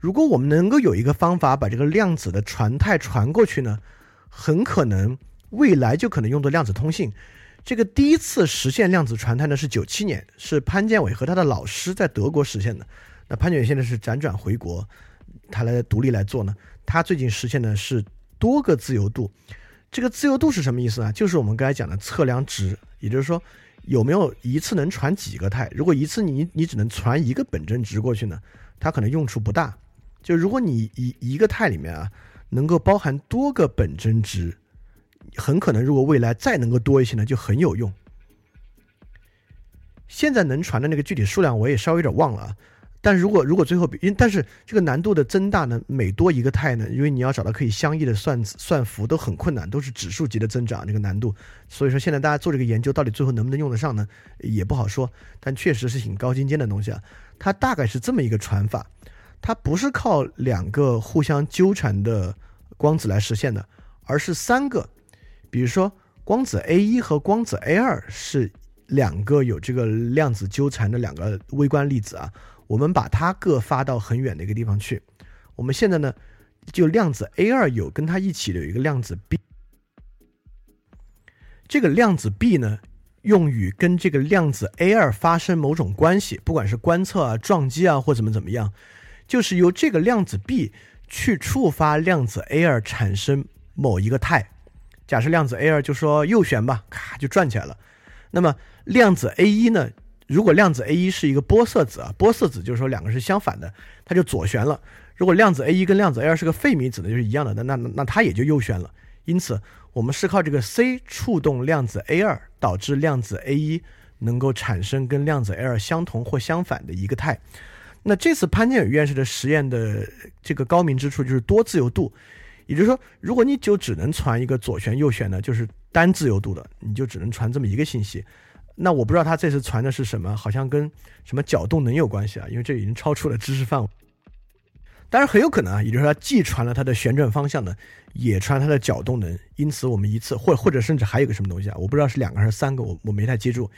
如果我们能够有一个方法把这个量子的传态传过去呢，很可能未来就可能用作量子通信。这个第一次实现量子传态呢，是九七年，是潘建伟和他的老师在德国实现的。那潘建伟现在是辗转回国。它来独立来做呢？它最近实现的是多个自由度。这个自由度是什么意思呢？就是我们刚才讲的测量值，也就是说有没有一次能传几个态。如果一次你你只能传一个本真值过去呢，它可能用处不大。就如果你一一个态里面啊能够包含多个本真值，很可能如果未来再能够多一些呢，就很有用。现在能传的那个具体数量我也稍微有点忘了啊。但如果如果最后比，因但是这个难度的增大呢，每多一个态呢，因为你要找到可以相异的算算符都很困难，都是指数级的增长这个难度。所以说现在大家做这个研究，到底最后能不能用得上呢，也不好说。但确实是挺高精尖的东西啊。它大概是这么一个传法，它不是靠两个互相纠缠的光子来实现的，而是三个。比如说，光子 A 一和光子 A 二是两个有这个量子纠缠的两个微观粒子啊，我们把它各发到很远的一个地方去。我们现在呢，就量子 A 二有跟它一起的有一个量子 B，这个量子 B 呢，用于跟这个量子 A 二发生某种关系，不管是观测啊、撞击啊或怎么怎么样，就是由这个量子 B 去触发量子 A 二产生某一个态。假设量子 A 二就说右旋吧，咔就转起来了。那么量子 A 一呢？如果量子 A 一是一个玻色子啊，玻色子就是说两个是相反的，它就左旋了。如果量子 A 一跟量子 A 二是个费米子呢，就是一样的，那那那它也就右旋了。因此，我们是靠这个 C 触动量子 A 二，导致量子 A 一能够产生跟量子 A 二相同或相反的一个态。那这次潘建宇院士的实验的这个高明之处就是多自由度。也就是说，如果你就只能传一个左旋右旋的，就是单自由度的，你就只能传这么一个信息。那我不知道他这次传的是什么，好像跟什么角动能有关系啊？因为这已经超出了知识范围。当然很有可能啊，也就是说，既传了它的旋转方向呢，也传它的角动能。因此，我们一次或或者甚至还有个什么东西啊？我不知道是两个还是三个，我我没太记住。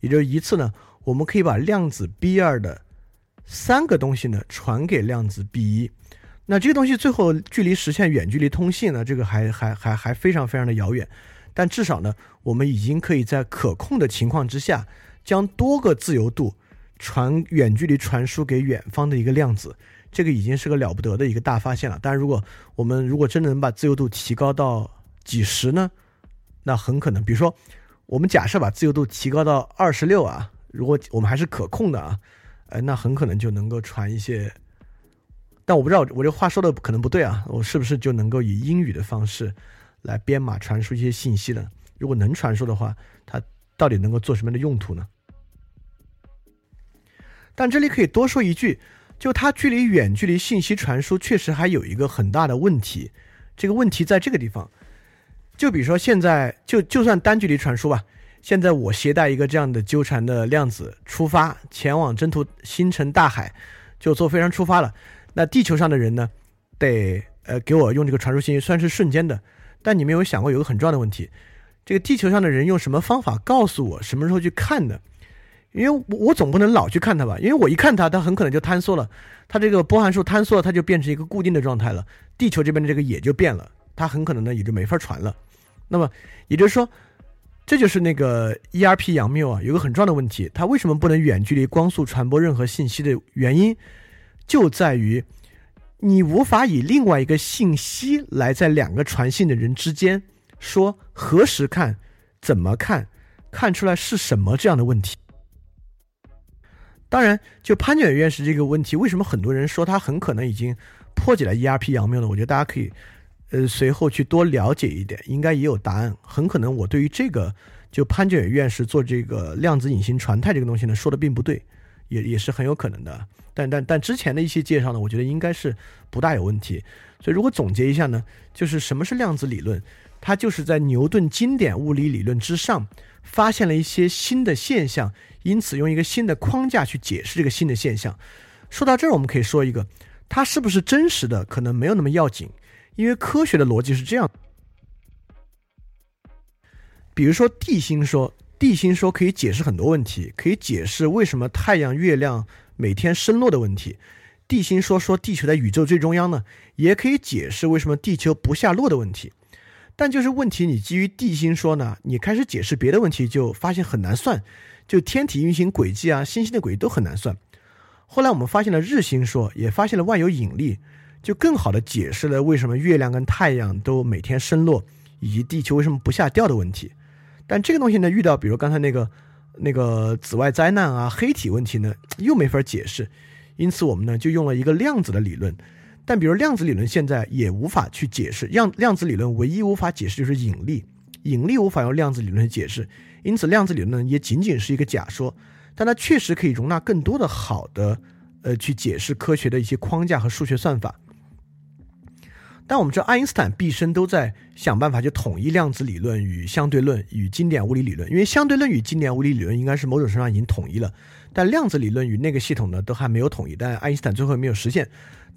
也就是一次呢，我们可以把量子 B 二的三个东西呢传给量子 B 一。那这个东西最后距离实现远距离通信呢？这个还还还还非常非常的遥远，但至少呢，我们已经可以在可控的情况之下，将多个自由度传远距离传输给远方的一个量子，这个已经是个了不得的一个大发现了。但是如果我们如果真的能把自由度提高到几十呢？那很可能，比如说我们假设把自由度提高到二十六啊，如果我们还是可控的啊，呃，那很可能就能够传一些。但我不知道，我这话说的可能不对啊，我是不是就能够以英语的方式来编码传输一些信息呢？如果能传输的话，它到底能够做什么样的用途呢？但这里可以多说一句，就它距离远距离信息传输确实还有一个很大的问题。这个问题在这个地方，就比如说现在就就算单距离传输吧，现在我携带一个这样的纠缠的量子出发，前往征途星辰大海，就坐飞船出发了。那地球上的人呢，得呃给我用这个传输信息，虽然是瞬间的，但你没有想过有个很重要的问题，这个地球上的人用什么方法告诉我什么时候去看呢？因为我我总不能老去看它吧，因为我一看它，它很可能就坍缩了，它这个波函数坍缩了，它就变成一个固定的状态了，地球这边的这个也就变了，它很可能呢也就没法传了。那么也就是说，这就是那个 ERP 杨谬啊，有个很重要的问题，它为什么不能远距离光速传播任何信息的原因？就在于，你无法以另外一个信息来在两个传信的人之间说何时看、怎么看、看出来是什么这样的问题。当然，就潘卷院士这个问题，为什么很多人说他很可能已经破解了 ERP 杨谬呢？我觉得大家可以，呃，随后去多了解一点，应该也有答案。很可能我对于这个，就潘卷院士做这个量子隐形传态这个东西呢，说的并不对。也也是很有可能的，但但但之前的一些介绍呢，我觉得应该是不大有问题。所以如果总结一下呢，就是什么是量子理论？它就是在牛顿经典物理理论之上，发现了一些新的现象，因此用一个新的框架去解释这个新的现象。说到这儿，我们可以说一个，它是不是真实的，可能没有那么要紧，因为科学的逻辑是这样。比如说地心说。地心说可以解释很多问题，可以解释为什么太阳、月亮每天升落的问题。地心说说地球在宇宙最中央呢，也可以解释为什么地球不下落的问题。但就是问题，你基于地心说呢，你开始解释别的问题，就发现很难算，就天体运行轨迹啊、星星的轨迹都很难算。后来我们发现了日心说，也发现了万有引力，就更好的解释了为什么月亮跟太阳都每天升落，以及地球为什么不下掉的问题。但这个东西呢，遇到比如刚才那个那个紫外灾难啊、黑体问题呢，又没法解释，因此我们呢就用了一个量子的理论。但比如量子理论现在也无法去解释，量量子理论唯一无法解释就是引力，引力无法用量子理论去解释，因此量子理论也仅仅是一个假说，但它确实可以容纳更多的好的呃去解释科学的一些框架和数学算法。但我们知道，爱因斯坦毕生都在想办法去统一量子理论与相对论与经典物理理论，因为相对论与经典物理理论应该是某种程度上已经统一了，但量子理论与那个系统呢都还没有统一。但爱因斯坦最后没有实现，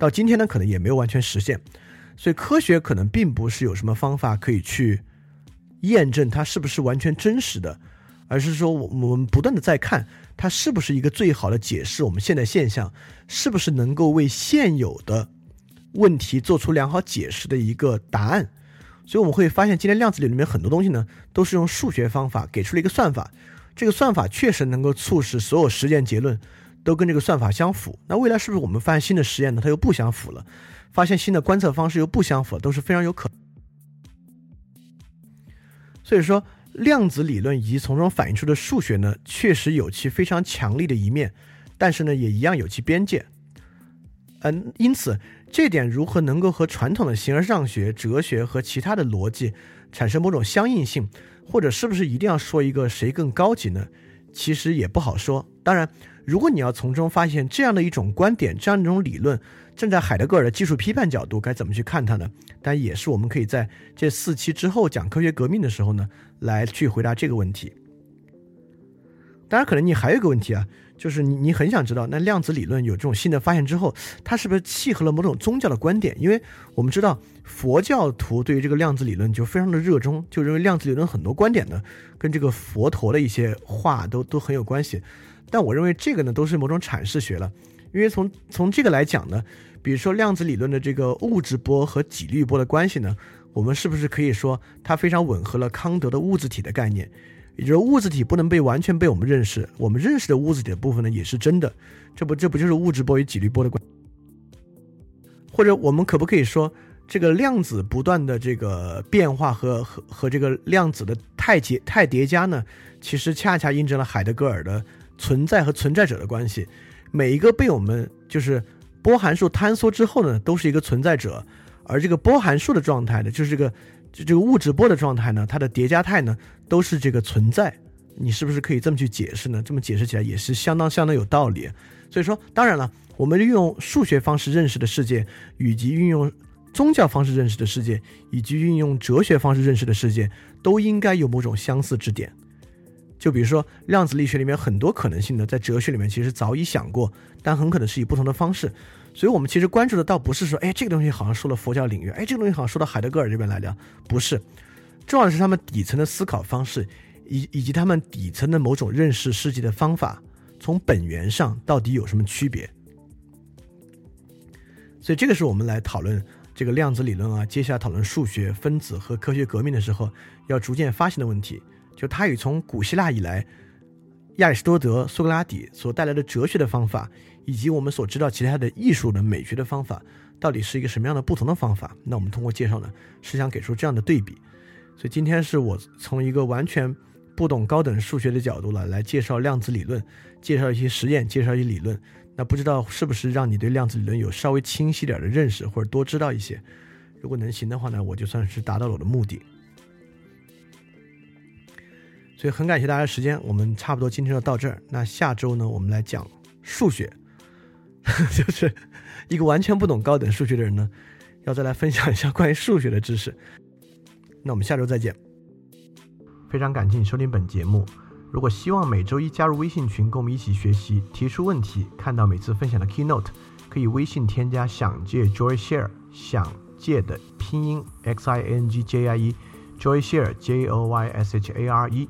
到今天呢可能也没有完全实现。所以科学可能并不是有什么方法可以去验证它是不是完全真实的，而是说我们不断的在看它是不是一个最好的解释我们现在现象，是不是能够为现有的问题做出良好解释的一个答案。所以我们会发现，今天量子理论里面很多东西呢，都是用数学方法给出了一个算法，这个算法确实能够促使所有实验结论都跟这个算法相符。那未来是不是我们发现新的实验呢，它又不相符了？发现新的观测方式又不相符，都是非常有可。所以说，量子理论以及从中反映出的数学呢，确实有其非常强力的一面，但是呢，也一样有其边界。嗯，因此这点如何能够和传统的形而上学、哲学和其他的逻辑产生某种相应性，或者是不是一定要说一个谁更高级呢？其实也不好说。当然，如果你要从中发现这样的一种观点、这样一种理论。站在海德格尔的技术批判角度，该怎么去看它呢？但也是我们可以在这四期之后讲科学革命的时候呢，来去回答这个问题。当然，可能你还有一个问题啊，就是你你很想知道，那量子理论有这种新的发现之后，它是不是契合了某种宗教的观点？因为我们知道佛教徒对于这个量子理论就非常的热衷，就认为量子理论很多观点呢，跟这个佛陀的一些话都都很有关系。但我认为这个呢，都是某种阐释学了。因为从从这个来讲呢，比如说量子理论的这个物质波和几率波的关系呢，我们是不是可以说它非常吻合了康德的物质体的概念？也就是物质体不能被完全被我们认识，我们认识的物质体的部分呢也是真的，这不这不就是物质波与几率波的关？或者我们可不可以说，这个量子不断的这个变化和和和这个量子的太结太叠加呢，其实恰恰印证了海德格尔的存在和存在者的关系。每一个被我们就是波函数坍缩之后呢，都是一个存在者，而这个波函数的状态呢，就是这个就这个物质波的状态呢，它的叠加态呢，都是这个存在。你是不是可以这么去解释呢？这么解释起来也是相当相当有道理。所以说，当然了，我们运用数学方式认识的世界，以及运用宗教方式认识的世界，以及运用哲学方式认识的世界，都应该有某种相似之点。就比如说量子力学里面很多可能性呢，在哲学里面其实早已想过，但很可能是以不同的方式。所以我们其实关注的倒不是说，哎，这个东西好像说了佛教领域，哎，这个东西好像说到海德格尔这边来了，不是。重要的是他们底层的思考方式，以以及他们底层的某种认识世界的方法，从本源上到底有什么区别。所以这个是我们来讨论这个量子理论啊，接下来讨论数学、分子和科学革命的时候，要逐渐发现的问题。就它与从古希腊以来，亚里士多德、苏格拉底所带来的哲学的方法，以及我们所知道其他的艺术的美学的方法，到底是一个什么样的不同的方法？那我们通过介绍呢，是想给出这样的对比。所以今天是我从一个完全不懂高等数学的角度了，来介绍量子理论，介绍一些实验，介绍一些理论。那不知道是不是让你对量子理论有稍微清晰点的认识，或者多知道一些？如果能行的话呢，我就算是达到了我的目的。所以很感谢大家的时间，我们差不多今天就到这儿。那下周呢，我们来讲数学，就是一个完全不懂高等数学的人呢，要再来分享一下关于数学的知识。那我们下周再见。非常感谢你收听本节目。如果希望每周一加入微信群，跟我们一起学习，提出问题，看到每次分享的 keynote，可以微信添加想借 Joy Share，想借的拼音 x i n g j i e，Joy Share J o y s h a r e。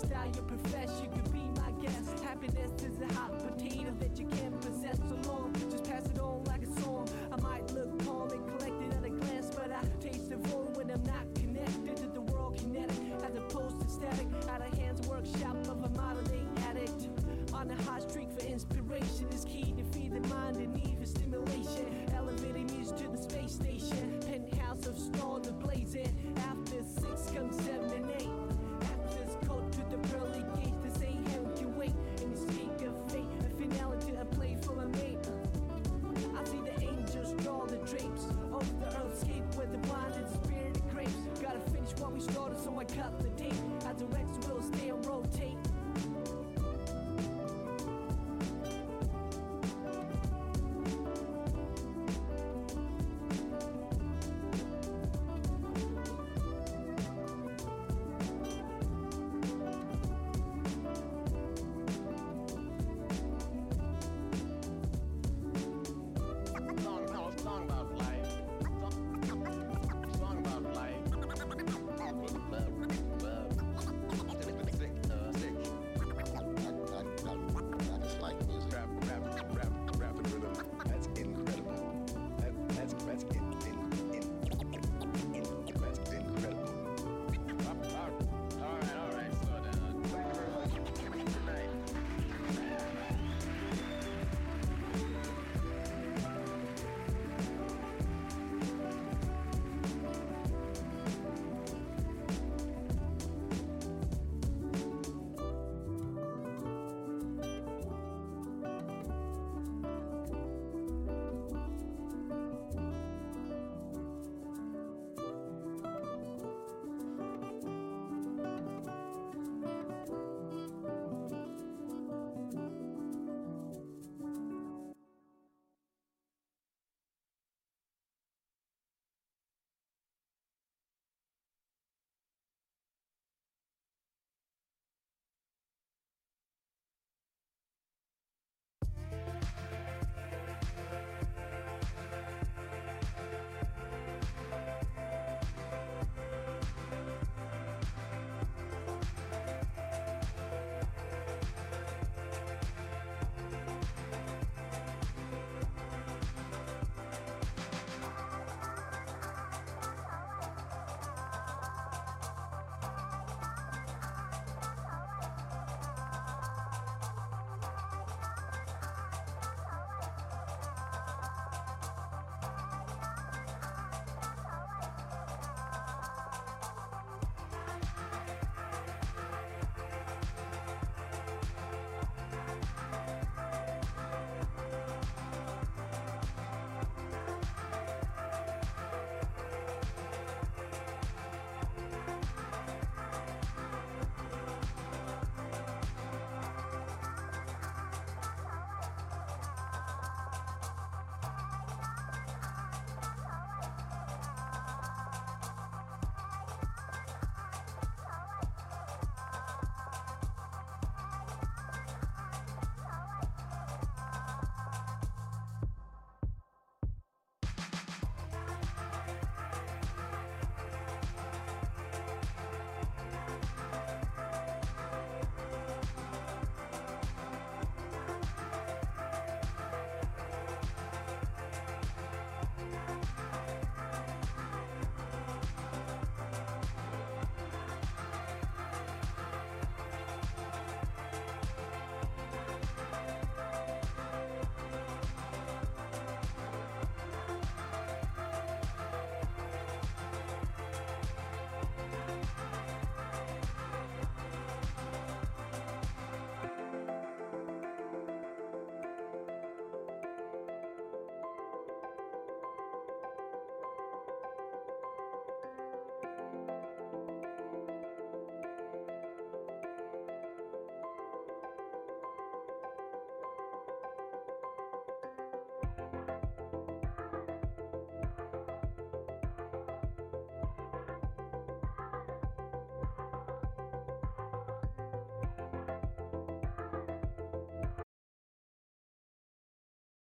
style